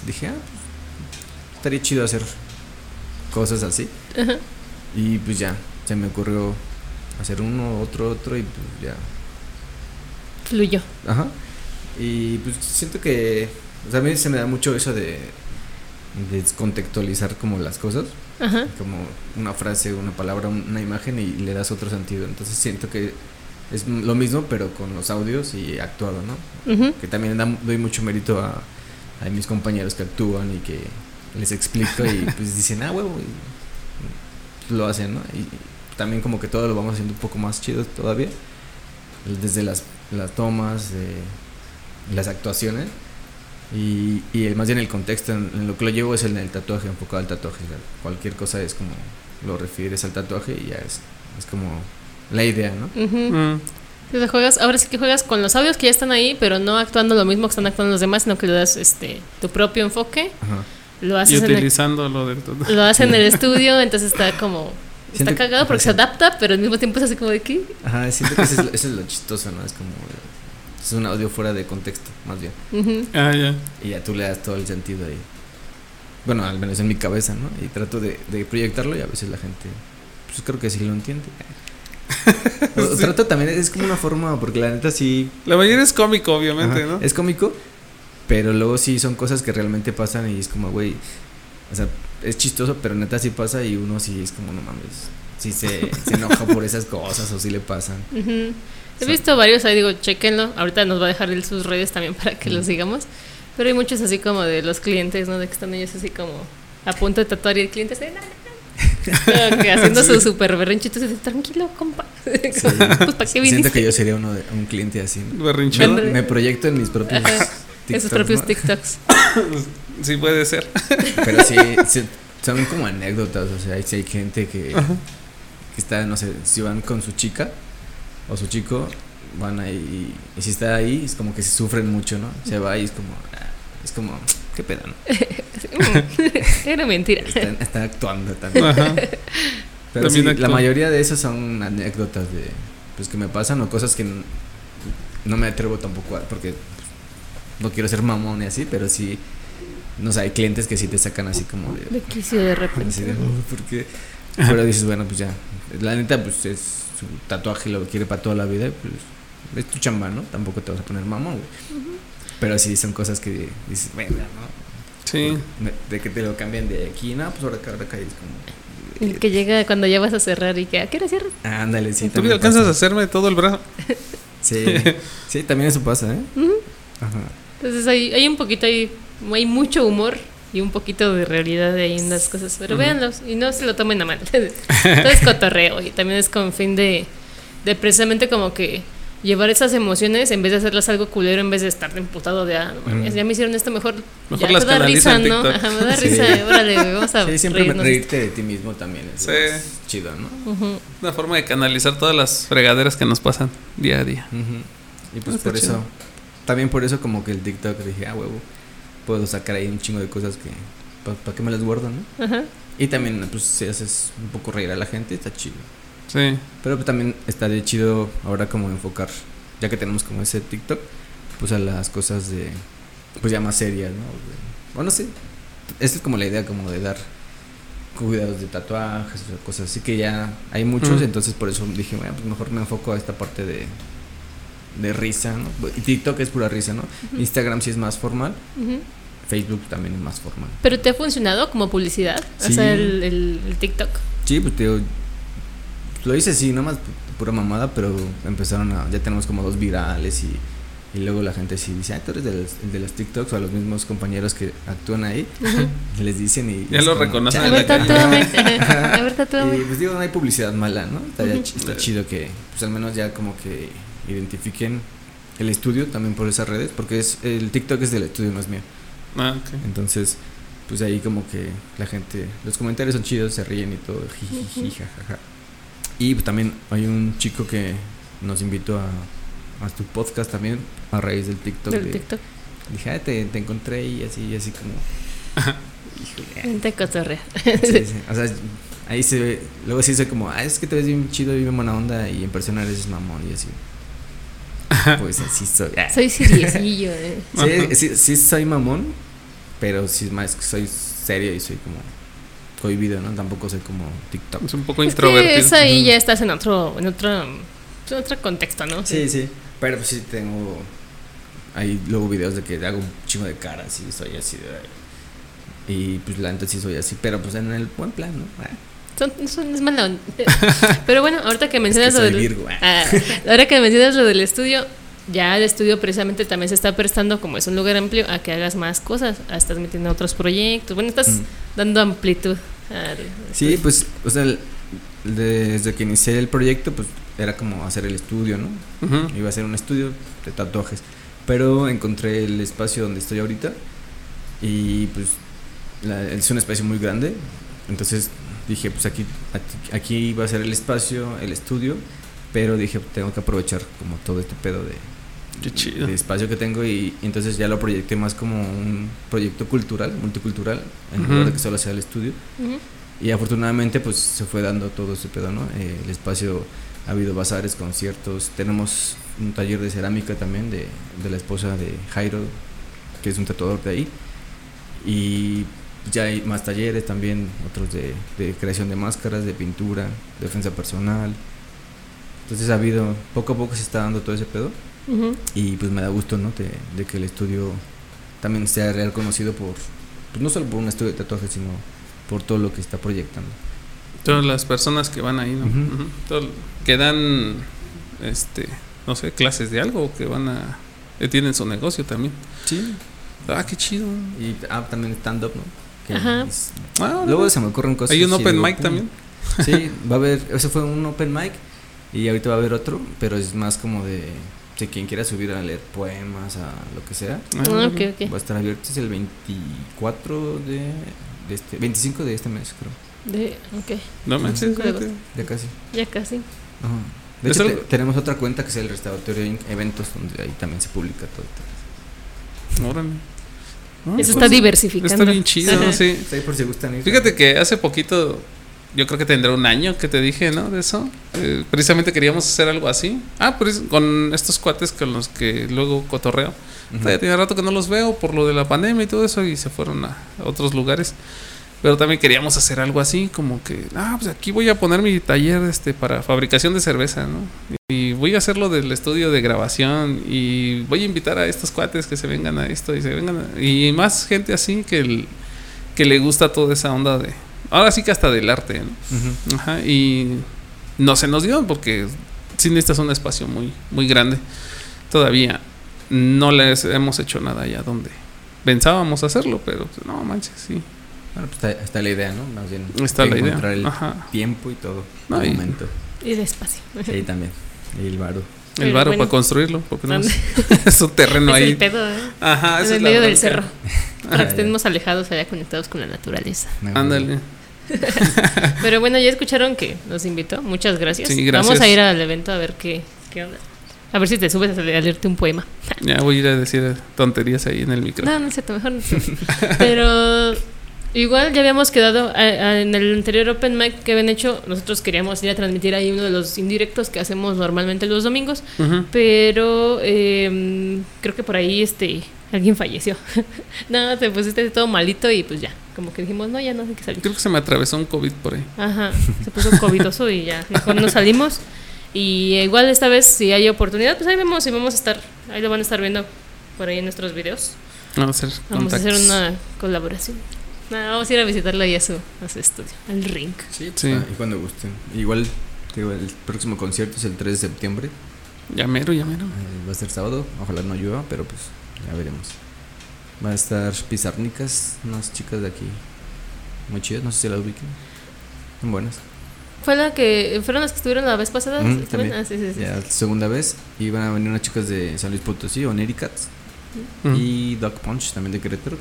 dije, ah, pues, estaría chido hacer cosas así. Ajá. Y pues ya, se me ocurrió hacer uno, otro, otro y pues ya. Fluyó. Ajá. Y pues siento que, o sea, a mí se me da mucho eso de descontextualizar como las cosas, Ajá. como una frase, una palabra, un- una imagen y le das otro sentido. Entonces siento que es lo mismo pero con los audios y actuado, ¿no? Que también doy mucho mérito a, a mis compañeros que actúan y que les explico y pues dicen, ah, huevo, y lo hacen, ¿no? Y también como que todo lo vamos haciendo un poco más chido todavía, desde las, las tomas, eh, las actuaciones y, y más bien el contexto en, en lo que lo llevo es en el tatuaje, enfocado al tatuaje, cualquier cosa es como lo refieres al tatuaje y ya es, es como la idea, ¿no? Ujú. Mm. O sea, juegas, ahora sí que juegas con los audios que ya están ahí, pero no actuando lo mismo que están actuando los demás, sino que le das este tu propio enfoque, Ajá. lo Y haces en el, utilizando lo del todo. lo haces en el estudio, entonces está como Está cagado porque se adapta, pero al mismo tiempo es así como de ¿qué? Ajá, siento que eso es, lo- eso es lo chistoso, ¿no? Es como. Es un audio fuera de contexto, más bien. Ujú. Ah, ya. Y ya tú le das todo el sentido ahí. Bueno, al menos en mi cabeza, ¿no? Y trato de, de proyectarlo y a veces la gente, pues creo que sí lo entiende. O- Sí. Trato también, es como una forma, porque la neta sí. La mayoría es cómico, obviamente, ajá, ¿no? Es cómico, pero luego sí son cosas que realmente pasan y es como, güey. O sea, es chistoso, pero neta sí pasa y uno sí es como, no mames. Sí se, se enoja por esas cosas o sí le pasan. He visto varios ahí, digo, chequenlo. Ahorita nos va a dejar sus redes también para que los sigamos. Pero hay muchos así como de los clientes, ¿no? De que están ellos así como a punto de tatuar y el cliente se... Que haciendo su super berrinchito, de, tranquilo, compa. pues, ¿para qué Siento que yo sería uno de un cliente así. Ándale. Me proyecto en mis propios. Ajá, En TikToks, sus propios ¿no? TikToks. Sí, puede ser. Pero sí, sí, son como anécdotas, o sea, hay, sí hay gente que, que está, no sé, si van con su chica o su chico, van ahí y, si está ahí es como que se sufren mucho, ¿no? Se va y es como, ah, es como, qué pedo, ¿no? Era mentira. Están, están actuando también. Ajá. Pero También sí, la mayoría de esas son anécdotas de, pues que me pasan o cosas que no me atrevo tampoco a, porque pues, no quiero ser mamón y así, pero sí, no sé, hay clientes que sí te sacan así como de... De quicio de repente. Así de, "Oh, ¿por qué?". Pero dices, bueno, pues ya. La neta, pues es su tatuaje, lo quiere para toda la vida. Pues es tu chamba, ¿no? Tampoco te vas a poner mamón, güey. Pero sí son cosas que dices, bueno, ¿no? Sí. De que te lo cambian de aquí, no, pues ahora acá, es como. El que llega cuando ya vas a cerrar y que, ¿a qué hora cierras? Ándale, sí. ¿Tú también alcanzas a hacerme todo el brazo? Sí, sí, también eso pasa, ¿eh? Ajá. Entonces hay, hay un poquito ahí, hay mucho humor y un poquito de realidad ahí en las cosas. Pero Ujú. véanlos y no se lo tomen a mal. Todo es cotorreo y también es con fin de, de precisamente como que llevar esas emociones en vez de hacerlas algo culero, en vez de estar emputado de, ah, no ya me hicieron esto mejor. Mejor ya, las me da canaliza risa, en ¿no? TikTok. Ajá, me da Sí. risa, órale, vamos a Sí, siempre reírnos. reírte de ti mismo también es Sí. chido, ¿no? Una forma de canalizar todas las fregaderas que nos pasan día a día. Y pues Está por chido. eso, también por eso como que el TikTok dije, ah, huevo, puedo sacar ahí un chingo de cosas que, ¿para qué me las guardo, no? Ajá. Y también, pues si haces un poco reír a la gente, está chido. Sí. Pero pues, también estaría chido ahora como enfocar, ya que tenemos como ese TikTok, pues a las cosas de, pues ya más serias, ¿no? De- Bueno, sí, esa es como la idea como de dar cuidados de tatuajes o cosas así que ya hay muchos, Mm. entonces por eso dije, bueno, pues mejor me enfoco a esta parte de, de risa, ¿no? Y TikTok es pura risa, ¿no? Instagram sí es más formal, Ujú. Facebook también es más formal. ¿Pero te ha funcionado como publicidad? O Sí. sea, el, el- el TikTok. Sí, pues te digo, lo hice así, nomás pu- pura mamada, pero empezaron a, ya tenemos como dos virales y, y luego la gente sí dice, ah, tú eres de los, el de los TikToks o a los mismos compañeros que actúan ahí, les dicen y... Ya lo como, reconocen A ver, tatúame. Y pues digo, no hay publicidad mala, ¿no? Estaría Ujú. ch- está chido que, pues al menos ya como que identifiquen el estudio también por esas redes, porque es el TikTok es del estudio, no es mío. Ah, ok. Entonces, pues ahí como que la gente, los comentarios son chidos, se ríen y todo, jijiji, jajaja. Y pues también hay un chico que nos invitó a, a tu podcast también a raíz del TikTok. Del de- TikTok. Dije, ah, te, te encontré y así, y así como... Híjole. Te cotorrea. Sí, sí. O sea, ahí se ve, luego sí soy como, ah, es que te ves bien chido y bien buena onda y en persona eres mamón y así. Pues así soy. Ah. Soy siriecillo, eh. Sí, sí, sí soy mamón, pero sí más que soy serio y soy como cohibido, ¿no? Tampoco soy como TikTok. Es un poco Es que introvertido. es ahí ya estás en otro, en otro, en otro contexto, ¿no? Sí, sí. Pero pues sí tengo hay luego videos de que hago un chingo de caras y soy así de y pues la neta sí soy así, pero pues en el buen plan, ¿no? Ah, Son, son- es mala onda. Pero bueno, ahorita que mencionas soy lo del, Virgo, ah. Ah, ahora que mencionas lo del estudio, ya el estudio precisamente también se está prestando, como es un lugar amplio, a que hagas más cosas, a estás metiendo otros proyectos, bueno, estás Mm. dando amplitud. al Sí, estudio. pues, o sea, el- desde que inicié el proyecto, pues era como hacer el estudio, ¿no? Iba a ser un estudio de tatuajes. Pero encontré el espacio donde estoy ahorita y pues la- es un espacio muy grande. Entonces dije, pues aquí, aquí- aquí va a ser el espacio, el estudio. Pero dije, tengo que aprovechar como todo este pedo de, Qué chido. de espacio que tengo y, y entonces ya lo proyecté más como un proyecto cultural, multicultural, en Ujú. lugar de que solo sea el estudio. Ujú. Y afortunadamente pues se fue dando todo ese pedo, ¿no? Eh, el espacio, ha habido bazares, conciertos, tenemos un taller de cerámica también de, de la esposa de Jairo, que es un tatuador de ahí. Y ya hay más talleres también, otros de, de creación de máscaras, de pintura, defensa personal. Entonces ha habido, poco a poco se está dando todo ese pedo. Ujú. Y pues me da gusto, ¿no? De, de que el estudio también sea reconocido por, pues no solo por un estudio de tatuajes, sino por todo lo que está proyectando. Todas las personas que van ahí, ¿no? Ujú. Ujú. Todo- que dan, este, no sé, clases de algo, que van a, que tienen su negocio también. Sí. Ah, qué chido. Y ah, también stand-up, ¿no? Que Ajá. es- Ah, luego no. se me ocurren cosas. Hay un open mic "Pum". también. Sí, va a haber, ese fue un open mic y ahorita va a haber otro, pero es más como de, de quien quiera subir a leer poemas, a lo que sea. Ah, Ah, ok, ok. Va a estar abierto, es el 24 de, de este, 25 de este mes, creo. De, ok, No manches. Ya casi. ya casi. Ajá. De hecho, te- tenemos otra cuenta que es el Restauratorio Inc. Eventos, donde ahí también se publica todo. Órale. Ah, Eso pues, está diversificando. Está bien chido, sí. Pues ahí por si gustan ir. Fíjate que hace poquito, yo creo que tendrá un año que te dije, ¿no? De eso. Eh, precisamente queríamos hacer algo así. Ah, pues con estos cuates con los que luego cotorreo. Ya tiene rato que no los veo por lo de la pandemia y todo eso y se fueron a, a otros lugares. Pero también queríamos hacer algo así, como que, ah, pues aquí voy a poner mi taller este para fabricación de cerveza, ¿no? Y voy a hacerlo del estudio de grabación y voy a invitar a estos cuates que se vengan a esto y se vengan a- y más gente así que el- que le gusta toda esa onda de ahora sí que hasta del arte, ¿no? Ajá, y no se nos dio porque sí necesitas un espacio muy, muy grande. Todavía no les hemos hecho nada allá donde pensábamos hacerlo, pero pues, no manches, sí. Bueno, pues está, está la idea, ¿no? Más bien. Está la idea. encontrar el Ajá. tiempo y todo. No, el y- momento. Y despacio. Sí, también. Y el varo. El varo bueno. para construirlo, porque no es, es un terreno es ahí. el pedo, ¿eh? Ajá, en el es medio del cerro. Para que Ah, estemos alejados allá conectados con la naturaleza. Ándale. Pero bueno, ya escucharon que nos invitó. Muchas gracias. Sí, gracias. Vamos a ir al evento a ver qué, qué onda. A ver si te subes a leerte un poema. Ya voy a ir a decir tonterías ahí en el micro. No, no cierto, mejor no. Pero igual ya habíamos quedado a- a- en el anterior Open Mic que habían hecho. Nosotros queríamos ir a transmitir ahí uno de los indirectos que hacemos normalmente los domingos. Pero eh, creo que por ahí este alguien falleció. no, te pusiste todo malito y pues ya. Como que dijimos, no, ya no hay que salir. Creo que se me atravesó un COVID por ahí. Ajá, se puso covidoso y ya, mejor no salimos. Y igual esta vez, si hay oportunidad, pues ahí vemos y vamos a estar, ahí lo van a estar viendo por ahí en nuestros videos. Vamos a hacer Vamos a hacer una colaboración. Nada, vamos a ir a visitarlo ahí a su, a su estudio, al ring. Sí, Sí. ah, y cuando gusten. Igual, digo, el próximo concierto es el 3 de septiembre. Ya mero, ya mero. Eh, va a ser sábado. Ojalá no llueva, pero pues ya veremos. Va a estar Pizarnicas, unas chicas de aquí. Muy chidas, no sé si las ubiquen. Son buenas. ¿Fue la que, fueron las que estuvieron la vez pasada? ¿Sí, también. Ah, sí, sí, sí. Ya segunda vez. Y van a venir unas chicas de San Luis Potosí, Onericats. Ujú. Y Dog Punch, también de Querétaro.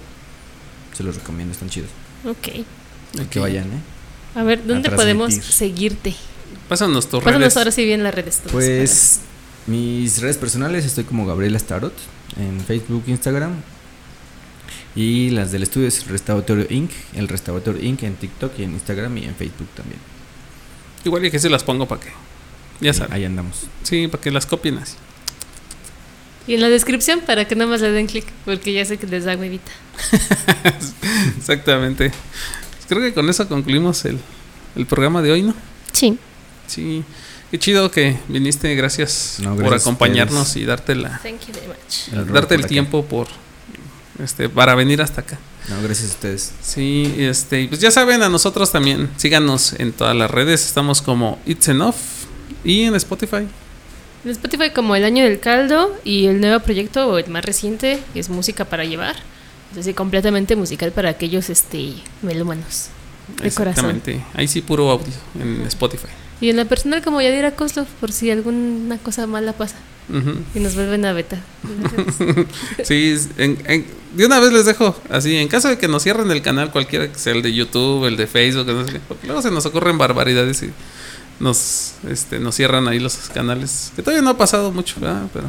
Se los recomiendo, están chidos. Ok. Hay Que vayan, ¿eh? A ver, ¿dónde A podemos seguirte? Pásanos tus Pásanos redes. ahora sí bien las redes. todas Pues mis redes personales estoy como Gabriela Starot en Facebook, Instagram. Y las del estudio es Restauratorio Inc. El Restauratorio Inc. en TikTok y en Instagram y en Facebook también. Igual y que se las pongo para que. Ya saben. Ahí andamos. Sí, para que las copien así. Y en la descripción para que nada más le den clic, porque ya sé que les da huevita. Exactamente. Creo que con eso concluimos el, el programa de hoy, ¿no? Sí. Sí. Qué chido que viniste. Gracias, No, por gracias acompañarnos y darte la, Thank you very much. El darte el acá. tiempo por este para venir hasta acá. No, gracias a ustedes. Sí, este, y pues ya saben, a nosotros también. Síganos en todas las redes. Estamos como It's Enough y en Spotify. En Spotify como El Año del Caldo y el nuevo proyecto, o el más reciente, que es Música para Llevar. Es decir, completamente musical para aquellos este, melómanos de corazón. Exactamente. Ahí sí, puro audio en Spotify. Y en la personal como Yadira Kozlov, por si alguna cosa mala pasa Ujú. y nos vuelven a beta. Sí, en- en- de una vez les dejo, así, en caso de que nos cierren el canal, cualquiera que sea el de YouTube, el de Facebook, no sé qué, porque luego se nos ocurren barbaridades y nos, este, nos cierran ahí los canales, que todavía no ha pasado mucho, ¿verdad? pero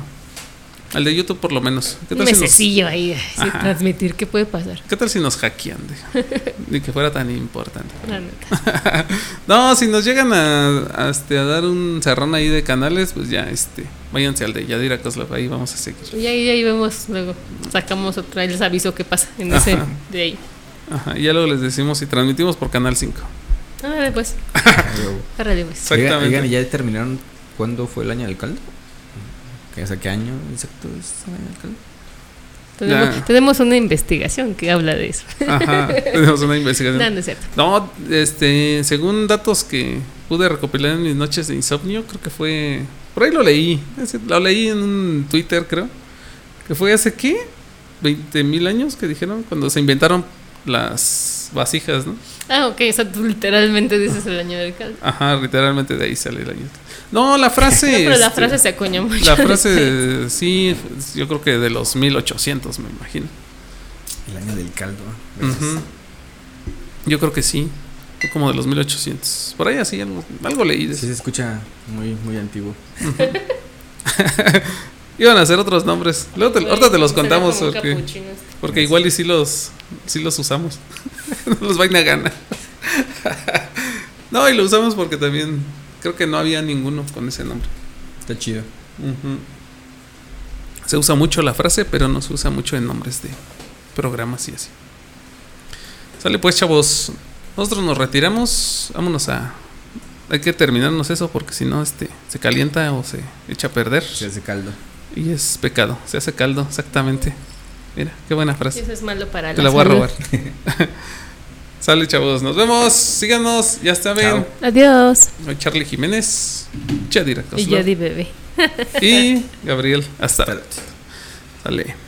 Al de YouTube por lo menos. ¿Qué Un tal, si nos, mesecillo ahí Ajá. transmitir. ¿Qué puede pasar? ¿qué tal si nos hackean? de- Ni que fuera tan importante. No, si nos llegan a, a, este, a dar un cerrón ahí de canales, pues ya, este, váyanse al de Yadira Koslov, ahí vamos a seguir. Y ahí, ahí vemos, luego sacamos otra les aviso qué pasa en ese de ahí. Ajá, y ya luego les decimos si transmitimos por Canal 5. Ah, pues, árale pues. Exactamente. Oigan, oigan, ¿y ya determinaron cuándo fue el año del caldo? ¿Qué, o sea, ¿Qué año exacto es el año del caldo? Tenemos, tenemos una investigación que habla de eso. Ajá, tenemos una investigación. No, no es cierto. No, este, según datos que pude recopilar en mis noches de insomnio, creo que fue. Por ahí lo leí. Lo leí en un Twitter, creo. Que fue hace qué? 20 mil años que dijeron cuando se inventaron las vasijas, ¿no? Ah, ok, o sea, tú literalmente dices el año del caldo. Ajá, literalmente de ahí sale el año. No, la frase. No, pero la este, frase se acuña mucho. La frase, sí, yo creo que de los 1800, me imagino. El año del caldo. Ujú. Yo creo que sí. Como de los 1800. Por ahí así, algo, algo leí de eso. Sí, se escucha muy, muy antiguo. Iban a hacer otros nombres. Luego te- ahorita te los contamos porque, igual y sí los, sí los usamos. no los vaina gana. no, y lo usamos porque también creo que no había ninguno con ese nombre. Está chido. Se usa mucho la frase, pero no se usa mucho en nombres de programas y así. Sale pues, chavos. Nosotros nos retiramos. Vámonos a. Hay que terminarnos eso porque si no, este, se calienta o se echa a perder. Se hace caldo. Y es pecado. Se hace caldo, exactamente. Mira, qué buena frase. Eso es malo para Te la voy a robar. Sale, chavos. Nos vemos. Síganos. Ya saben. Chao. Adiós. Soy Charlie Jiménez. Chadira Y Koslov, ya di bebé. Y Gabriel. Hasta. Sale.